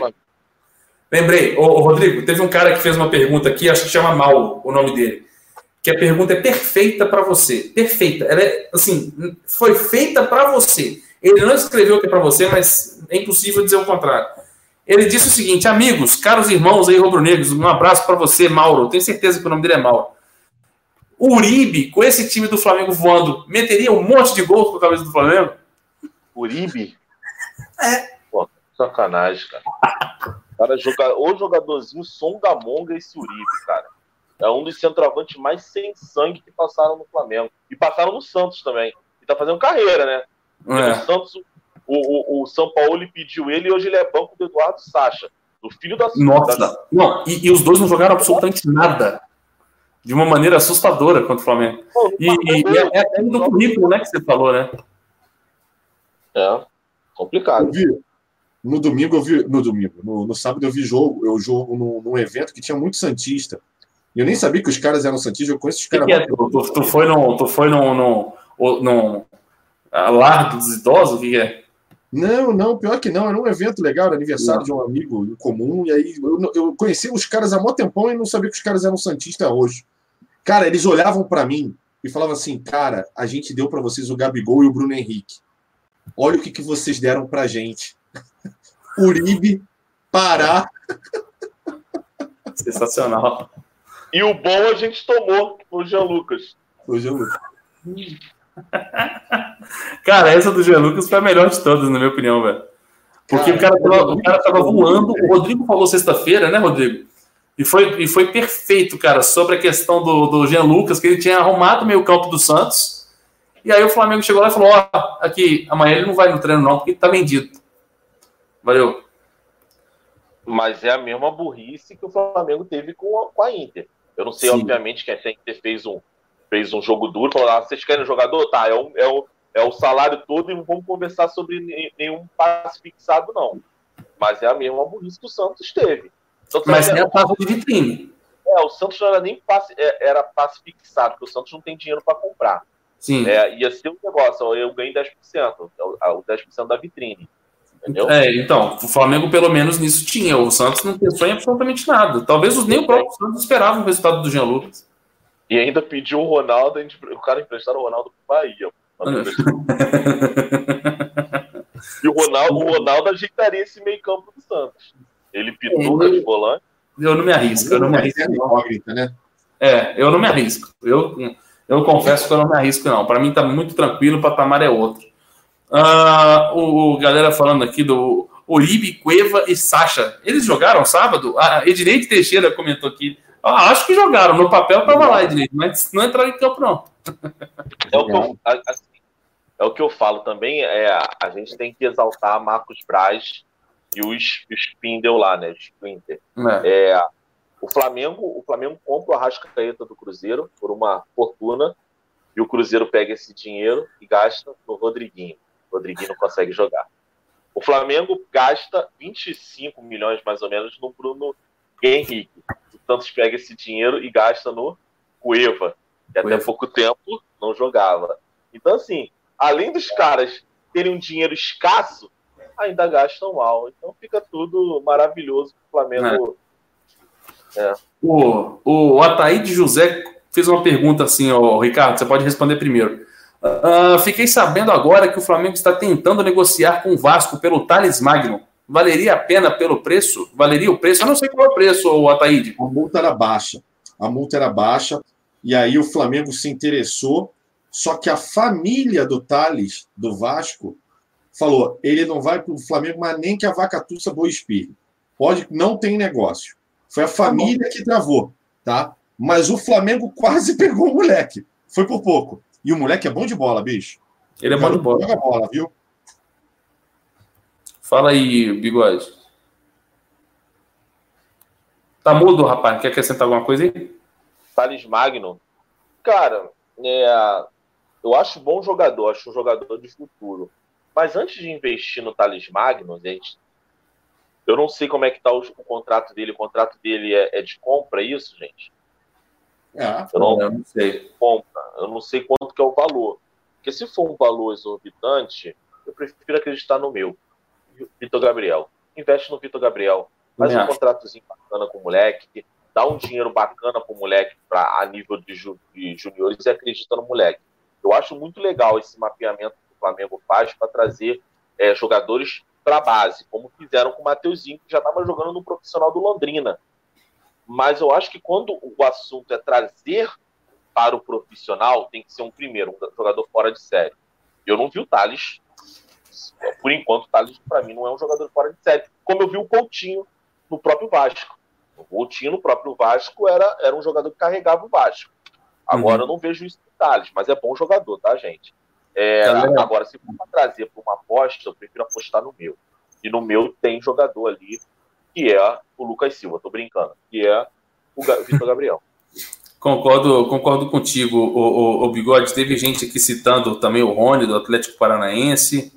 Lembrei. Ô, Rodrigo, teve um cara que fez uma pergunta aqui, acho que chama Mal o nome dele. Que a pergunta é perfeita para você. Perfeita. Ela é, assim, foi feita para você. Ele não escreveu que é para você, mas é impossível dizer o contrário. Ele disse o seguinte: amigos, caros irmãos aí rubro-negros, um abraço para você, Mauro. Tenho certeza que o nome dele é Mauro. O Uribe, com esse time do Flamengo voando, meteria um monte de gols com a cabeça do Flamengo? Uribe? É. Pô, sacanagem, cara. cara joga... O jogadorzinho Songamonga esse Uribe, cara. É um dos centroavantes mais sem sangue que passaram no Flamengo. E passaram no Santos também. E tá fazendo carreira, né? É. O Santos, o, o, o, São Paulo pediu ele e hoje ele é banco do Eduardo Sacha, do filho da Nossa, da... não, e, e, os dois não jogaram absolutamente nada. De uma maneira assustadora contra o Flamengo. e, e é, é do currículo, né, que você falou, né? É, complicado. Vi, no domingo eu vi, no domingo, no, no sábado eu vi jogo, eu jogo num, num evento que tinha muito Santista. E eu nem sabia que os caras eram Santistas, eu conheço os caras. Que que é? tu, tu, tu, foi no, tu foi no, no, no, lar dos idosos? O que é? Não, não, pior que não. Era um evento legal, era aniversário de um amigo em comum. E aí eu, eu conheci os caras há muito tempão e não sabia que os caras eram Santistas hoje. Cara, eles olhavam para mim e falavam assim: Cara, a gente deu para vocês o Gabigol e o Bruno Henrique. Olha o que, que vocês deram pra gente. Uribe, Pará. Sensacional. E o bom a gente tomou, o Jean Lucas. O Jean Lucas. cara, essa do Jean Lucas foi a melhor de todas, na minha opinião, velho. Porque cara, o, cara tava, o cara tava voando. O Rodrigo falou sexta-feira, né, Rodrigo? E foi, e foi perfeito, cara, sobre a questão do, do Jean Lucas, que ele tinha arrumado meio campo do Santos. E aí o Flamengo chegou lá e falou: Ó, oh, aqui, amanhã ele não vai no treino, não, porque tá vendido. Valeu. Mas é a mesma burrice que o Flamengo teve com a, com a Inter. Eu não sei, Sim. obviamente, que a Inter fez um, fez um jogo duro, falou, ah, vocês querem um jogador? Tá, é o, é, o, é o salário todo e não vamos conversar sobre nenhum passe fixado, não. Mas é a mesma burrice que o Santos teve. Santos Mas nem a passe de vitrine. É, o Santos não era nem passe, é, era passe fixado, porque o Santos não tem dinheiro para comprar. Sim. É, ia ser um negócio, eu ganhei 10%, o 10% da vitrine. Entendeu? É, então, o Flamengo pelo menos nisso tinha. O Santos não pensou em absolutamente nada. Talvez nem o próprio Santos esperava o resultado do Jean Lucas. E ainda pediu o Ronaldo, gente, o cara emprestaram o Ronaldo pro Bahia. e o Ronaldo, o Ronaldo ajeitaria esse meio campo do Santos. Ele pituca de volante. Eu não me arrisco, eu não me arrisco. É, né? é, eu não me arrisco. Eu, eu confesso que eu não me arrisco, não. Para mim tá muito tranquilo, o patamar é outro. Uh, o, o, galera falando aqui do Uribe, Cueva e Sacha. Eles jogaram sábado? A Edneide Teixeira comentou aqui. Ah, acho que jogaram. No papel tava lá, Edneide, mas não entraram em campo, não. É o que eu, assim, é o que eu falo também. É, a gente tem que exaltar Marcos Braz e os, os Spindel lá, né? Os Splinter. É. é. o Flamengo, o Flamengo compra o Arrascaeta do Cruzeiro por uma fortuna e o Cruzeiro pega esse dinheiro e gasta no Rodriguinho. O Rodriguinho não consegue jogar. O Flamengo gasta 25 milhões mais ou menos no Bruno Henrique. O Santos pega esse dinheiro e gasta no Cueva, que até pouco tempo não jogava. Então, assim, além dos caras terem um dinheiro escasso, ainda gastam mal. Então fica tudo maravilhoso o Flamengo. É. É. O, o Ataíde José fez uma pergunta assim, ó, Ricardo, você pode responder primeiro. Uh, fiquei sabendo agora que o Flamengo está tentando negociar com o Vasco pelo Thales Magno. Valeria a pena pelo preço? Valeria o preço? Eu não sei qual é o preço, o Ataíde. A multa era baixa. A multa era baixa. E aí o Flamengo se interessou. Só que a família do Thales, do Vasco, falou: ele não vai para o Flamengo, mas nem que a vaca tussa boa espirre. Pode, não tem negócio. Foi a família que travou, tá? Mas o Flamengo quase pegou o moleque. Foi por pouco. E o moleque é bom de bola, bicho. Ele é bom de bola. Joga bola, viu? Fala aí, Bigode. Tá mudo, rapaz. Quer acrescentar alguma coisa aí? Thales Magno. Cara, é, eu acho bom jogador, acho um jogador de futuro. Mas antes de investir no Thales Magno, gente, eu não sei como é que tá o, o contrato dele. O contrato dele é, é de compra, é isso, gente? É, eu não, eu não sei. Compra. Eu não sei quanto que é o valor. Porque se for um valor exorbitante, eu prefiro acreditar no meu. Vitor Gabriel. Investe no Vitor Gabriel. Faz um contratozinho bacana com o moleque. Dá um dinheiro bacana pro moleque pra, a nível de, ju, de juniores e acredita no moleque. Eu acho muito legal esse mapeamento que o Flamengo faz para trazer é, jogadores para a base, como fizeram com o Mateuzinho, que já estava jogando no profissional do Londrina. Mas eu acho que quando o assunto é trazer para o profissional, tem que ser um primeiro, um jogador fora de série. Eu não vi o Thales. Por enquanto, o Thales, para mim, não é um jogador fora de série. Como eu vi o Coutinho no próprio Vasco. O Coutinho no próprio Vasco era, era um jogador que carregava o Vasco. Agora uhum. eu não vejo isso no Thales, mas é bom jogador, tá, gente? É, tá agora, se for para trazer para uma aposta, eu prefiro apostar no meu. E no meu tem jogador ali, que é o Lucas Silva, tô brincando, que é o Vitor Gabriel. Concordo, concordo contigo, o, o, o, Bigode. Teve gente aqui citando também o Rony, do Atlético Paranaense.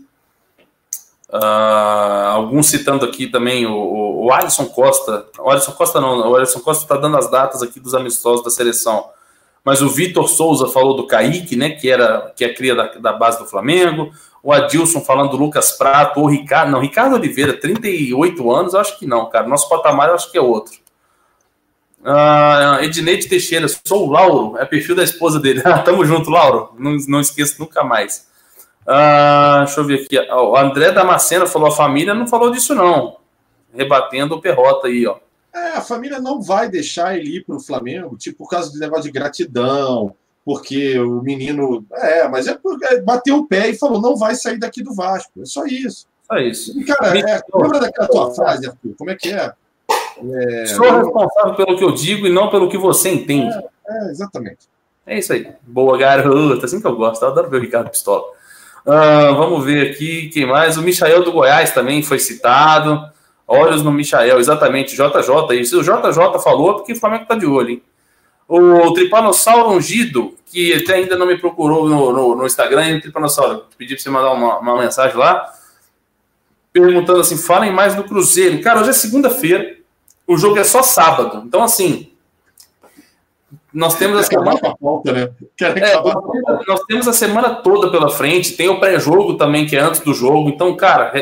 Uh, alguns citando aqui também o, o, o Alisson Costa. O Alisson Costa não, o Alisson Costa está dando as datas aqui dos amistosos da seleção mas o Vitor Souza falou do Kaique, né, que era que é cria da, da base do Flamengo, o Adilson falando do Lucas Prato, o Ricardo, não, Ricardo Oliveira, 38 anos, acho que não, cara, nosso patamar eu acho que é outro. Uh, Edneide Teixeira, sou o Lauro, é perfil da esposa dele. Tamo junto, Lauro, não, não esqueço nunca mais. Uh, deixa eu ver aqui, o André Damasceno falou, a família não falou disso não, rebatendo o Perrota aí, ó. É, a família não vai deixar ele ir para o Flamengo, tipo, por causa do negócio de gratidão, porque o menino. É, mas é porque bateu o pé e falou: não vai sair daqui do Vasco. É só isso. Só isso. E, cara, é, lembra daquela tua frase, Arthur? Como é que é? é Sou responsável pelo que eu digo e não pelo que você entende. É, é exatamente. É isso aí. Boa, garota. Assim que eu gosto. Eu adoro ver o Ricardo Pistola. Uh, vamos ver aqui quem mais. O Michael do Goiás também foi citado. Olhos no Michael, exatamente, JJ. Isso o JJ falou porque o Flamengo tá de olho, hein? O Tripanossauro Ungido, que até ainda não me procurou no, no, no Instagram, Tripanossauro, pedi para você mandar uma, uma, mensagem lá, perguntando assim: falem mais do Cruzeiro. Cara, hoje é segunda-feira, o jogo é só sábado. Então, assim, nós temos a semana. Volta, né? é, nós temos a semana toda pela frente, tem o pré-jogo também, que é antes do jogo. Então, cara,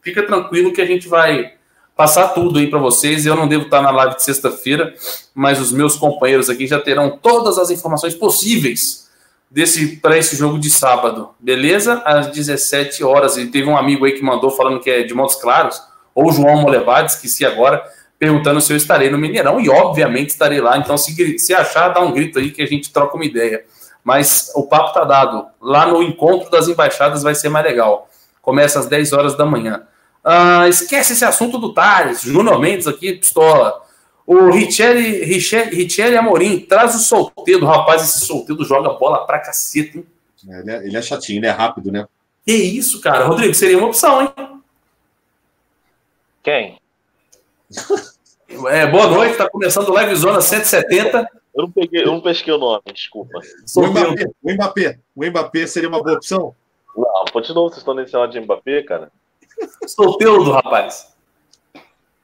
fica tranquilo que a gente vai passar tudo aí para vocês. Eu não devo estar na live de sexta-feira, mas os meus companheiros aqui já terão todas as informações possíveis desse para esse jogo de sábado, beleza? Às 17 horas. E teve um amigo aí que mandou falando que é de Montes Claros, ou João Molebades, esqueci agora, perguntando se eu estarei no Mineirão, e obviamente estarei lá. Então, se, se achar, dá um grito aí que a gente troca uma ideia. Mas o papo tá dado. Lá no encontro das embaixadas vai ser mais legal. Começa às 10 horas da manhã. Uh, esquece esse assunto do Thales, Júnior Mendes aqui, pistola. O Richelli, Richelli, Richelli Amorim, traz o solteiro, rapaz, esse solteiro joga bola pra caceta, hein? É, ele, é, ele é chatinho, ele é rápido, né? Que isso, cara. Rodrigo, seria uma opção, hein? Quem? É, boa noite, tá começando o Live Zona 170. Eu não, peguei, eu não pesquei o nome, desculpa. O Mbappé, o Mbappé, o Mbappé seria uma boa opção? Não, continua, vocês estão nesse de Mbappé, cara? Solteiro do rapaz.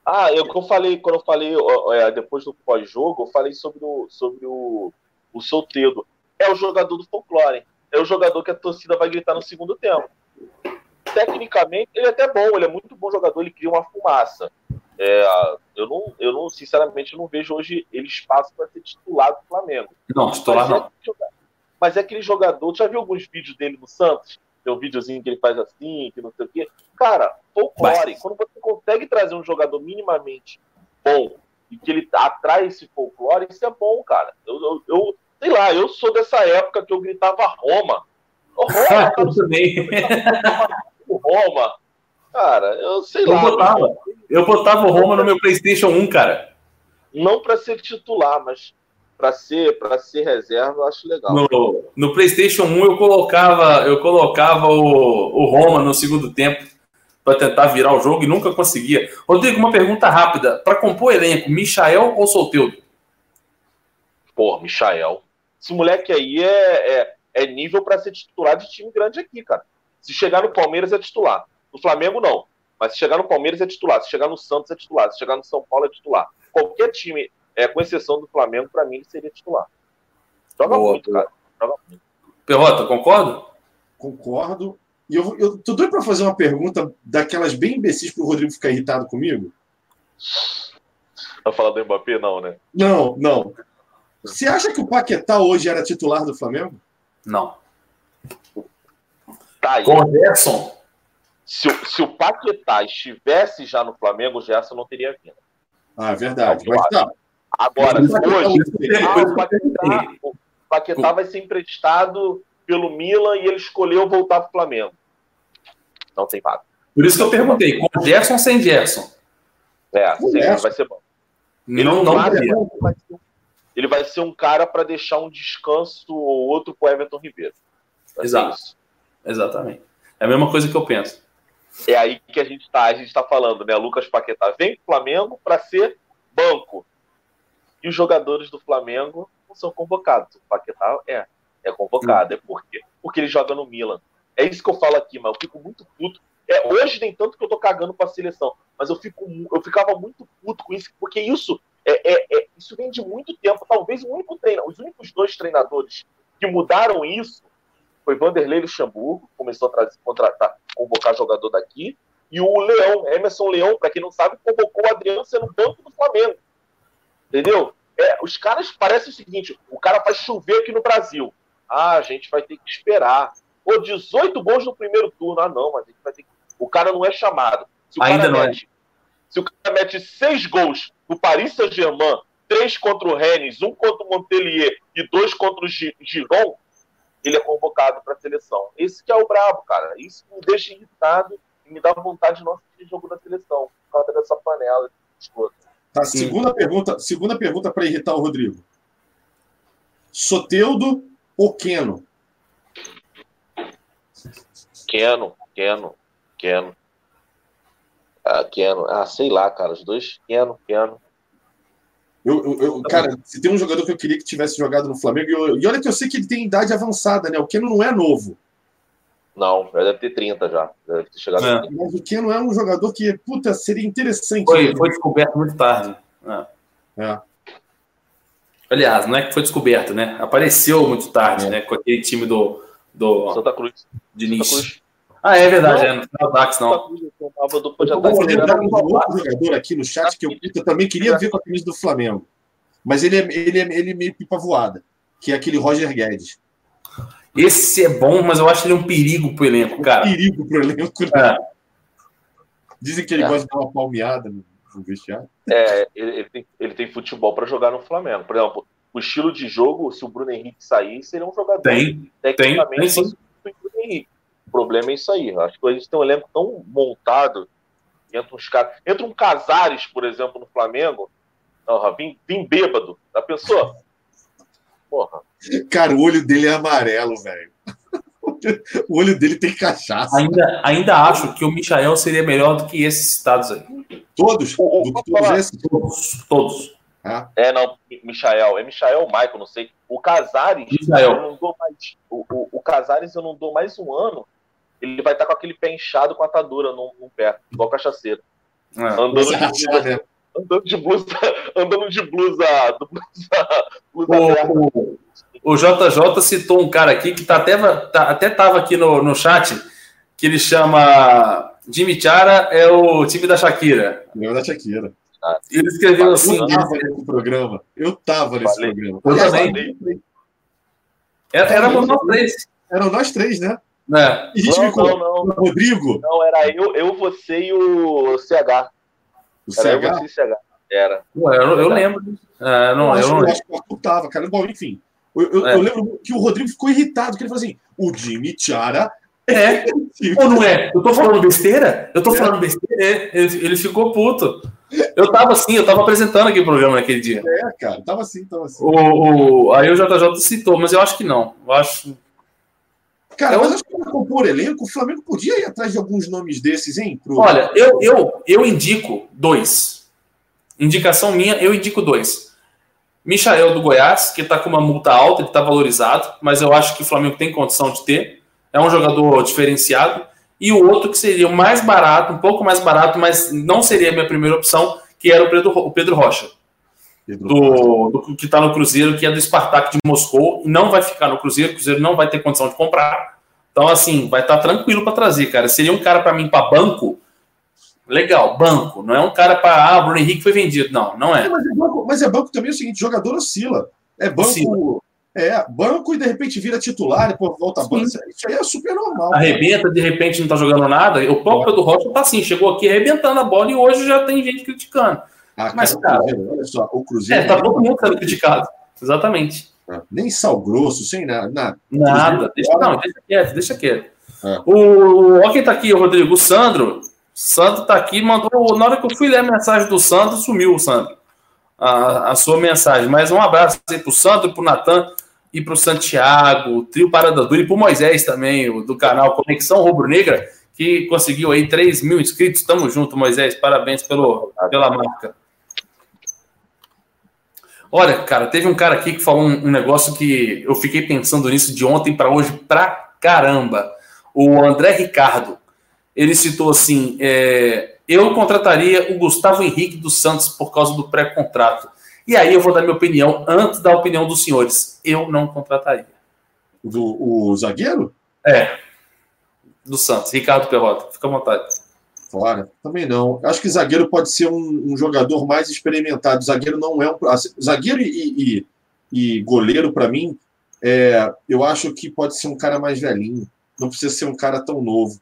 Ah, eu, eu falei, quando eu falei é, depois do pós-jogo, eu falei sobre o, sobre o, o solteiro. É o jogador do folclore. É o jogador que a torcida vai gritar no segundo tempo. Tecnicamente, ele é até bom, ele é muito bom jogador, ele cria uma fumaça. É, eu, não, eu não, sinceramente, não vejo hoje ele espaço para ser titular do Flamengo. Não, titular mas não. É, mas é aquele jogador, já viu alguns vídeos dele no Santos? Tem um videozinho que ele faz assim, que não sei o quê. Cara, folclore. Mas... Quando você consegue trazer um jogador minimamente bom e que ele atrai esse folclore, isso é bom, cara. Eu, eu, eu sei lá, eu sou dessa época que eu gritava Roma. Oh, Roma, cara, eu também. Roma. Cara, eu sei eu lá. Botava, eu botava o Roma no meu PlayStation 1, cara. Não para ser titular, mas para ser para ser reserva, eu acho legal. No, no, PlayStation 1 eu colocava eu colocava o, o Roma no segundo tempo para tentar virar o jogo e nunca conseguia. Rodrigo, uma pergunta rápida. Para compor elenco, Michael ou Solteudo? Pô, Michael. Esse moleque aí é, é, é nível para ser titular de time grande aqui, cara. Se chegar no Palmeiras é titular. No Flamengo, não. Mas se chegar no Palmeiras é titular. Se chegar no Santos é titular. Se chegar no São Paulo é titular. Qualquer time é, com exceção do Flamengo, para mim ele seria titular. Joga Boa. muito, cara. Joga muito. Perrota, concordo? Concordo. E eu, eu tô doido para fazer uma pergunta daquelas bem imbecis para o Rodrigo ficar irritado comigo. Vai falar do Mbappé, não, né? Não, não. Você acha que o Paquetá hoje era titular do Flamengo? Não. Tá aí. Com o Gerson? Se, se o Paquetá estivesse já no Flamengo, o Gerson não teria vindo. Ah, é verdade. Mas tá. Agora, hoje, ah, o Paquetá, o Paquetá vai ser emprestado pelo Milan e ele escolheu voltar para o Flamengo. Não tem vaga. Por isso que eu perguntei, com Gerson ou sem Gerson? É, sim, vai ser bom. Ele não, não, vai, ele vai ser um cara para deixar um descanso ou outro para Everton Ribeiro. Vai Exato. Exatamente. É a mesma coisa que eu penso. É aí que a gente está, a gente está falando, né? Lucas Paquetá vem para o Flamengo para ser banco. E os jogadores do Flamengo não são convocados. O Paquetá é, é convocado. É por quê? Porque ele joga no Milan. É isso que eu falo aqui, mas eu fico muito puto. É, hoje nem tanto que eu tô cagando para a seleção, mas eu, fico, eu ficava muito puto com isso, porque isso é, é, é isso vem de muito tempo. Talvez o único treino, os únicos dois treinadores que mudaram isso foi Vanderlei Luxemburgo, começou a trazer, contratar, convocar jogador daqui, e o Leão, Emerson Leão, para quem não sabe, convocou o Adriano sendo banco do Flamengo. Entendeu? É, os caras parecem o seguinte: o cara faz chover aqui no Brasil. Ah, a gente vai ter que esperar. Pô, 18 gols no primeiro turno. Ah, não, mas a gente vai ter que. O cara não é chamado. Se o Ainda não é. mete, é. Se o cara mete seis gols no Paris Saint-Germain, três contra o Rennes, um contra o Montpellier e dois contra o Giron, ele é convocado para a seleção. Esse que é o brabo, cara. Isso me deixa irritado e me dá vontade de não assistir jogo da seleção, por causa dessa panela. Tá, segunda pergunta, segunda pergunta para irritar o Rodrigo. Soteudo ou Keno? Keno, Keno, Keno. Ah, Keno. Ah, sei lá, cara. Os dois, Keno, Keno. Eu, eu, eu, cara, se tem um jogador que eu queria que tivesse jogado no Flamengo, eu, e olha que eu sei que ele tem idade avançada, né? O Keno não é novo. Não, já deve ter 30 já. Deve ter chegado é. Mas o Keno é um jogador que, puta, seria interessante. Foi, foi descoberto muito tarde. É. é. Aliás, não é que foi descoberto, né? Apareceu muito tarde, é. né? Com aquele time do. do Santa Cruz. Santa Cruz. Ah, é verdade, não, é, no final Dax, não. Eu vou lembrar um outro jogador aqui no chat que eu, eu também queria ver com a camisa do Flamengo. Mas ele é, ele é, ele é meio pipa voada, que é aquele Roger Guedes. Esse é bom, mas eu acho ele um perigo pro elenco, cara. Um perigo pro elenco, né? É. Dizem que ele é. gosta de dar uma palmeada no, no vestiário. É, ele, ele, tem, ele tem futebol para jogar no Flamengo. Por exemplo, o estilo de jogo, se o Bruno Henrique sair, seria um jogador tem, tecnicamente tem, tem, sim. Bruno Henrique problema é isso aí. Acho que a gente tem um elenco tão montado. Entra uns caras. Entra um Casares, por exemplo, no Flamengo. Não, vim, vim bêbado. Já pensou? Porra. Cara, o olho dele é amarelo, velho. O olho dele tem cachaça. Ainda, ainda acho que o Michael seria melhor do que esses estados aí. Todos? O, o, todos esses? Todos. todos. Ah. É, não, Michael. É Michael ou Michael, não sei. O Casares, eu não dou mais. O, o, o Casares eu não dou mais um ano ele vai estar com aquele pé inchado com atadura no, no pé, igual cachaceiro. É, andando, de andando de blusa, andando de blusa, blusa, blusa o, o, JJ citou um cara aqui que tá até, tá, até tava aqui no, no chat, que ele chama Jimmy Chara é o time da Shakira. Meu da Shakira. E ele escreveu assim. Eu tava nesse programa. Eu tava nesse Falei. programa. Eu também. Era, éramos nós três. Eram nós três, né? É. E a gente não, ficou não, não. Rodrigo. Não, era eu, eu, você e o CH. O CH? Era eu, você e CH. Era. Ué, eu, eu lembro. É, não, eu, acho, eu, não... acho que o Arthur tava, cara. Bom, enfim. Eu, eu, é. eu, lembro que o Rodrigo ficou irritado, que ele falou assim: o Jimmy Chara. É. Ou não é? Eu tô falando besteira? Eu tô é. falando besteira? É. Ele, ele ficou puto. Eu tava assim, eu tava apresentando aquele programa naquele dia. É, cara, tava assim, tava assim. O, o, aí o JJ citou, mas eu acho que não. Eu acho Cara, mas acho que para compor elenco, o Flamengo podia ir atrás de alguns nomes desses, hein? Pro... Olha, eu, eu, eu indico dois. Indicação minha, eu indico dois. Michael do Goiás, que está com uma multa alta, ele está valorizado, mas eu acho que o Flamengo tem condição de ter. É um jogador diferenciado. E o outro que seria o mais barato, um pouco mais barato, mas não seria a minha primeira opção, que era o Pedro, o Pedro Rocha. Do, do, que está no Cruzeiro, que é do Spartak de Moscou, não vai ficar no Cruzeiro, o Cruzeiro não vai ter condição de comprar. Então, assim, vai estar tá tranquilo para trazer, cara. Seria um cara para mim para banco, legal, banco. Não é um cara para ah, Bruno Henrique foi vendido. Não, não é. é mas, é banco, mas é banco também é o seguinte: jogador oscila. É banco. Oscila. É, banco e de repente vira titular, depois volta a banco. Isso aí é super normal. Arrebenta, de repente não tá jogando nada. O próprio do Rocha tá assim, chegou aqui arrebentando a bola e hoje já tem gente criticando. Ah, Mas, cara, Cruzeiro, olha só, o Cruzeiro. É, tá todo mundo sendo criticado. Exatamente. Ah, nem sal grosso, sem nada. Nada. nada. Deixa, não, deixa quieto, deixa quieto. Ah. O, olha quem tá aqui, o Rodrigo. O Sandro. Sandro tá aqui, mandou. Na hora que eu fui ler a mensagem do Sandro, sumiu o Sandro. A, a sua mensagem. Mas um abraço aí pro Sandro, pro Natan e pro Santiago, trio Parada Dura e pro Moisés também, do canal Conexão Rubro Negra, que conseguiu aí 3 mil inscritos. Tamo junto, Moisés. Parabéns pelo, pela marca. Olha, cara, teve um cara aqui que falou um, um negócio que eu fiquei pensando nisso de ontem para hoje pra caramba. O André Ricardo. Ele citou assim: é, eu contrataria o Gustavo Henrique dos Santos por causa do pré-contrato. E aí eu vou dar minha opinião antes da opinião dos senhores. Eu não contrataria. Do, o zagueiro? É. Do Santos, Ricardo Perrota. Fica à vontade. Claro, também não. Acho que zagueiro pode ser um, um jogador mais experimentado. Zagueiro não é um. Assim, zagueiro e, e, e goleiro, para mim, é, eu acho que pode ser um cara mais velhinho. Não precisa ser um cara tão novo.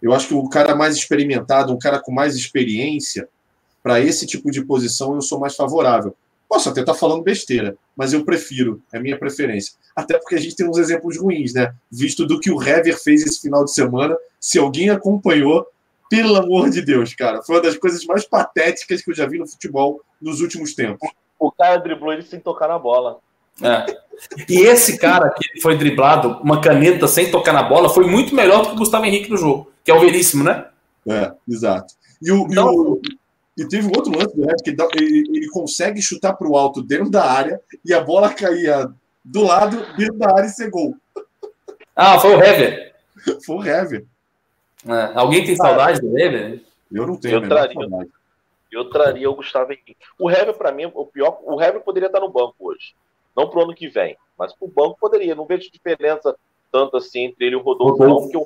Eu acho que o cara mais experimentado, um cara com mais experiência, para esse tipo de posição eu sou mais favorável. Posso até estar tá falando besteira, mas eu prefiro, é minha preferência. Até porque a gente tem uns exemplos ruins, né? Visto do que o Hever fez esse final de semana, se alguém acompanhou, pelo amor de Deus, cara. Foi uma das coisas mais patéticas que eu já vi no futebol nos últimos tempos. O cara driblou ele sem tocar na bola. É. E esse cara que foi driblado, uma caneta sem tocar na bola, foi muito melhor do que o Gustavo Henrique no jogo, que é o Veríssimo, né? É, exato. E, o, então, e, o, e teve um outro lance do Red que ele, ele consegue chutar para o alto dentro da área e a bola caía do lado, dentro da área e ser gol. Ah, foi o Hever. Foi o Hever. É, alguém tem saudade do Hever? Eu não tenho. Eu traria, saudade. eu traria o Gustavo Henrique. O Hever, para mim, o pior. O Hever poderia estar no banco hoje. Não para o ano que vem, mas para o banco poderia. Não vejo diferença tanto assim entre ele e o Rodolfo, não, porque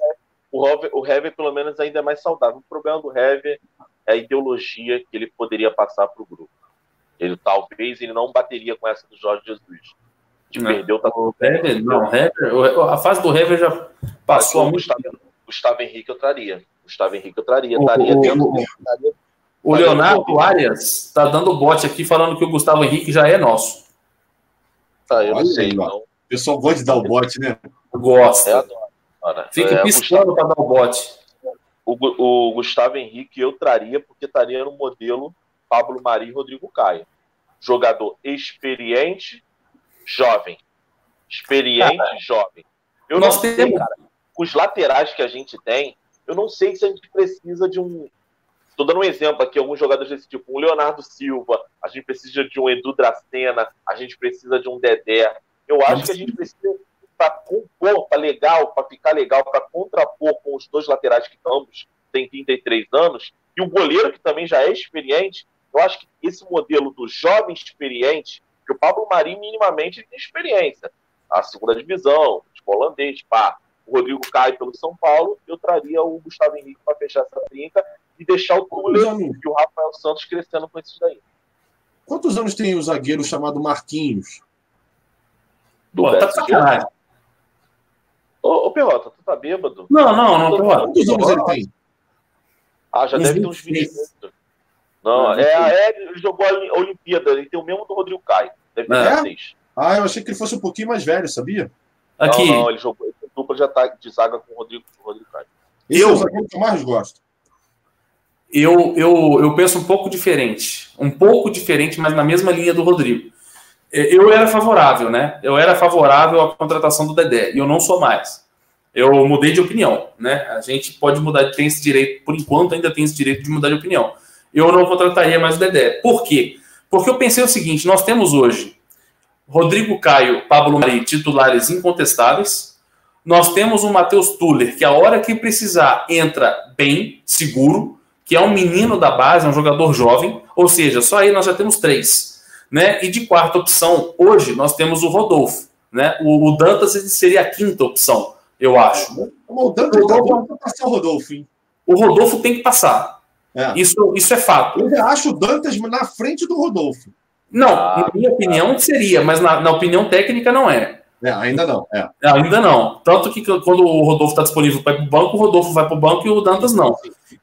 o Hever, o Hever, pelo menos, ainda é mais saudável. O problema do Hever é a ideologia que ele poderia passar para o grupo. Ele talvez ele não bateria com essa do Jorge Jesus. De não, perder o Hever, não, Hever, a fase do Hever já passou há muito tempo. Gustavo Henrique eu traria. Gustavo Henrique eu traria. O, traria dentro, o, traria, o Leonardo Arias está dando bote aqui falando que o Gustavo Henrique já é nosso. Tá, eu Olha não sei. Aí, não. O pessoal gosta de dar o bote, né? Gosta. É, adoro. Fica é, piscando para dar o bote. O, o, Gustavo Henrique eu traria porque estaria no modelo Pablo Mari e Rodrigo Caio. Jogador experiente, jovem. Experiente, cara, jovem. Eu não sei, temos... cara os laterais que a gente tem, eu não sei se a gente precisa de um. Estou dando um exemplo aqui, alguns jogadores desse tipo, um Leonardo Silva, a gente precisa de um Edu Dracena, a gente precisa de um Dedé. Eu acho que a gente precisa, para compor, para legal, para ficar legal, para contrapor com os dois laterais que ambos têm 33 anos, e o goleiro que também já é experiente, eu acho que esse modelo do jovem experiente, que o Pablo Marinho minimamente tem experiência. A segunda divisão, futebol holandês, pá o Rodrigo cai pelo São Paulo, eu traria o Gustavo Henrique para fechar essa trinca e deixar o Tuller e o Rafael Santos crescendo com esses daí. Quantos anos tem o zagueiro chamado Marquinhos? Do Pô, tá sacanagem. Ô, ô, Perrota, tu tá bêbado? Não, não, não, Perrota. Quantos anos ele tem? Ah, já deve ter uns 20 Não, é, é, ele jogou a Olimpíada, ele tem o mesmo do Rodrigo Caio. Deve ter é? 16. Ah, eu achei que ele fosse um pouquinho mais velho, sabia? Aqui. Não, não, ele jogou, dupla de ataque de zaga com o Rodrigo, com o Rodrigo Caio. Esse eu, é o zagueiro que eu mais gosto. Eu, eu, eu penso um pouco diferente. Um pouco diferente, mas na mesma linha do Rodrigo. É, eu era favorável, né? Eu era favorável à contratação do Dedé. E eu não sou mais. Eu mudei de opinião, né? A gente pode mudar, tem esse direito, por enquanto ainda tem esse direito de mudar de opinião. Eu não contrataria mais o Dedé. Por quê? Porque eu pensei o seguinte: nós temos hoje Rodrigo Caio, Pablo Mari, titulares incontestáveis. Nós temos o Matheus Tuller, que a hora que precisar entra bem, seguro, que é um menino da base, é um jogador jovem, ou seja, só aí nós já temos três. Né? E de quarta opção, hoje nós temos o Rodolfo. Né? O, o Dantas seria a quinta opção, eu acho. O Dantas tá passar o Rodolfo, hein? O Rodolfo tem que passar. É. Isso, isso é fato. Eu acho o Dantas na frente do Rodolfo. Não, ah, na minha opinião seria, mas na, na opinião técnica não é. É, ainda não. É. é ainda não. Tanto que quando o Rodolfo está disponível para ir para o banco, o Rodolfo vai para o banco e o Dantas não.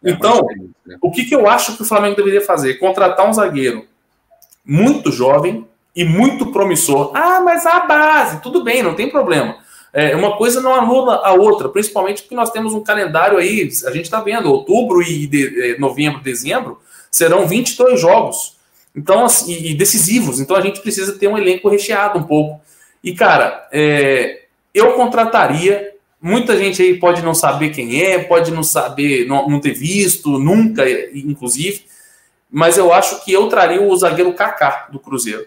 É, então, é o que, que eu acho que o Flamengo deveria fazer? Contratar um zagueiro muito jovem e muito promissor. Ah, mas a base, tudo bem, não tem problema. É, uma coisa não anula a outra, principalmente porque nós temos um calendário aí, a gente está vendo, outubro e de, novembro, dezembro, serão 22 jogos. Então, assim, e decisivos. Então a gente precisa ter um elenco recheado um pouco. E, cara, é, eu contrataria. Muita gente aí pode não saber quem é, pode não saber, não, não ter visto, nunca, inclusive. Mas eu acho que eu traria o zagueiro Kaká do Cruzeiro,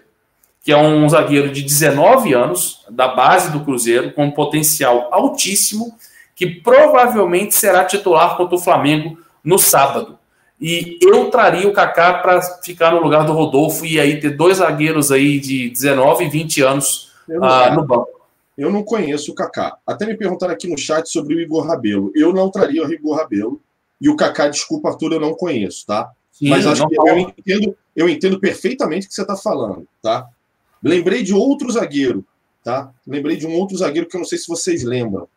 que é um zagueiro de 19 anos, da base do Cruzeiro, com potencial altíssimo, que provavelmente será titular contra o Flamengo no sábado. E eu traria o Kaká para ficar no lugar do Rodolfo e aí ter dois zagueiros aí de 19 e 20 anos ah, no banco. Eu não conheço o Kaká. Até me perguntaram aqui no chat sobre o Igor Rabelo. Eu não traria o Igor Rabelo. E o Kaká, desculpa, Arthur, eu não conheço, tá? Sim, Mas acho que eu entendo, eu entendo perfeitamente o que você está falando, tá? Lembrei de outro zagueiro, tá? Lembrei de um outro zagueiro que eu não sei se vocês lembram.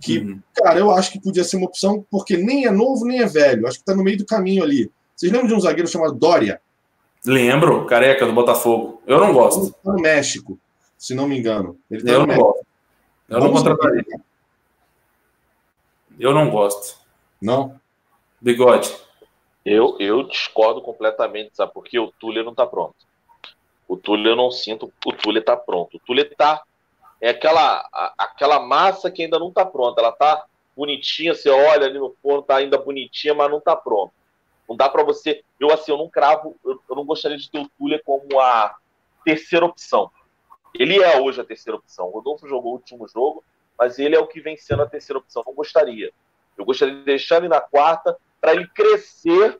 Que, uhum. cara, eu acho que podia ser uma opção, porque nem é novo, nem é velho. Acho que está no meio do caminho ali. Vocês lembram de um zagueiro chamado Dória? Lembro, careca do Botafogo. Eu não gosto. Tá no México se não me engano. Ele tá eu não gosto. Eu não contrataria. Eu não gosto. Não? Bigode. Eu, eu discordo completamente, sabe? Porque o Túlio não tá pronto. O Túlio eu não sinto. O Túlio tá pronto. O Túlio tá. É aquela, a, aquela massa que ainda não tá pronta. Ela tá bonitinha, você olha ali no forno, tá ainda bonitinha, mas não tá pronto. Não dá para você. Eu, assim, eu não cravo. Eu, eu não gostaria de ter o Túlio como a terceira opção. Ele é hoje a terceira opção. O Rodolfo jogou o último jogo, mas ele é o que vem sendo a terceira opção. Não gostaria. Eu gostaria de deixar ele na quarta para ele crescer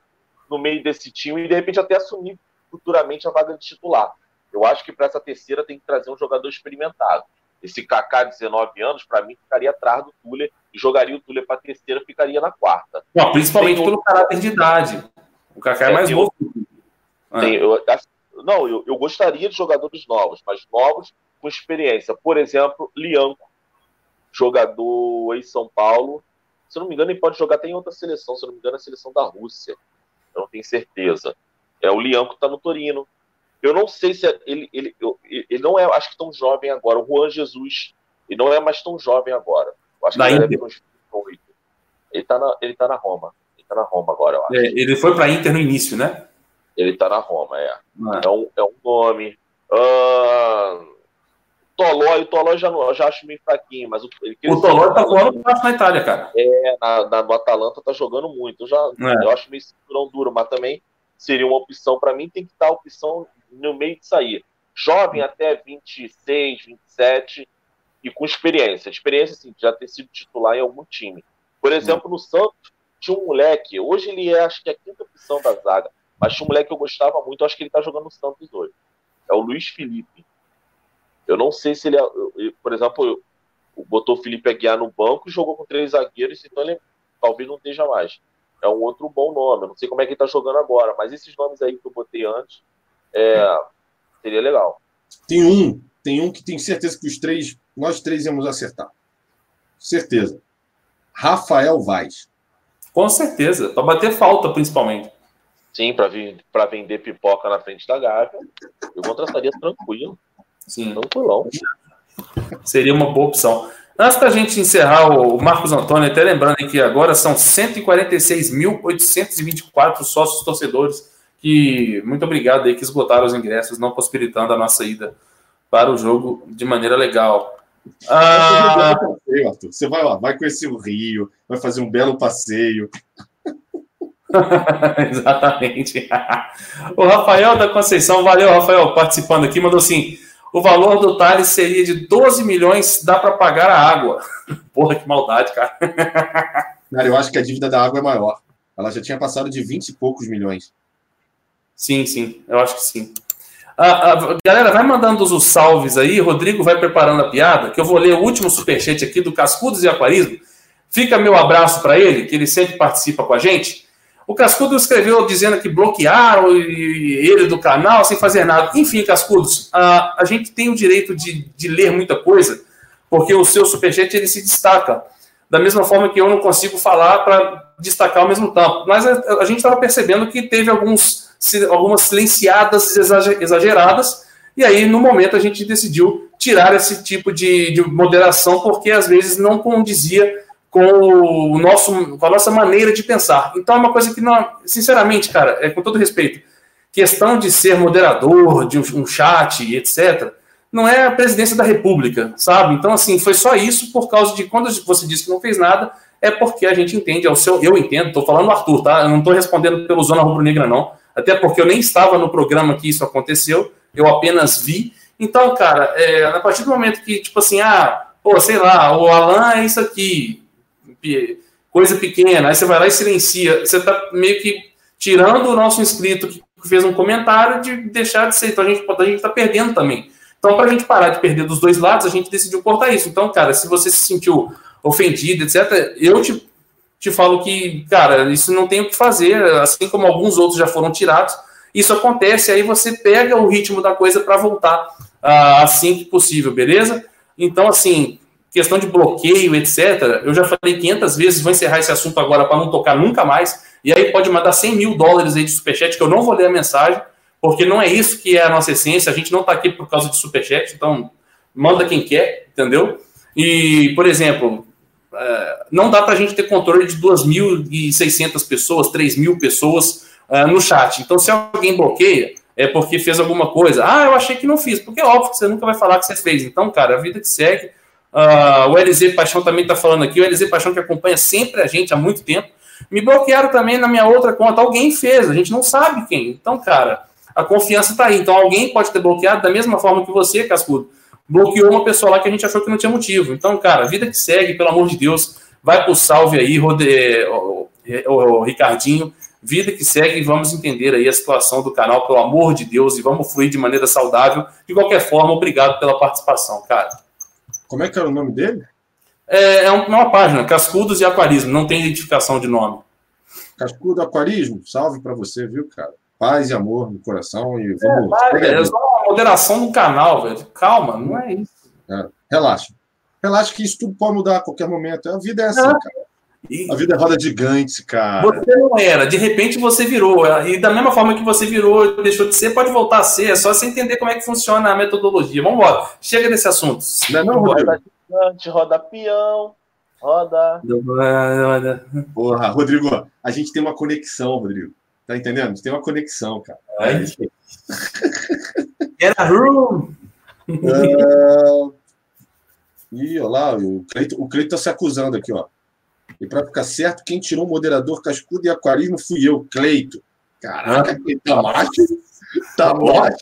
no meio desse time e de repente até assumir futuramente a vaga de titular. Eu acho que para essa terceira tem que trazer um jogador experimentado. Esse Kaká, 19 anos, para mim, ficaria atrás do Tuller e jogaria o Tuller para a terceira, ficaria na quarta. Não, principalmente tem pelo caráter de idade. O Kaká é, é mais novo. Tem, eu, não, eu, eu gostaria de jogadores novos, mas novos com experiência. Por exemplo, Lianco, jogador em São Paulo. Se não me engano, ele pode jogar até em outra seleção. Se não me engano, é a seleção da Rússia. Eu não tenho certeza. É o Lianco está no Torino. Eu não sei se é, ele, ele, ele não é, acho que tão jovem agora. O Juan Jesus, ele não é mais tão jovem agora. Eu acho que ele deve uns 28. Ele está na, ele tá na Roma. Ele está na Roma agora, eu acho. É, ele foi para Inter no início, né? Ele tá na Roma, é. Ah. É, um, é um nome. Uh, Tolói, o Tolói já, já acho meio fraquinho, mas o, ele, o Tolói tá voando na Itália, cara. É, na, na, no Atalanta tá jogando muito. Eu, já, é. eu acho meio cinturão duro, mas também seria uma opção. Para mim, tem que estar a opção no meio de sair. Jovem até 26, 27 e com experiência. Experiência, assim, já ter sido titular em algum time. Por exemplo, no Santos, tinha um moleque, hoje ele é, acho que é a quinta opção da zaga. Mas tinha um moleque que eu gostava muito, acho que ele tá jogando no Santos hoje. É o Luiz Felipe. Eu não sei se ele, é, por exemplo, botou o Felipe Aguiar no banco e jogou com três zagueiros, então ele talvez não esteja mais. É um outro bom nome. Eu não sei como é que ele tá jogando agora, mas esses nomes aí que eu botei antes, é, seria legal. Tem um, tem um que tenho certeza que os três, nós três íamos acertar. Certeza. Rafael Vaz. Com certeza, para bater falta principalmente. Sim, para vender pipoca na frente da Gávea, eu contrataria tranquilo. Sim. Tranquilão. Seria uma boa opção. Antes da gente encerrar, o Marcos Antônio, até lembrando que agora são 146.824 sócios torcedores que, muito obrigado aí, que esgotaram os ingressos, não possibilitando a nossa ida para o jogo de maneira legal. Ah... Você vai lá, vai conhecer o Rio, vai fazer um belo passeio. Exatamente. o Rafael da Conceição, valeu, Rafael, participando aqui, mandou assim: o valor do Thales seria de 12 milhões, dá para pagar a água. Porra, que maldade, cara. Cara, eu acho que a dívida da água é maior. Ela já tinha passado de 20 e poucos milhões. Sim, sim, eu acho que sim. A, a, galera, vai mandando os salves aí. Rodrigo vai preparando a piada, que eu vou ler o último superchat aqui do Cascudos e Aquarismo. Fica meu abraço para ele, que ele sempre participa com a gente. O Cascudo escreveu dizendo que bloquearam ele do canal sem fazer nada. Enfim, Cascudos, a, a gente tem o direito de, de ler muita coisa, porque o seu superchat ele se destaca. Da mesma forma que eu não consigo falar para destacar ao mesmo tempo. Mas a, a gente estava percebendo que teve alguns algumas silenciadas exageradas, e aí, no momento, a gente decidiu tirar esse tipo de, de moderação, porque às vezes não condizia com o nosso, com a nossa maneira de pensar. Então é uma coisa que não, sinceramente, cara, é com todo respeito, questão de ser moderador de um, chat, etc. Não é a presidência da República, sabe? Então assim, foi só isso por causa de quando você disse que não fez nada, é porque a gente entende, é o seu, eu entendo, estou falando Arthur, tá? Eu não estou respondendo pelo Zona Rubro Negra não até porque eu nem estava no programa que isso aconteceu, eu apenas vi. Então, cara, é, a partir do momento que, tipo assim, ah, pô, sei lá, o Alan é isso aqui, coisa pequena, aí você vai lá e silencia, você tá meio que tirando o nosso inscrito que fez um comentário de deixar de ser, então a gente, a gente tá perdendo também. Então, para a gente parar de perder dos dois lados, a gente decidiu cortar isso. Então, cara, se você se sentiu ofendido, etc., eu te te falo que, cara, isso não tem o que fazer, assim como alguns outros já foram tirados. Isso acontece, aí você pega o ritmo da coisa para voltar uh, assim que possível, beleza? Então, assim, questão de bloqueio, etc. Eu já falei 500 vezes, vou encerrar esse assunto agora para não tocar nunca mais. E aí pode mandar 100 mil dólares aí de superchat, que eu não vou ler a mensagem, porque não é isso que é a nossa essência. A gente não está aqui por causa de superchat, então manda quem quer, entendeu? E, por exemplo, é, não dá para a gente ter controle de 2.600 pessoas, 3.000 pessoas uh, no chat. Então, se alguém bloqueia, é porque fez alguma coisa. Ah, eu achei que não fiz, porque é óbvio que você nunca vai falar que você fez. Então, cara, a vida que segue. Uh, o LZ Paixão também está falando aqui. O LZ Paixão que acompanha sempre a gente há muito tempo. Me bloquearam também na minha outra conta. Alguém fez, a gente não sabe quem. Então, cara, a confiança está aí. Então, alguém pode ter bloqueado da mesma forma que você, Cascudo bloqueou uma pessoa lá que a gente achou que não tinha motivo. Então, cara, vida que segue, pelo amor de Deus, vai pro salve aí, Rode... o, o, o Ricardinho, vida que segue vamos entender aí a situação do canal, pelo amor de Deus, e vamos fluir de maneira saudável. De qualquer forma, obrigado pela participação, cara. Como é que era o nome dele? É, é uma página, Cascudos e Aquarismo, não tem identificação de nome. Cascudo Aquarismo, salve para você, viu, cara? Paz e amor no coração e vamos. É, é só uma moderação do canal, velho. Calma, não é isso. É, relaxa. Relaxa que isso tudo pode mudar a qualquer momento. A vida é assim, é. cara. E... A vida é roda gigante, cara. Você não era, de repente você virou. E da mesma forma que você virou, deixou de ser, pode voltar a ser. É só você entender como é que funciona a metodologia. Vamos embora. Chega desse assunto. Não, é não, roda gigante, roda peão, roda. Porra, Rodrigo, a gente tem uma conexão, Rodrigo. Tá entendendo? Tem uma conexão, cara. É. Era room! Uh... Ih, olha lá, o Cleito, o Cleito tá se acusando aqui, ó. E para ficar certo, quem tirou o moderador cascudo e aquarismo fui eu, Cleito. Caraca, ah, tá macho. Tá macho.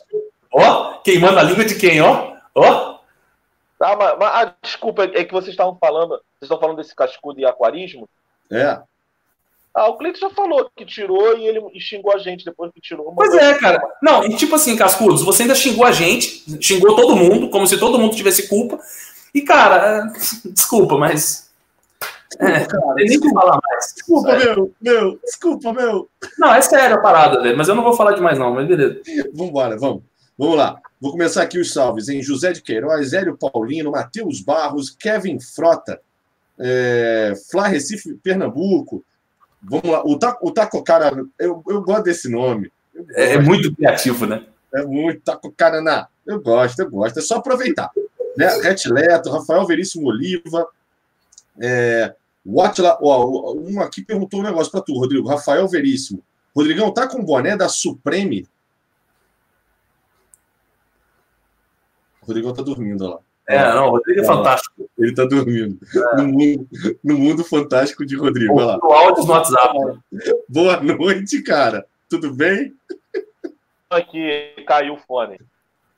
Ó, queimando a língua de quem, ó? Ó. Tá, mas, mas ah, desculpa, é que vocês estavam falando, vocês estão falando desse cascudo e aquarismo? É. Ah, o Cleiton já falou que tirou e ele xingou a gente depois que tirou. Pois é, cara. Não, e tipo assim, Cascudos, você ainda xingou a gente, xingou todo mundo, como se todo mundo tivesse culpa. E, cara, é, desculpa, mas. É, cara, nem desculpa, falar mais. Desculpa, meu, meu, desculpa, meu. Não, é sério a parada, velho, mas eu não vou falar demais, não, mas beleza. Vambora, vamos. Vamos lá. Vou começar aqui os salves, em José de Queiroz, Hélio Paulino, Matheus Barros, Kevin Frota, é, Flá Recife, Pernambuco, Vamos lá, o, taco, o taco cara, eu, eu gosto desse nome. Gosto. É, é, muito criativo, né? É muito taco cara na. Eu gosto, eu gosto. É só aproveitar. Né? Retileto, Rafael Veríssimo Oliva, é, Watla, ó, um aqui perguntou um negócio para tu, Rodrigo. Rafael Veríssimo. Rodrigão, tá com boné da Supreme? O Rodrigão tá dormindo lá. É, não, o Rodrigo é, é fantástico. Ele tá dormindo. É. No, mundo, no mundo fantástico de Rodrigo. Olha lá. áudio no WhatsApp. Boa noite, cara. Tudo bem? Aqui caiu o fone.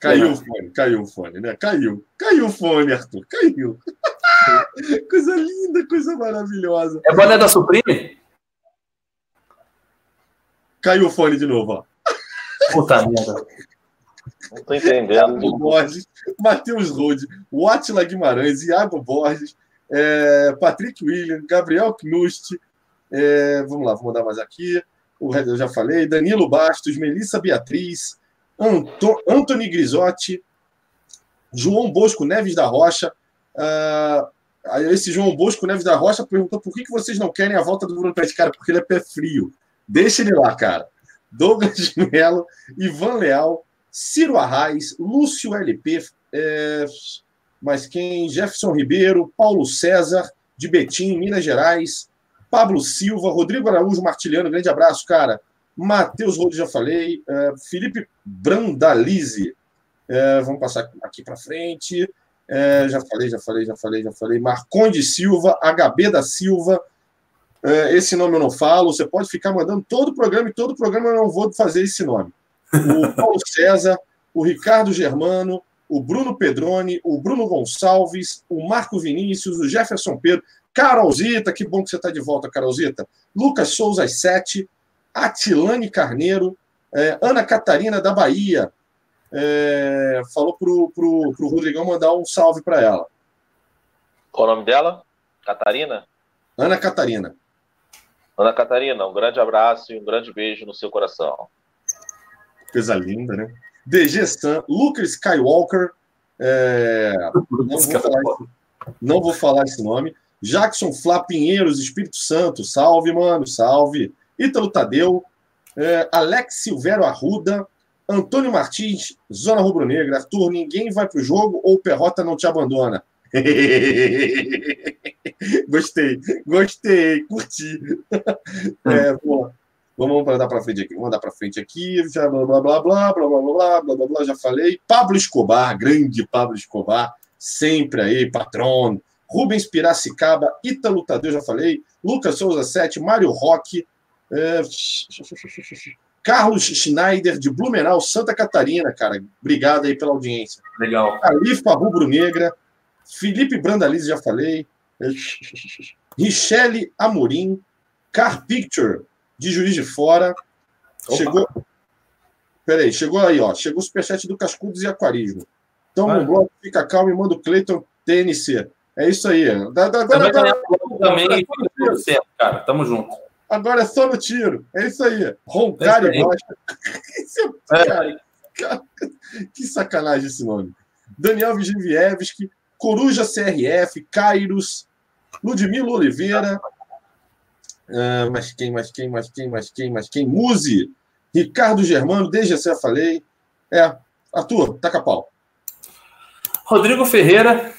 Caiu o fone, caiu o fone, né? Caiu. Caiu o fone, Arthur. Caiu. coisa linda, coisa maravilhosa. É boné da Supreme? Caiu o fone de novo, ó. Puta merda. Não tô entendendo. Borges, Matheus Rode, Watila Guimarães, Iago Borges, é, Patrick William, Gabriel Knust, é, vamos lá, vou mandar mais aqui. O eu já falei, Danilo Bastos, Melissa Beatriz, Anto, Anthony Grisotti, João Bosco Neves da Rocha. Uh, esse João Bosco Neves da Rocha perguntou por que, que vocês não querem a volta do Bruno Pet, cara, porque ele é pé frio. Deixa ele lá, cara. Douglas Melo, Ivan Leal, Ciro Arraes, Lúcio LP, é, mas quem? Jefferson Ribeiro, Paulo César, de Betim, Minas Gerais, Pablo Silva, Rodrigo Araújo Martiliano, grande abraço, cara. Matheus Rode, já falei. É, Felipe Brandalize, é, vamos passar aqui para frente. É, já falei, já falei, já falei, já falei. Marconde Silva, HB da Silva. Esse nome eu não falo. Você pode ficar mandando todo o programa e todo o programa eu não vou fazer esse nome. O Paulo César, o Ricardo Germano, o Bruno Pedroni, o Bruno Gonçalves, o Marco Vinícius, o Jefferson Pedro, Carolzita, que bom que você está de volta, Carolzita. Lucas Souza, às sete. Atilane Carneiro, é, Ana Catarina da Bahia, é, falou pro, pro, pro Rodrigão mandar um salve para ela. Qual o nome dela? Catarina? Ana Catarina. Ana Catarina, um grande abraço e um grande beijo no seu coração. Coisa linda, né? DG Sam, Lucas Skywalker, é, não, vou falar, não vou falar esse nome. Jackson Flá Pinheiros, Espírito Santo, salve, mano, salve. Ítalo Tadeu, é, Alex Silvério Arruda, Antônio Martins, Zona Rubro Negra. Arthur, ninguém vai para o jogo ou o Perrota não te abandona? gostei, gostei, curti. É, bom, vamos andar para frente aqui, vamos andar para frente aqui, já blá blá blá blá blá blá blá blá blá blá, já falei. Pablo Escobar, grande Pablo Escobar, sempre aí, patrono. Rubens Piracicaba, Ítalo Tadeu, já falei. Lucas Souza 7, Mário Roque, é... Carlos Schneider, de Blumenau, Santa Catarina, cara. Obrigado aí pela audiência. Legal. Califa Rubro Negra. Felipe Brandalize, já falei. Michele Amorim. Car Picture, de Juiz de Fora. Opa. Chegou. Peraí, chegou aí, ó. Chegou o superchat do Cascudos e Aquarismo. Então, no bloco, fica calmo e manda o Cleiton TNC. É isso aí. Da, da, da, da, também, tudo certo, cara. Tamo junto. Agora é só no tiro. É isso aí. Roncar e gosta. É. que sacanagem esse nome. Daniel Vigivievski, Coruja CRF, Kairos, Ludmilo Oliveira. Uh, mas quem, mas quem, mas quem, mas quem, mas quem? Muse, Ricardo Germano, DGC eu falei. É, Arthur, taca pau. Rodrigo Ferreira,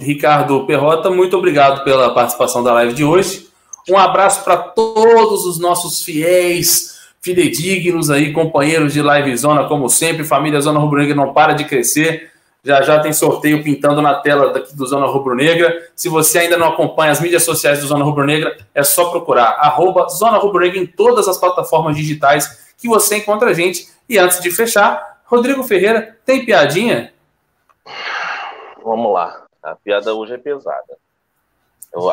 Ricardo Perrota, muito obrigado pela participação da live de hoje. Um abraço para todos os nossos fiéis, fidedignos aí, companheiros de Live Zona, como sempre. Família Zona Rubro Negra não para de crescer. Já já tem sorteio pintando na tela daqui do Zona Rubro Negra. Se você ainda não acompanha as mídias sociais do Zona Rubro Negra, é só procurar arroba Zona Rubro Negra em todas as plataformas digitais que você encontra a gente. E antes de fechar, Rodrigo Ferreira, tem piadinha? Vamos lá. A piada hoje é pesada. Eu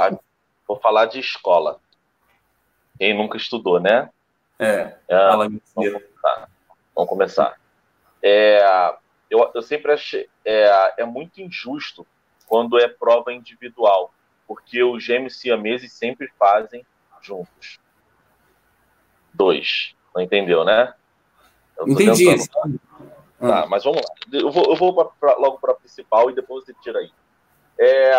Vou falar de escola. Quem nunca estudou, né? É. é vamos, começar. vamos começar. É, eu, eu sempre achei é, é muito injusto quando é prova individual, porque os gêmeos siameses sempre fazem juntos. Dois. Não entendeu, né? Entendi. Tá, mas vamos lá. Eu vou, eu vou pra, pra, logo para a principal e depois você tira aí. É,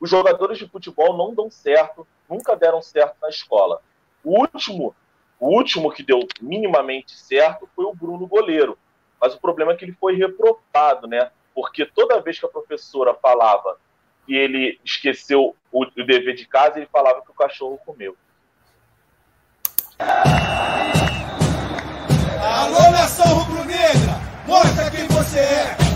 os jogadores de futebol não dão certo, nunca deram certo na escola. O último, o último que deu minimamente certo foi o Bruno goleiro. Mas o problema é que ele foi reprovado, né? Porque toda vez que a professora falava que ele esqueceu o, o dever de casa, ele falava que o cachorro comeu. Alô, nação rubro-negra! Mostra quem você é!